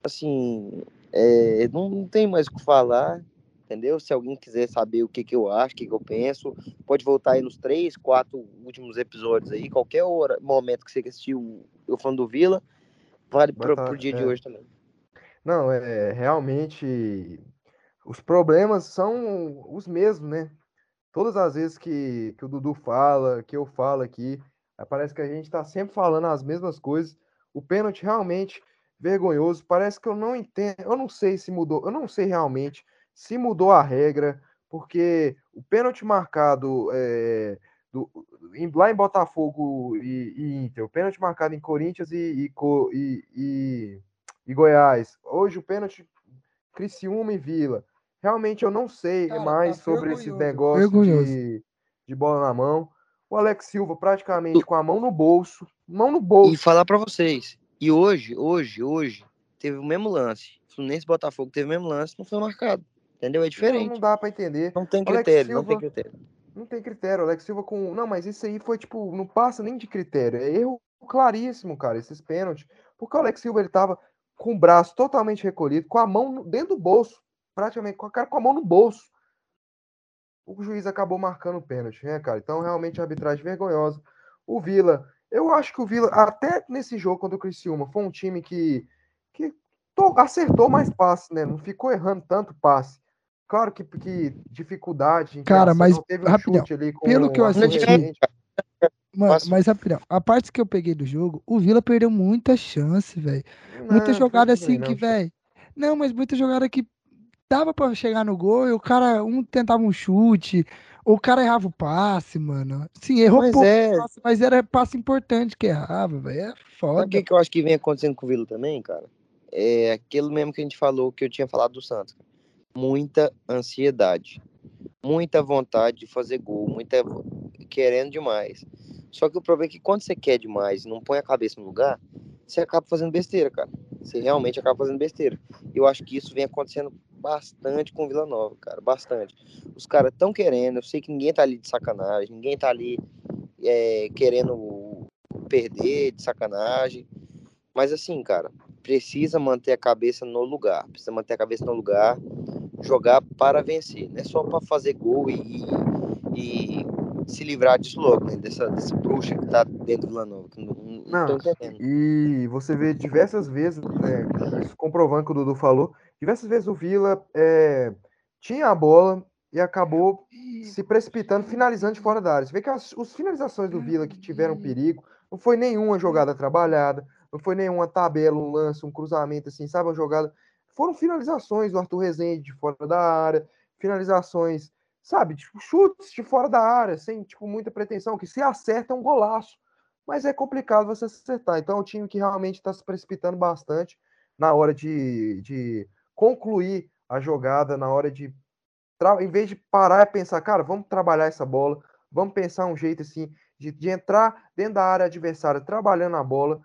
Assim, é, não, não tem mais o que falar, entendeu? Se alguém quiser saber o que, que eu acho, o que, que eu penso, pode voltar aí nos três, quatro últimos episódios aí, qualquer hora, momento que você assistiu eu falando do Vila, vale pro, tá- pro dia de é. hoje também. Não, é realmente os problemas são os mesmos, né? Todas as vezes que, que o Dudu fala, que eu falo aqui, eh, parece que a gente tá sempre falando as mesmas coisas. O pênalti realmente vergonhoso. Parece que eu não entendo, eu não sei se mudou, eu não sei realmente se mudou a regra, porque o pênalti marcado eh, do- em- lá em Botafogo e, e Inter, o pênalti marcado em Corinthians Co- e- e- e Goiás. Hoje o pênalti Criciúma e Vila. Realmente eu não sei Cara, mais tá sobre esse negócio vergonhoso. de, de bola na mão. O Alex Silva praticamente com a mão no bolso, mão no bolso. E falar pra vocês, e hoje, hoje, hoje, teve o mesmo lance. Fluminense Botafogo teve o mesmo lance, não foi marcado. Entendeu? É diferente. não dá para entender. Não tem critério, não tem Silva- critério. Não tem critério. Alex Silva com. Não, mas isso aí foi tipo. Não passa nem de critério. É erro claríssimo, cara, esses pênaltis. Porque o Alex Silva ele tava com o braço totalmente recolhido, com a mão dentro do bolso. Praticamente, com a cara com a mão no bolso. O juiz acabou marcando o pênalti, né, cara? Então, realmente, a arbitragem vergonhosa. O Vila, eu acho que o Vila, até nesse jogo contra o Criciúma, foi um time que, que to- acertou mais passe, né? Não ficou errando tanto passe. Claro que, que dificuldade. Cara, mas, não teve um rapidão, chute ali com pelo que eu assisti- Rezende. Mano, mas rapidão, a parte que eu peguei do jogo, o Vila perdeu muita chance, velho. Muita Não, jogada assim bem, que, não. velho. Não, mas muita jogada que dava pra chegar no gol e o cara, um tentava um chute, ou o cara errava o passe, mano. Sim, errou Mas pouco é, passe, mas era passe importante que errava, velho. É Sabe o foda. que, que eu acho que vem acontecendo com o Vila também, cara? É aquilo mesmo que a gente falou, que eu tinha falado do Santos. cara. Muita ansiedade. Muita vontade de fazer gol. Muita querendo demais. Só que o problema é que quando você quer demais e não põe a cabeça no lugar, você acaba fazendo besteira, cara. Você realmente acaba fazendo besteira. Eu acho que isso vem acontecendo bastante com Vila Nova, cara. Bastante. Os caras estão querendo, eu sei que ninguém tá ali de sacanagem, ninguém tá ali é, querendo perder de sacanagem. Mas assim, cara, precisa manter a cabeça no lugar. Precisa manter a cabeça no lugar, jogar para vencer. Não é só para fazer gol e, e se livrar disso logo, né? Dessa, dessa bruxa que tá dentro do Vila Nova. Que não, não, Não, tô entendendo. E você vê diversas vezes, né, comprovando que o Dudu falou, diversas vezes o Vila é, tinha a bola e acabou se precipitando, finalizando de fora da área. Você vê que as, os finalizações do Vila que tiveram perigo, não foi nenhuma jogada trabalhada, não foi nenhuma tabela, um lance, um cruzamento, assim, sabe, uma jogada. Foram finalizações do Arthur Rezende de fora da área, finalizações, sabe, tipo, chutes de fora da área, sem, tipo, muita pretensão, que se acerta é um golaço mas é complicado você acertar. Então é um time que realmente está se precipitando bastante na hora de, de concluir a jogada, na hora de. Em vez de parar e pensar, cara, vamos trabalhar essa bola, vamos pensar um jeito assim de, de entrar dentro da área adversária trabalhando a bola.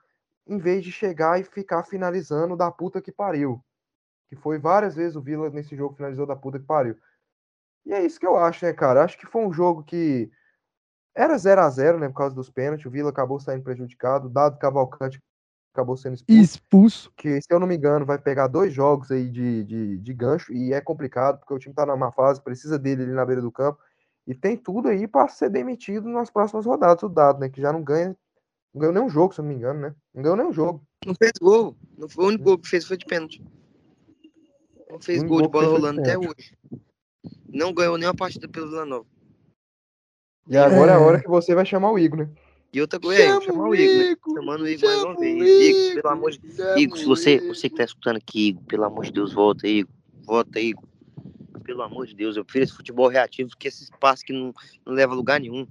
em vez de chegar e ficar finalizando da puta que pariu. Que foi várias vezes o Vila nesse jogo finalizou da puta que pariu. E é isso que eu acho, né, cara? Acho que foi um jogo que era 0 a 0 né, por causa dos pênaltis. O Vila acabou saindo prejudicado. Dado Cavalcante acabou sendo expulso. Expulso. Que, se eu não me engano, vai pegar dois jogos aí de, de, de gancho. E é complicado, porque o time tá numa fase, precisa dele ali na beira do campo. E tem tudo aí para ser demitido nas próximas rodadas. O Dado, né? Que já não ganha. Não ganhou nenhum jogo, se eu não me engano, né? Não ganhou nenhum jogo. Não fez gol. Não foi o único gol que fez foi de pênalti. Não fez Um gol de gol que bola de rolando até hoje. Não ganhou nenhuma partida pelo Vila Nova. E agora é a É. hora que você vai chamar o Igor, né? E outra coisa, é, Chama chamar o Igor, né? Igor, Chamando o Igor mais uma vez. Igor, Igor, pelo amor de chama Igor, se você, você que tá escutando aqui, Igor, pelo amor de Deus, volta, Igor. Volta, Igor. Pelo amor de Deus, eu prefiro esse futebol reativo do que esse espaço que não, não leva a lugar nenhum.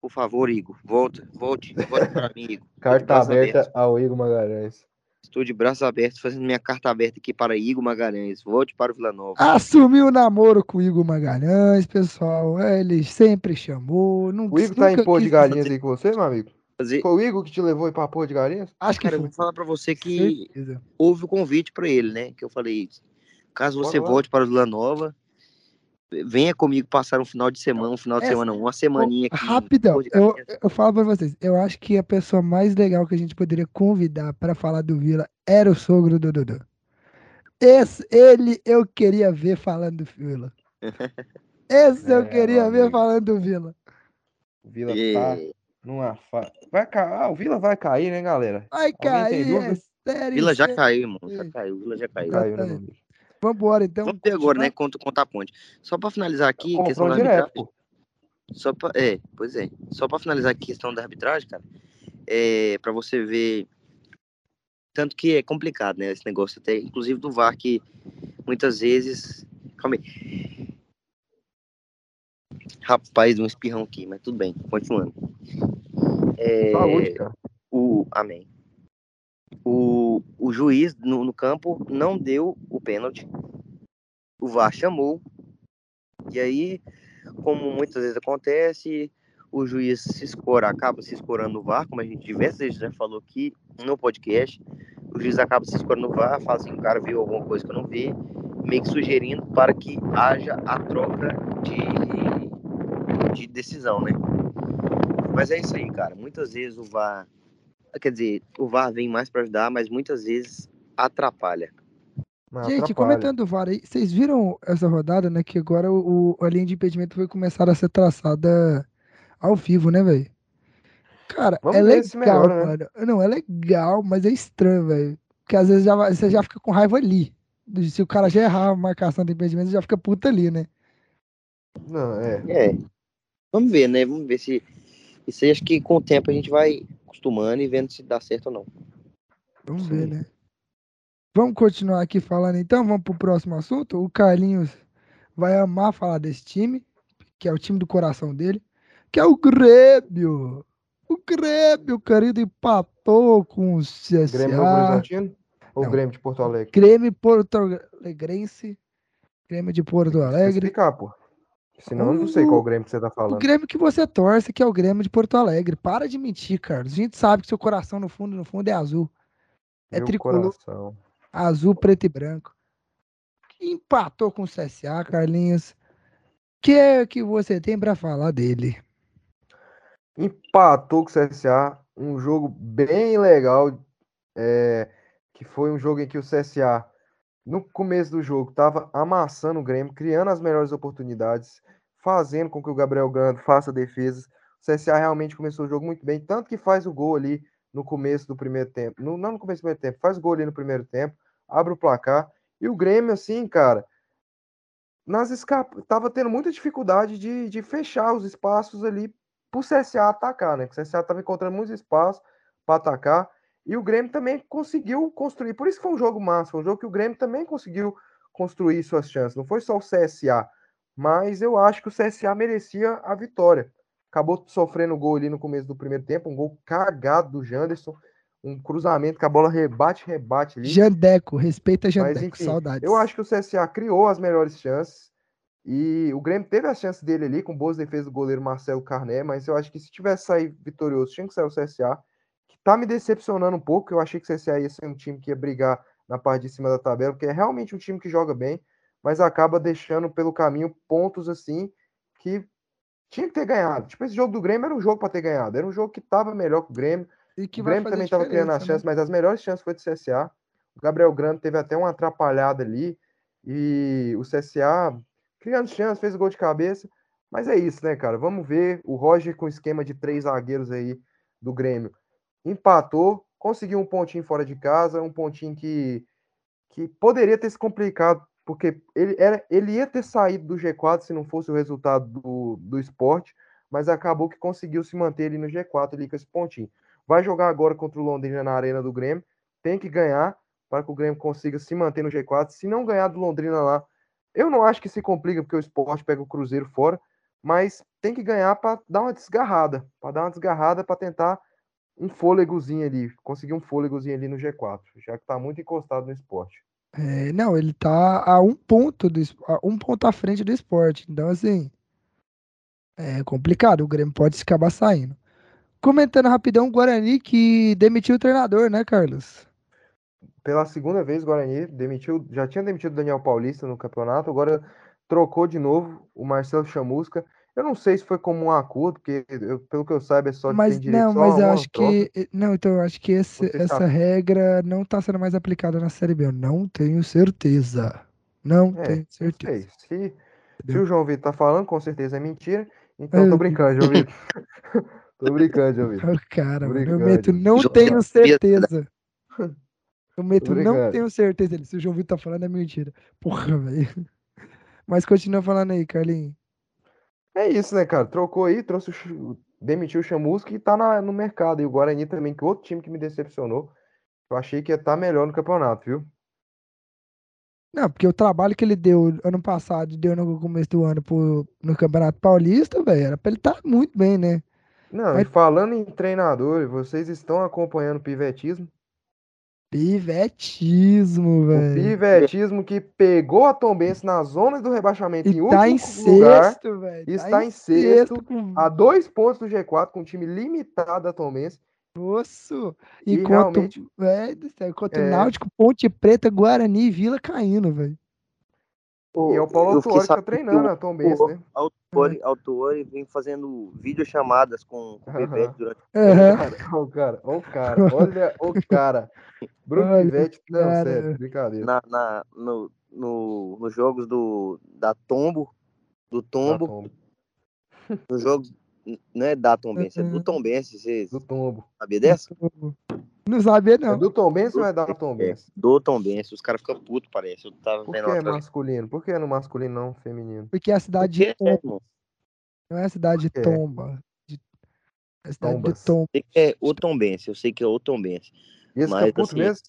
Por favor, Igor, volta, volte, volte para mim, Igor. Carta aberta ao Igor Magalhães. Estou de braços abertos, fazendo minha carta aberta aqui para Igor Magalhães. Volte para o Vila Nova. Assumiu o namoro com o Igor Magalhães, pessoal. Ele sempre chamou. Não, O Igor tá em pôr de galinhas aí com você, meu amigo? Fazer... Foi o Igor que te levou aí pra pôr de galinhas? Acho que Cara, eu foi. vou falar para você que Certeza. houve o convite para ele, né? Que eu falei, caso você Bora lá. volte para o Vila Nova, venha comigo passar um final de semana, um final de Essa- semana, uma semaninha aqui. Rapidão, eu, eu falo pra vocês, eu acho que a pessoa mais legal que a gente poderia convidar pra falar do Vila era o sogro do Dudu. Esse, ele eu queria ver falando do Vila. Esse eu É, queria ver amigo. falando do Vila. O Vila tá É, numa fa... Vai cair. Ah, o Vila vai cair, né, galera? Vai tem cair, é sério. Vila já caiu, irmão. Já Sim. caiu, Vila já caiu. Caiu, né, amigo? Vambora, então. Vamos ver agora, né? continuar? Conta, conta a ponte. Só para finalizar aqui, questão da direto, arbitragem. pô. Só pra, é, pois é. Só para finalizar aqui a questão da arbitragem, cara, é para você ver tanto que é complicado, né, esse negócio até inclusive do VAR que muitas vezes, calma aí. Rapaz, um espirrão aqui, mas tudo bem, continuando. É, Saúde, cara. o amém. O, o juiz no, no campo não deu o pênalti. O VAR chamou. E aí, como muitas vezes acontece, o juiz se escora, acaba se escorando no VAR, como a gente diversas vezes já falou aqui no podcast. O juiz acaba se escorando no VAR, fala assim, o cara viu alguma coisa que eu não vi, meio que sugerindo para que haja a troca de, de decisão, né? Mas é isso aí, cara. Muitas vezes o VAR, quer dizer, o VAR vem mais para ajudar, mas muitas vezes atrapalha. Mas Gente, atrapalha. comentando o VAR aí, vocês viram essa rodada, né? Que agora o, o- a linha de impedimento vai começar a ser traçada ao vivo, né, velho? Cara, Vamos é legal, melhora, né? mano. Não, é legal, mas é estranho, velho. Porque às vezes já você já fica com raiva ali. Se o cara já errar a marcação do impedimento, você já fica puta ali, né? Não, é. É. Vamos ver, né? Vamos ver se. Isso aí acho que com o tempo a gente vai acostumando e vendo se dá certo ou não. Vamos Sim. ver, né? Vamos continuar aqui falando então, vamos pro próximo assunto. O Carlinhos vai amar falar desse time, que é o time do coração dele, que é o Grêmio. O Grêmio, querido, empatou com o CSA. Grêmio Novo Horizontino ou Não. Grêmio de Porto Alegre? Grêmio Porto Alegrense. Grêmio de Porto Alegre. explicar, pô. Senão eu não sei qual Grêmio que você tá O falando. Grêmio que você torce, que é o Grêmio de Porto Alegre. Para de mentir, Carlos. A gente sabe que seu coração, no fundo, no fundo, é azul. É Meu tricolor. coração. azul, preto e branco. Empatou com o CSA, Carlinhos. O que é que você tem pra falar dele? Empatou com o CSA. Um jogo bem legal. é, que foi um jogo em que o CSA, no começo do jogo, estava amassando o Grêmio, criando as melhores oportunidades, fazendo com que o Gabriel Grando faça defesas. O CSA realmente começou o jogo muito bem, tanto que faz o gol ali no começo do primeiro tempo. No- não no começo do primeiro tempo, faz o gol ali no primeiro tempo, abre o placar. E o Grêmio, assim, cara, nas escap... tava tendo muita dificuldade de, de fechar os espaços ali pro CSA atacar, né? O CSA tava encontrando muitos espaços para atacar. E o Grêmio também conseguiu construir. Por isso que foi um jogo massa, foi um jogo que o Grêmio também conseguiu construir suas chances. Não foi só o CSA, mas eu acho que o CSA merecia a vitória. Acabou sofrendo gol ali no começo do primeiro tempo, um gol cagado do Janderson, um cruzamento que a bola rebate, rebate ali. Jandeco, respeita Mas Jandeco, enfim, saudades. eu acho que o CSA criou as melhores chances. E o Grêmio teve a chance dele ali, com boas defesas do goleiro Marcelo Carné, mas eu acho que se tivesse saído vitorioso, tinha que sair o CSA, que tá me decepcionando um pouco. Eu achei que o CSA ia ser um time que ia brigar na parte de cima da tabela, porque é realmente um time que joga bem, mas acaba deixando pelo caminho pontos assim que tinha que ter ganhado. Tipo, esse jogo do Grêmio era um jogo para ter ganhado. Era um jogo que tava melhor que o Grêmio. E que o Grêmio também estava criando as diferença, chances, né? mas as melhores chances foi do CSA. O Gabriel Grande teve até uma atrapalhada ali. E o CSA criando chances, fez o gol de cabeça. Mas é isso, né, cara? Vamos ver. O Roger com esquema de três zagueiros aí do Grêmio empatou, conseguiu um pontinho fora de casa, um pontinho que, que poderia ter se complicado, porque ele, era, ele ia ter saído do G4 se não fosse o resultado do, do esporte, mas acabou que conseguiu se manter ali no G4 ali com esse pontinho. Vai jogar agora contra o Londrina na Arena do Grêmio, tem que ganhar para que o Grêmio consiga se manter no G4. Se não ganhar do Londrina lá, eu não acho que se complica porque o esporte pega o Cruzeiro fora, mas tem que ganhar para dar uma desgarrada, para dar uma desgarrada para tentar um fôlegozinho ali, conseguir um fôlegozinho ali no G4, já que tá muito encostado no esporte. É, não, ele tá a um ponto do a um ponto à frente do esporte. Então, assim, é complicado. O Grêmio pode acabar saindo. Comentando rapidão, Guarani que demitiu o treinador, né, Carlos? Pela segunda vez, Guarani demitiu, já tinha demitido o Daniel Paulista no campeonato, agora trocou de novo o Marcelo Chamusca. Eu não sei se foi como um acordo, porque eu- pelo que eu saiba é só Mas tem direito não, mas eu acho troca. que não, então eu acho que esse- essa sabe. regra não tá sendo mais aplicada na Série B. Eu não tenho certeza. Não É, tenho não certeza. sei. Se, se o João Vitor tá falando, com certeza é mentira. Então tô Ai, brincando, João Vitor. tô brincando, João Vitor. Cara, mano, eu meto, não João tenho Vitor, certeza. Eu meto, não brincando. tenho certeza. Se o João Vitor tá falando, é mentira. Porra, velho. Mas continua falando aí, Carlinhos. É isso, né, cara? Trocou aí, trouxe o, demitiu o Chamusca e tá na- no mercado. E o Guarani também, que é outro time que me decepcionou. Eu achei que ia estar melhor no campeonato, viu? Não, porque o trabalho que ele deu ano passado, deu no começo do ano pro, no Campeonato Paulista, velho, era pra ele estar muito bem, né? Não, Mas- e falando em treinador, vocês estão acompanhando o pivetismo? Pivetismo, velho. pivetismo que pegou a Tombense na zona do rebaixamento em E tá em último lugar, sexto, velho. está tá em sexto, com a dois pontos do G4, com um time limitado da Tombense. E Enquanto, realmente- velho, do céu, enquanto É. Náutico, Ponte Preta, Guarani e Vila caindo, velho. E é o Paulo Autuori que tá treinando o- a Tombense, né? Autori, Autori vem fazendo videochamadas com, com o. Pivete durante Olha o cara, olha o cara, olha o cara. Bruno o Pivete, não, cara. sério, brincadeira. na, na, no, no, nos jogos do, da Tombo, do Tombo, Tombo, nos jogos, não é da Tombense, é do Uhum. Tombense, você do Tombo. sabia dessa? Não sabia, É não. do Tombense ou é da É, Tombense? do Tombense, os caras ficam putos, parece. Eu tava Por vendo que é masculino? Por que é no masculino não feminino? Porque é a cidade de Tomba, irmão? não é a cidade de? Tomba. De- É a cidade Tombas. de Tomba. É o Tombense, eu sei que é o Tombense. E esse Mas, fica puto assim, mesmo?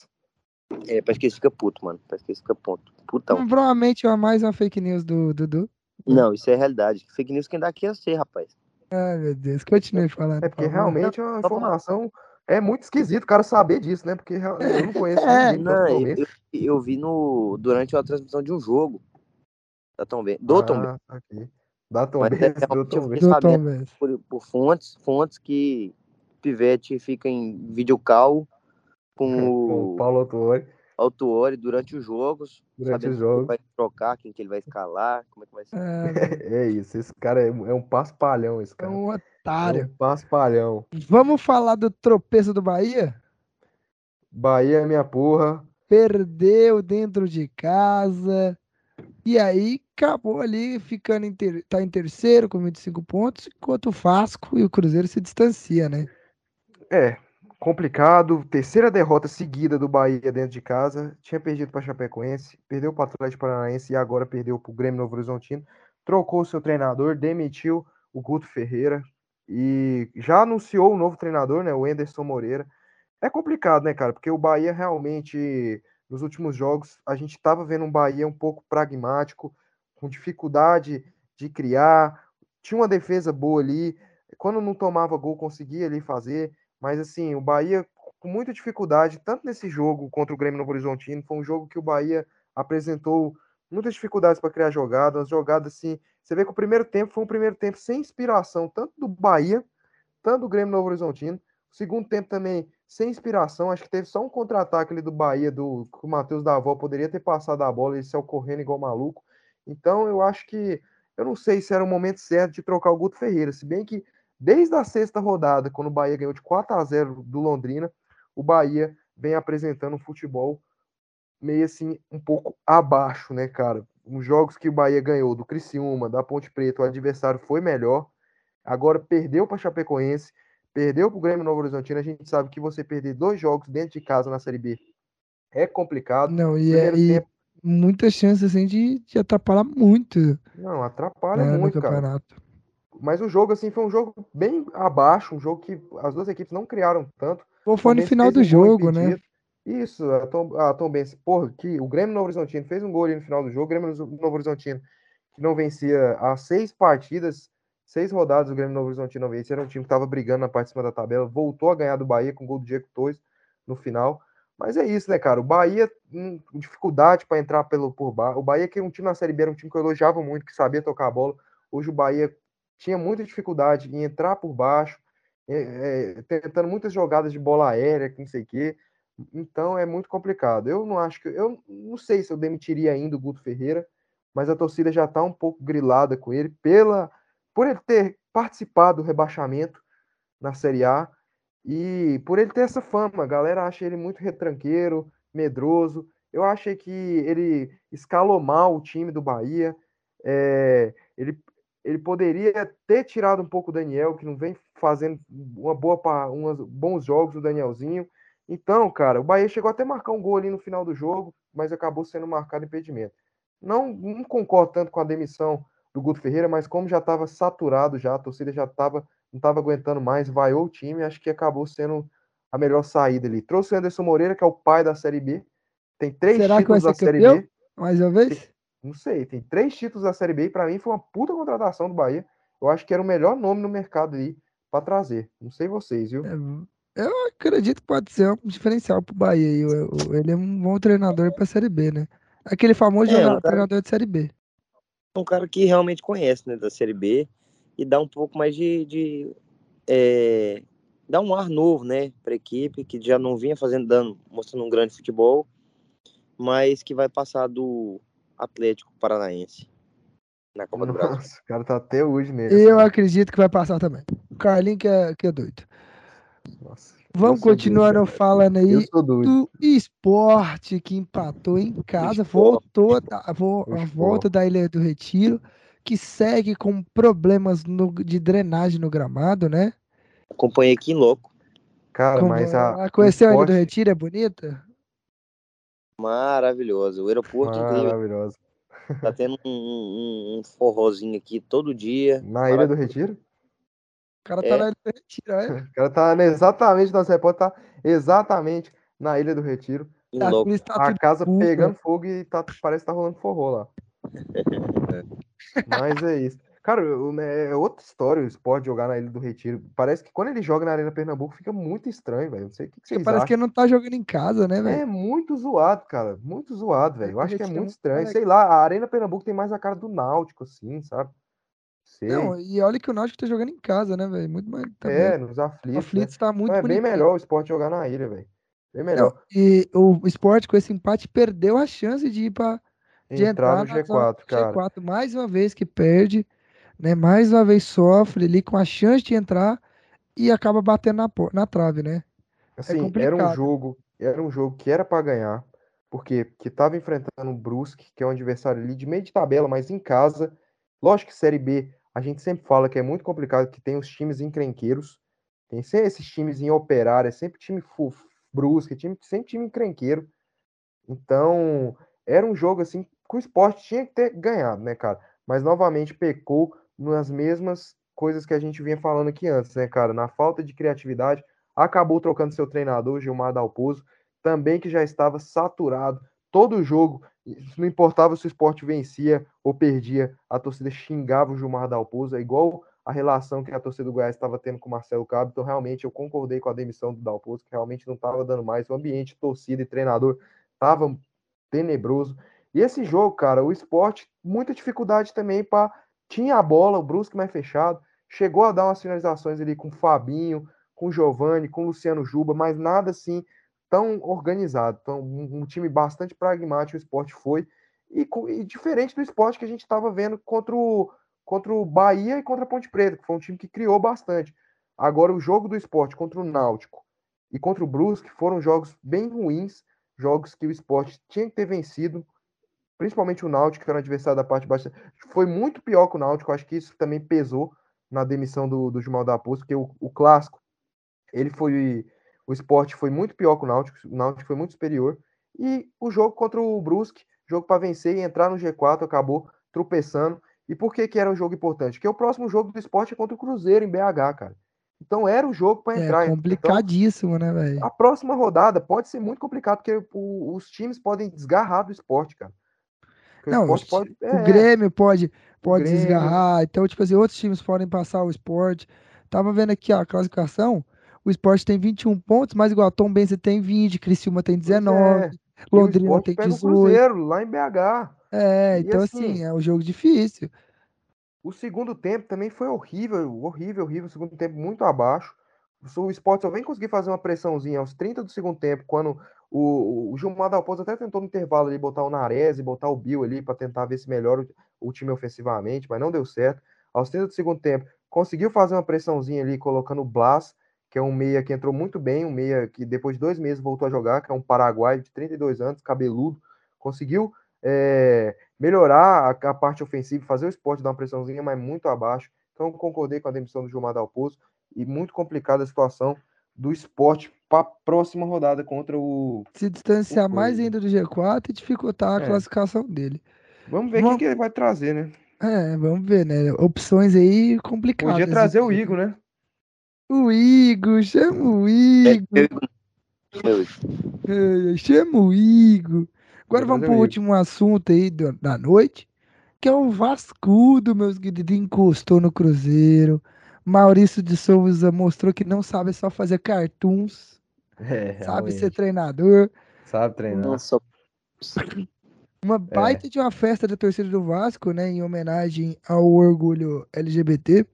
É, parece que eles ficam putos, mano. Parece que eles ficam puto. Putão. Então, provavelmente é mais uma fake news do Dudu. Não, isso é realidade. Fake news quem dá aqui é você, rapaz. Ai, meu Deus. Continue falando. É porque realmente é uma informação. É muito esquisito o cara saber disso, né? Porque eu não conheço É, ninguém do Não, eu, eu, eu vi no, durante a transmissão de um jogo da Tombense, do Tombense. Ah, aqui. Da Mas é, Tombense, do realmente eu Tombense. fiquei Do sabendo Tombense. por, por fontes, fontes que Pivete fica em videocall com Com o Paulo Autuori. Autuori durante os jogos, Durante sabendo os quem ele jogos. vai trocar, quem que ele vai escalar, como é que vai ser. Ah, É isso, esse cara é, é um paspalhão, esse é cara. Um É otário. um paspalhão. Vamos falar do tropeço do Bahia? Bahia é minha porra. Perdeu dentro de casa. E aí acabou ali ficando em, ter... tá em terceiro com 25 pontos, enquanto o Vasco e o Cruzeiro se distancia, né? É, complicado. Terceira derrota seguida do Bahia dentro de casa. Tinha perdido para Chapecoense, perdeu para o Atlético Paranaense e agora perdeu para o Grêmio Novo Horizontino. Trocou seu treinador, demitiu o Guto Ferreira e já anunciou o novo treinador, né, o Enderson Moreira. É complicado, né, cara? Porque o Bahia realmente, nos últimos jogos, a gente estava vendo um Bahia um pouco pragmático, com dificuldade de criar. Tinha uma defesa boa ali. Quando não tomava gol, conseguia ali fazer. Mas assim, o Bahia com muita dificuldade, tanto nesse jogo contra o Grêmio Novo Horizontino, foi um jogo que o Bahia apresentou muitas dificuldades para criar jogadas, jogadas assim. Você vê que o primeiro tempo foi um primeiro tempo sem inspiração, tanto do Bahia, tanto do Grêmio Novo Horizontino. Segundo tempo também, sem inspiração, acho que teve só um contra-ataque ali do Bahia, do que o Matheus Davó poderia ter passado a bola, ele saiu correndo igual maluco. Então, eu acho que, eu não sei se era o momento certo de trocar o Guto Ferreira, se bem que desde a sexta rodada, quando o Bahia ganhou de 4 a 0 do Londrina, o Bahia vem apresentando um futebol meio assim, um pouco abaixo, né, cara? Os jogos que o Bahia ganhou do Criciúma, da Ponte Preta, o adversário foi melhor. Agora perdeu para Chapecoense, perdeu para o Grêmio Novo Horizontino. A gente sabe que você perder dois jogos dentro de casa na Série B é complicado. Não, e, é, e tempo... muitas chances assim, de, de atrapalhar muito. Não, atrapalha né, muito, cara. Mas o jogo, assim, foi um jogo bem abaixo, um jogo que as duas equipes não criaram tanto. Ou foi no final do jogo, né? Isso, a Tom, a Tom porra, que o Grêmio Novo Horizontino fez um gol ali no final do jogo, o Grêmio Novo Horizontino, que não vencia há seis partidas, seis rodadas o Grêmio Novo Horizontino não vencia, era um time que estava brigando na parte de cima da tabela, voltou a ganhar do Bahia com o gol do Diego Torres no final, mas é isso, né, cara, o Bahia, hum, dificuldade para entrar pelo, por baixo, o Bahia que é um time na Série B, era um time que eu elogiava muito, que sabia tocar a bola, hoje o Bahia tinha muita dificuldade em entrar por baixo, é, é, tentando muitas jogadas de bola aérea, que não sei o quê, então é muito complicado. Eu não acho que. Eu não sei se eu demitiria ainda o Guto Ferreira, mas a torcida já está um pouco grilada com ele pela por ele ter participado do rebaixamento na Série A e por ele ter essa fama. A galera acha ele muito retranqueiro, medroso. Eu achei que ele escalou mal o time do Bahia. É, ele, ele poderia ter tirado um pouco o Daniel, que não vem fazendo uma boa, uns bons jogos, o Danielzinho. Então, cara, o Bahia chegou até a marcar um gol ali no final do jogo, mas acabou sendo marcado impedimento. Não, não concordo tanto com a demissão do Guto Ferreira, mas como já estava saturado já, a torcida já estava não estava aguentando mais, vaiou o time, acho que acabou sendo a melhor saída ali. Trouxe o Anderson Moreira, que é o pai da Série B. Tem três Será títulos da Série B. Mais uma vez? Não sei, tem três títulos da Série B e para mim foi uma puta contratação do Bahia. Eu acho que era o melhor nome no mercado ali para trazer. Não sei vocês, viu? É, eu acredito que pode ser um diferencial pro Bahia. Ele é um bom treinador pra Série B, né? Aquele famoso é, um cara, treinador de Série B. Um cara que realmente conhece, né, da Série B e dá um pouco mais de. de é, dá um ar novo, né, pra equipe, que já não vinha fazendo dano, mostrando um grande futebol, mas que vai passar do Atlético Paranaense na Copa Nossa, do Brasil. O cara tá até hoje mesmo. Eu acredito que vai passar também. O Carlinho que é, que é doido. Nossa, Vamos continuando falando aí do esporte que empatou em casa, voltou a, a volta da Ilha do Retiro, que segue com problemas no, de drenagem no gramado, né? Acompanhei aqui louco. Cara, Como, mas a. Conheceu esporte... a Ilha do Retiro? É bonita? Maravilhoso. O aeroporto Maravilhoso. Tá tendo um, um, um forrozinho aqui todo dia. Na Ilha do Retiro? O cara tá é. na Ilha do Retiro, é? O cara tá exatamente, nosso repórter tá exatamente na Ilha do Retiro. Tá, tá a casa puta. pegando fogo e tá, parece que tá rolando forró lá. Mas é isso. Cara, é outra história o esporte jogar na Ilha do Retiro. Parece que quando ele joga na Arena Pernambuco fica muito estranho, velho. Não sei o que, que vocês Parece acham. que ele não tá jogando em casa, né, velho? É muito zoado, cara. Muito zoado, velho. Eu acho que é muito estranho. Sei lá, a Arena Pernambuco tem mais a cara do Náutico, assim, sabe? Sei. Não, e olha que o Náutico tá jogando em casa, né, velho? Muito mais. Também. É, nos aflitos. Aflitos né? tá muito Não, É bem melhor o esporte jogar na ilha, velho. Bem melhor. Não, e o esporte com esse empate perdeu a chance de ir pra. De entrar, entrar no G4, cara. G4, mais uma vez que perde, né? Mais uma vez sofre ali com a chance de entrar e acaba batendo na, na trave, né? É assim, é era um jogo, era um jogo que era para ganhar, porque que tava enfrentando o Brusque, que é um adversário ali de meio de tabela, mas em casa. Lógico que Série B a gente sempre fala que é muito complicado, que tem os times encrenqueiros, tem sempre esses times em operário, é sempre time brusque, time, sempre time encrenqueiro. Então, era um jogo assim que o esporte tinha que ter ganhado, né, cara? Mas novamente pecou nas mesmas coisas que a gente vinha falando aqui antes, né, cara? Na falta de criatividade, acabou trocando seu treinador, Gilmar Dalpozo, também que já estava saturado. Todo jogo não importava se o esporte vencia ou perdia, a torcida xingava o Gilmar Dalpozo, é igual a relação que a torcida do Goiás estava tendo com o Marcelo Cabo. Então, realmente, eu concordei com a demissão do Dalpozo, que realmente não estava dando mais. O ambiente, torcida e treinador estava tenebroso. E esse jogo, cara, o esporte, muita dificuldade também para. Tinha a bola, o Brusque mais fechado, chegou a dar umas finalizações ali com o Fabinho, com Giovani, com Luciano Juba, mas nada assim tão organizado. Então, um, um time bastante pragmático o esporte foi. E, e diferente do esporte que a gente estava vendo contra o, contra o Bahia e contra a Ponte Preta, que foi um time que criou bastante. Agora, o jogo do esporte contra o Náutico e contra o Brusque foram jogos bem ruins, jogos que o esporte tinha que ter vencido, principalmente o Náutico, que era o adversário da parte baixa. Foi muito pior que o Náutico, acho que isso também pesou na demissão do, do Jumal da Poço, porque o, o clássico, ele foi. O esporte foi muito pior que o Náutico, o Náutico foi muito superior. E o jogo contra o Brusque, jogo para vencer e entrar no G4, acabou tropeçando. E por que, que era um jogo importante? Porque o próximo jogo do esporte é contra o Cruzeiro em BH, cara. Então era o jogo para é entrar. É complicadíssimo, então, né, velho? A próxima rodada pode ser muito complicado, porque o, os times podem desgarrar do esporte, cara. Não, o, pode, é, o Grêmio pode, pode Grêmio. desgarrar. Então, tipo assim, outros times podem passar o esporte. Tava vendo aqui a classificação. O esporte tem 21 pontos, mas igual Tom Benz tem 20, Criciúma tem 19, é. Londrina tem 18. O Cruzeiro, lá em BH. É, e então assim, assim, é um jogo difícil. O segundo tempo também foi horrível, horrível, horrível. O segundo tempo muito abaixo. O Sport só vem conseguir fazer uma pressãozinha aos 30 do segundo tempo, quando o, o Gilmar Dalpozo até tentou no intervalo ali botar o Nares e botar o Bill ali para tentar ver se melhora o, o, time ofensivamente, mas não deu certo. Aos 30 do segundo tempo, conseguiu fazer uma pressãozinha ali, colocando o Blas, que é um meia que entrou muito bem, um meia que depois de dois meses voltou a jogar, que é um paraguaio de 32 anos, cabeludo. Conseguiu é, melhorar a, a, parte ofensiva, fazer o esporte dar uma pressãozinha, mas muito abaixo. Então, concordei com a demissão do Gilmar Dalpozo e muito complicada a situação do esporte para a próxima rodada contra o. Se distanciar o mais ainda do G4 e dificultar a é. classificação dele. Vamos ver o que ele vai trazer, né? É, vamos ver, né? Opções aí complicadas. Podia trazer o Igor, né? O Igor, chama o Igor. É, chama o Igor. Agora vamos para o último assunto aí da noite, que é o Vascudo, meus queridos, encostou no Cruzeiro. Maurício de Souza mostrou que não sabe só fazer cartoons, é, sabe ser treinador. Sabe treinar. Nossa. Uma é. baita é. de uma festa da torcida do Vasco, né, em homenagem ao orgulho LGBT,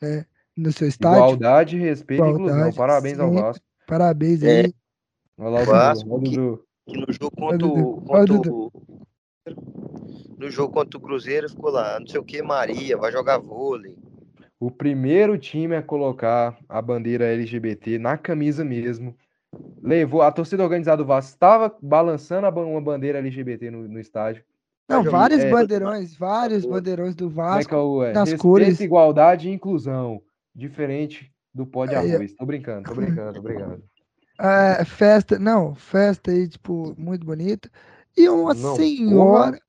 né, no seu estádio. Igualdade, respeito e inclusão. Parabéns sim. ao Vasco. Parabéns aí. É. Olha lá o Vasco, que, que no jogo contra o. Contra o no jogo contra o Cruzeiro ficou lá, não sei o que, Maria, vai jogar vôlei. O primeiro time a colocar a bandeira LGBT na camisa mesmo. Levou, a torcida organizada do Vasco estava balançando uma bandeira LGBT no, no estádio. Não, vários é, bandeirões, vários bandeirões do Vasco é, é, nas Respeito, cores. igualdade e inclusão. Diferente do pó de é, arroz. Tô brincando, tô brincando, tô brincando. É, festa, não, festa aí, tipo, muito bonita. E uma não, senhora. Porra.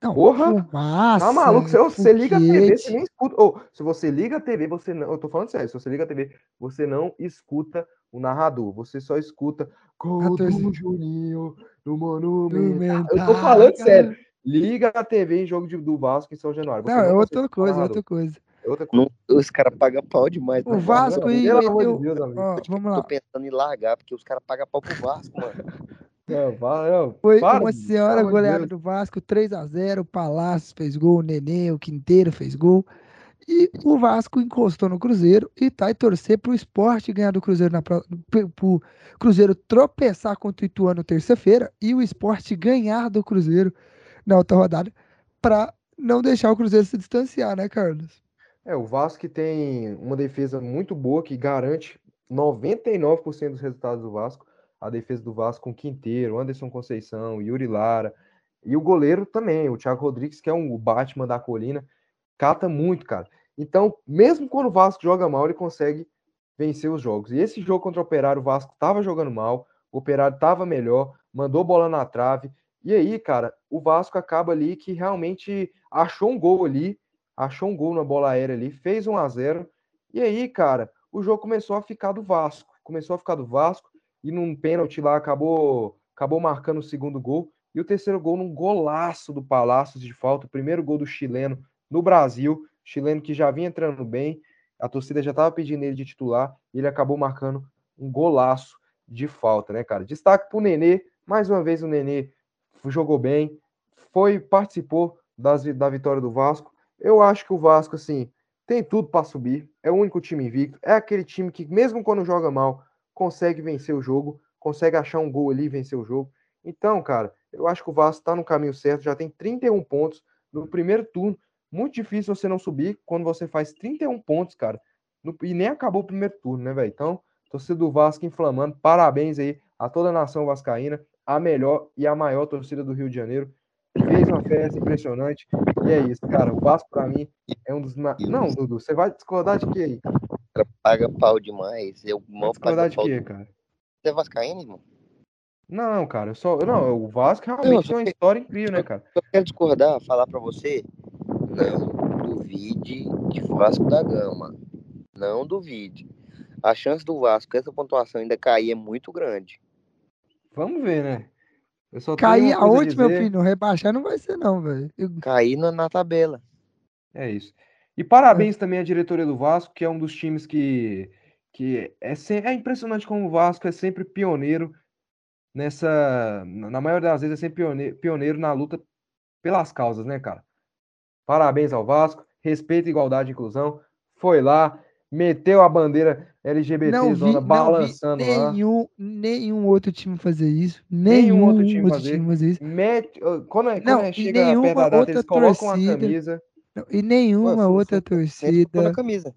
Não, porra! Fumaça, tá maluco? Se você liga a TV, você nem escuta. Ou, se você liga a TV, você não. Eu tô falando sério, se você liga a TV, você não escuta o narrador. Você só escuta Gol do Juninho no Monumento. Eu tô falando sério. Liga a TV em jogo de, do Vasco em São Januário. Você não, é outra coisa, outra coisa. É outra coisa. Não, os caras pagam pau demais. O Vasco aí. Pelo amor de Deus, amigo. Ó, vamos lá. Tô pensando em largar, porque os caras pagam pau pro Vasco, mano. Não, valeu. Foi para, uma senhora goleada do Vasco, 3 a 0 O Palácio fez gol, o Nenê, o Quinteiro fez gol. E o Vasco encostou no Cruzeiro e tá e torcer pro esporte ganhar do Cruzeiro na pro, pro Cruzeiro tropeçar contra o Ituano terça-feira e o esporte ganhar do Cruzeiro na outra rodada para não deixar o Cruzeiro se distanciar, né, Carlos? É, o Vasco tem uma defesa muito boa que garante 99% dos resultados do Vasco. A defesa do Vasco com Quinteiro, Anderson Conceição, Yuri Lara. E o goleiro também, o Thiago Rodrigues, que é um Batman da colina, cata muito, cara. Então, mesmo quando o Vasco joga mal, ele consegue vencer os jogos. E esse jogo contra o Operário, o Vasco estava jogando mal, o Operário estava melhor, mandou bola na trave. E aí, cara, o Vasco acaba ali que realmente achou um gol ali, achou um gol na bola aérea ali, fez 1 a 0 e aí, cara, o jogo começou a ficar do Vasco, começou a ficar do Vasco e num pênalti lá acabou acabou marcando o segundo gol. E o terceiro gol num golaço do Palácios de falta, o primeiro gol do chileno no Brasil, chileno que já vinha entrando bem, a torcida já estava pedindo ele de titular e ele acabou marcando um golaço de falta, né, cara? Destaque para o Nenê, mais uma vez o Nenê jogou bem, foi participou das, da vitória do Vasco, eu acho que o Vasco, assim, tem tudo para subir, é o único time invicto, é aquele time que, mesmo quando joga mal, consegue vencer o jogo, consegue achar um gol ali e vencer o jogo. Então, cara, eu acho que o Vasco está no caminho certo, já tem 31 pontos no primeiro turno. Muito difícil você não subir quando você faz 31 pontos, cara. No, e nem acabou o primeiro turno, né, velho? Então, torcida do Vasco inflamando. Parabéns aí a toda a nação vascaína, a melhor e a maior torcida do Rio de Janeiro. Fez uma festa impressionante. E é isso, cara. O Vasco, para mim, é um dos. Não, Dudu, você vai discordar de quê aí? Paga pau demais. Eu mal discordar de quê, cara? Você é vascaíno, irmão? Não, cara, eu só. Não, o Vasco realmente tem uma história incrível, né, cara? Eu quero discordar, falar para você. Não duvide de Vasco da Gama. Não duvide. A chance do Vasco, essa pontuação ainda cair é muito grande. Vamos ver, né? Cair aonde, meu filho? Rebaixar não vai ser, não, velho. Eu... Cair na, na, tabela. É isso. E parabéns é. também à diretoria do Vasco, que é um dos times que. que é, é impressionante como o Vasco é sempre pioneiro nessa. Na maioria das vezes é sempre pioneiro, pioneiro na luta pelas causas, né, cara? Parabéns ao Vasco, respeito, igualdade e inclusão. Foi lá, meteu a bandeira LGBT não vi, zona balançando não vi nenhum, lá. Nenhum outro time fazer isso. Nenhum, nenhum outro time, outro fazer. time fazer isso. Mete, quando, é, não, quando é chega perto da data, eles colocam torcida, a camisa. Não, e nenhuma outra torcida. camisa.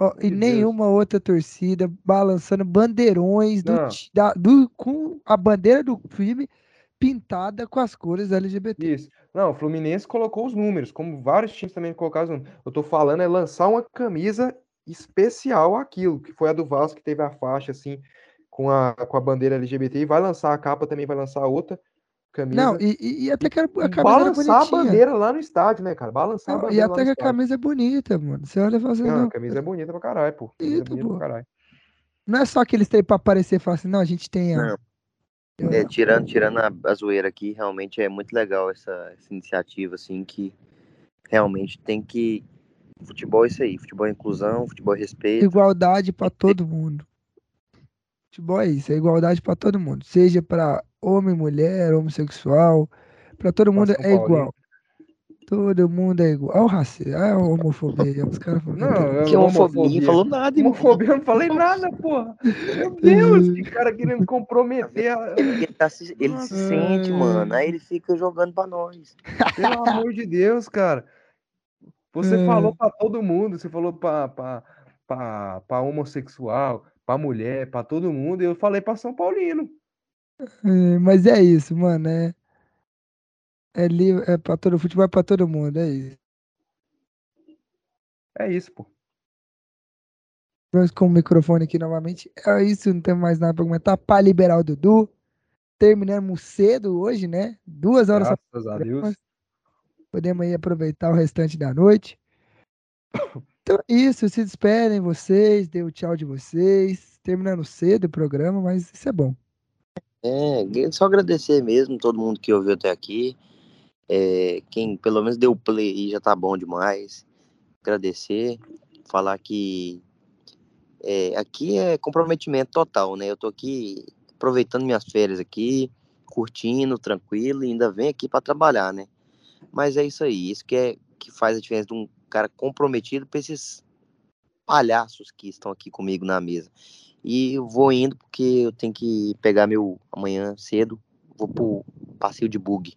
Oh, e nenhuma Deus. outra torcida balançando bandeirões do, da, do, com a bandeira do filme pintada com as cores LGBT. Isso. Não, o Fluminense colocou os números, como vários times também colocaram os números. Eu tô falando é lançar uma camisa especial aquilo, que foi a do Vasco, que teve a faixa assim, com a, com a bandeira LGBT, e vai lançar a capa também, vai lançar outra camisa. Não, e, e, até que a, a camisa Balançar a bandeira lá no estádio, né, cara? Balançar não, a bandeira E até que a camisa é bonita, mano. Você olha e fala assim, não, não, a camisa é bonita pra caralho, pô. Bonita, bonita pô. pra caralho. Não é só que eles têm pra aparecer e falar assim, não, a gente tem a... É, tirando tirando a, a zoeira aqui, realmente é muito legal essa, essa iniciativa, assim, que realmente tem que Futebol é isso aí. Futebol é inclusão, futebol é respeito. Igualdade para todo mundo. Futebol é isso, é igualdade para todo mundo. Seja para homem, mulher, homossexual. Para todo mundo é igual. Todo mundo é igual. Olha o racismo, olha a homofobia. Os caras falam. Não, que homofobia? Falou nada, Homofobia, eu não falei nada, porra. Meu Deus, que cara querendo comprometer. Ele, tá se, ele se sente, mano. Aí ele fica jogando pra nós. Pelo amor de Deus, cara. Você é. falou para todo mundo, você falou para homossexual, para mulher, para todo mundo, e eu falei para São Paulino. É, mas é isso, mano. É, é, livre, é para todo futebol, é para todo mundo, é isso. É isso, pô. Vamos com o microfone aqui novamente. É isso, não tem mais nada para comentar. Para liberar o Dudu. Terminamos cedo hoje, né? Duas horas. Graças a Deus. Podemos aí aproveitar o restante da noite. Então é isso, se despedem vocês, dê o tchau de vocês. Terminando cedo o programa, mas isso é bom. É, só agradecer mesmo todo mundo que ouviu até aqui. É, quem pelo menos deu play aí já tá bom demais. Agradecer, falar que é, aqui é comprometimento total, né? Eu tô aqui aproveitando minhas férias aqui, curtindo, tranquilo, e ainda venho aqui para trabalhar, né? Mas é isso aí, isso que, é, que faz a diferença de um cara comprometido para esses palhaços que estão aqui comigo na mesa. E eu vou indo porque eu tenho que pegar meu amanhã cedo, vou pro passeio de bug.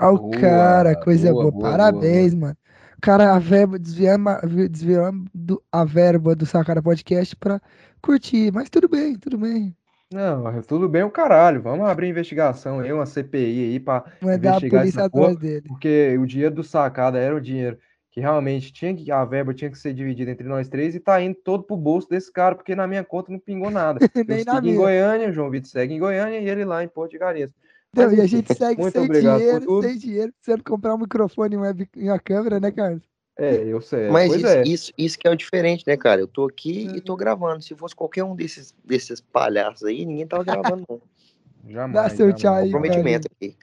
Ó, oh, cara, coisa boa. boa. Parabéns, boa, mano. Cara, a verba desviando, desviando a verba do Sacara Podcast pra curtir. Mas tudo bem, tudo bem. Não, tudo bem o caralho. Vamos abrir investigação aí, uma CPI aí pra investigar dele. Porque o dinheiro do sacada era o dinheiro que realmente tinha que a verba tinha que ser dividida entre nós três e tá indo todo pro bolso desse cara, porque na minha conta não pingou nada. Eu segui em Goiânia, João Vitor segue em Goiânia e ele lá em Porto de Galinhas. Então, e a gente segue sem dinheiro, sem dinheiro, precisando comprar um microfone e uma câmera, né, Carlos? É, eu sei. Mas isso, é. isso, isso, que é o diferente, né, cara? Eu tô aqui e tô uhum. gravando. Se fosse qualquer um desses, desses palhaços aí, ninguém tava gravando, não. Jamais. Dá seu tchau aí. Comprometimento aqui.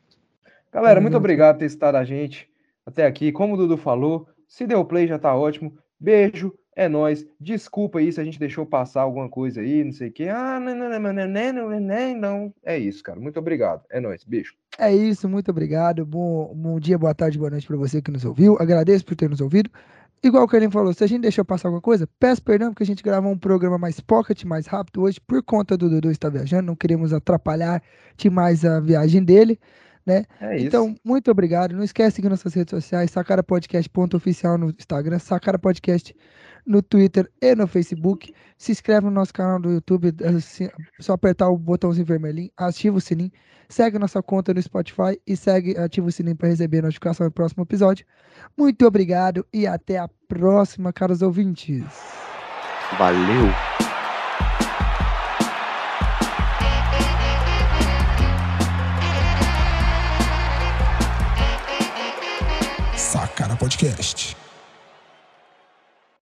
Galera, muito uhum. obrigado por ter estado a gente até aqui. Como o Dudu falou, se deu play já tá ótimo. Beijo, é nós. Desculpa aí se a gente deixou passar alguma coisa aí, não sei o quê. Ah, não, não, não, não, não, não, não. É isso, cara. Muito obrigado. É nós. Beijo. É isso, muito obrigado. Bom, bom dia, boa tarde, boa noite para você que nos ouviu. Agradeço por ter nos ouvido. igual o Karim falou, se a gente deixou passar alguma coisa, peço perdão porque a gente gravou um programa mais pocket, mais rápido hoje, por conta do Dudu estar viajando, não queremos atrapalhar demais a viagem dele, né? É isso. Então, muito obrigado. Não esquece de seguir nossas redes sociais, sacarapodcast.oficial no Instagram, Sacara Podcast no Twitter e no Facebook. Se inscreve no nosso canal do YouTube, assim, só apertar o botãozinho vermelhinho, ativa o sininho, segue nossa conta no Spotify e segue, ativa o sininho para receber a notificação do próximo episódio. Muito obrigado e até a próxima, caros ouvintes. Valeu! Sacara Podcast.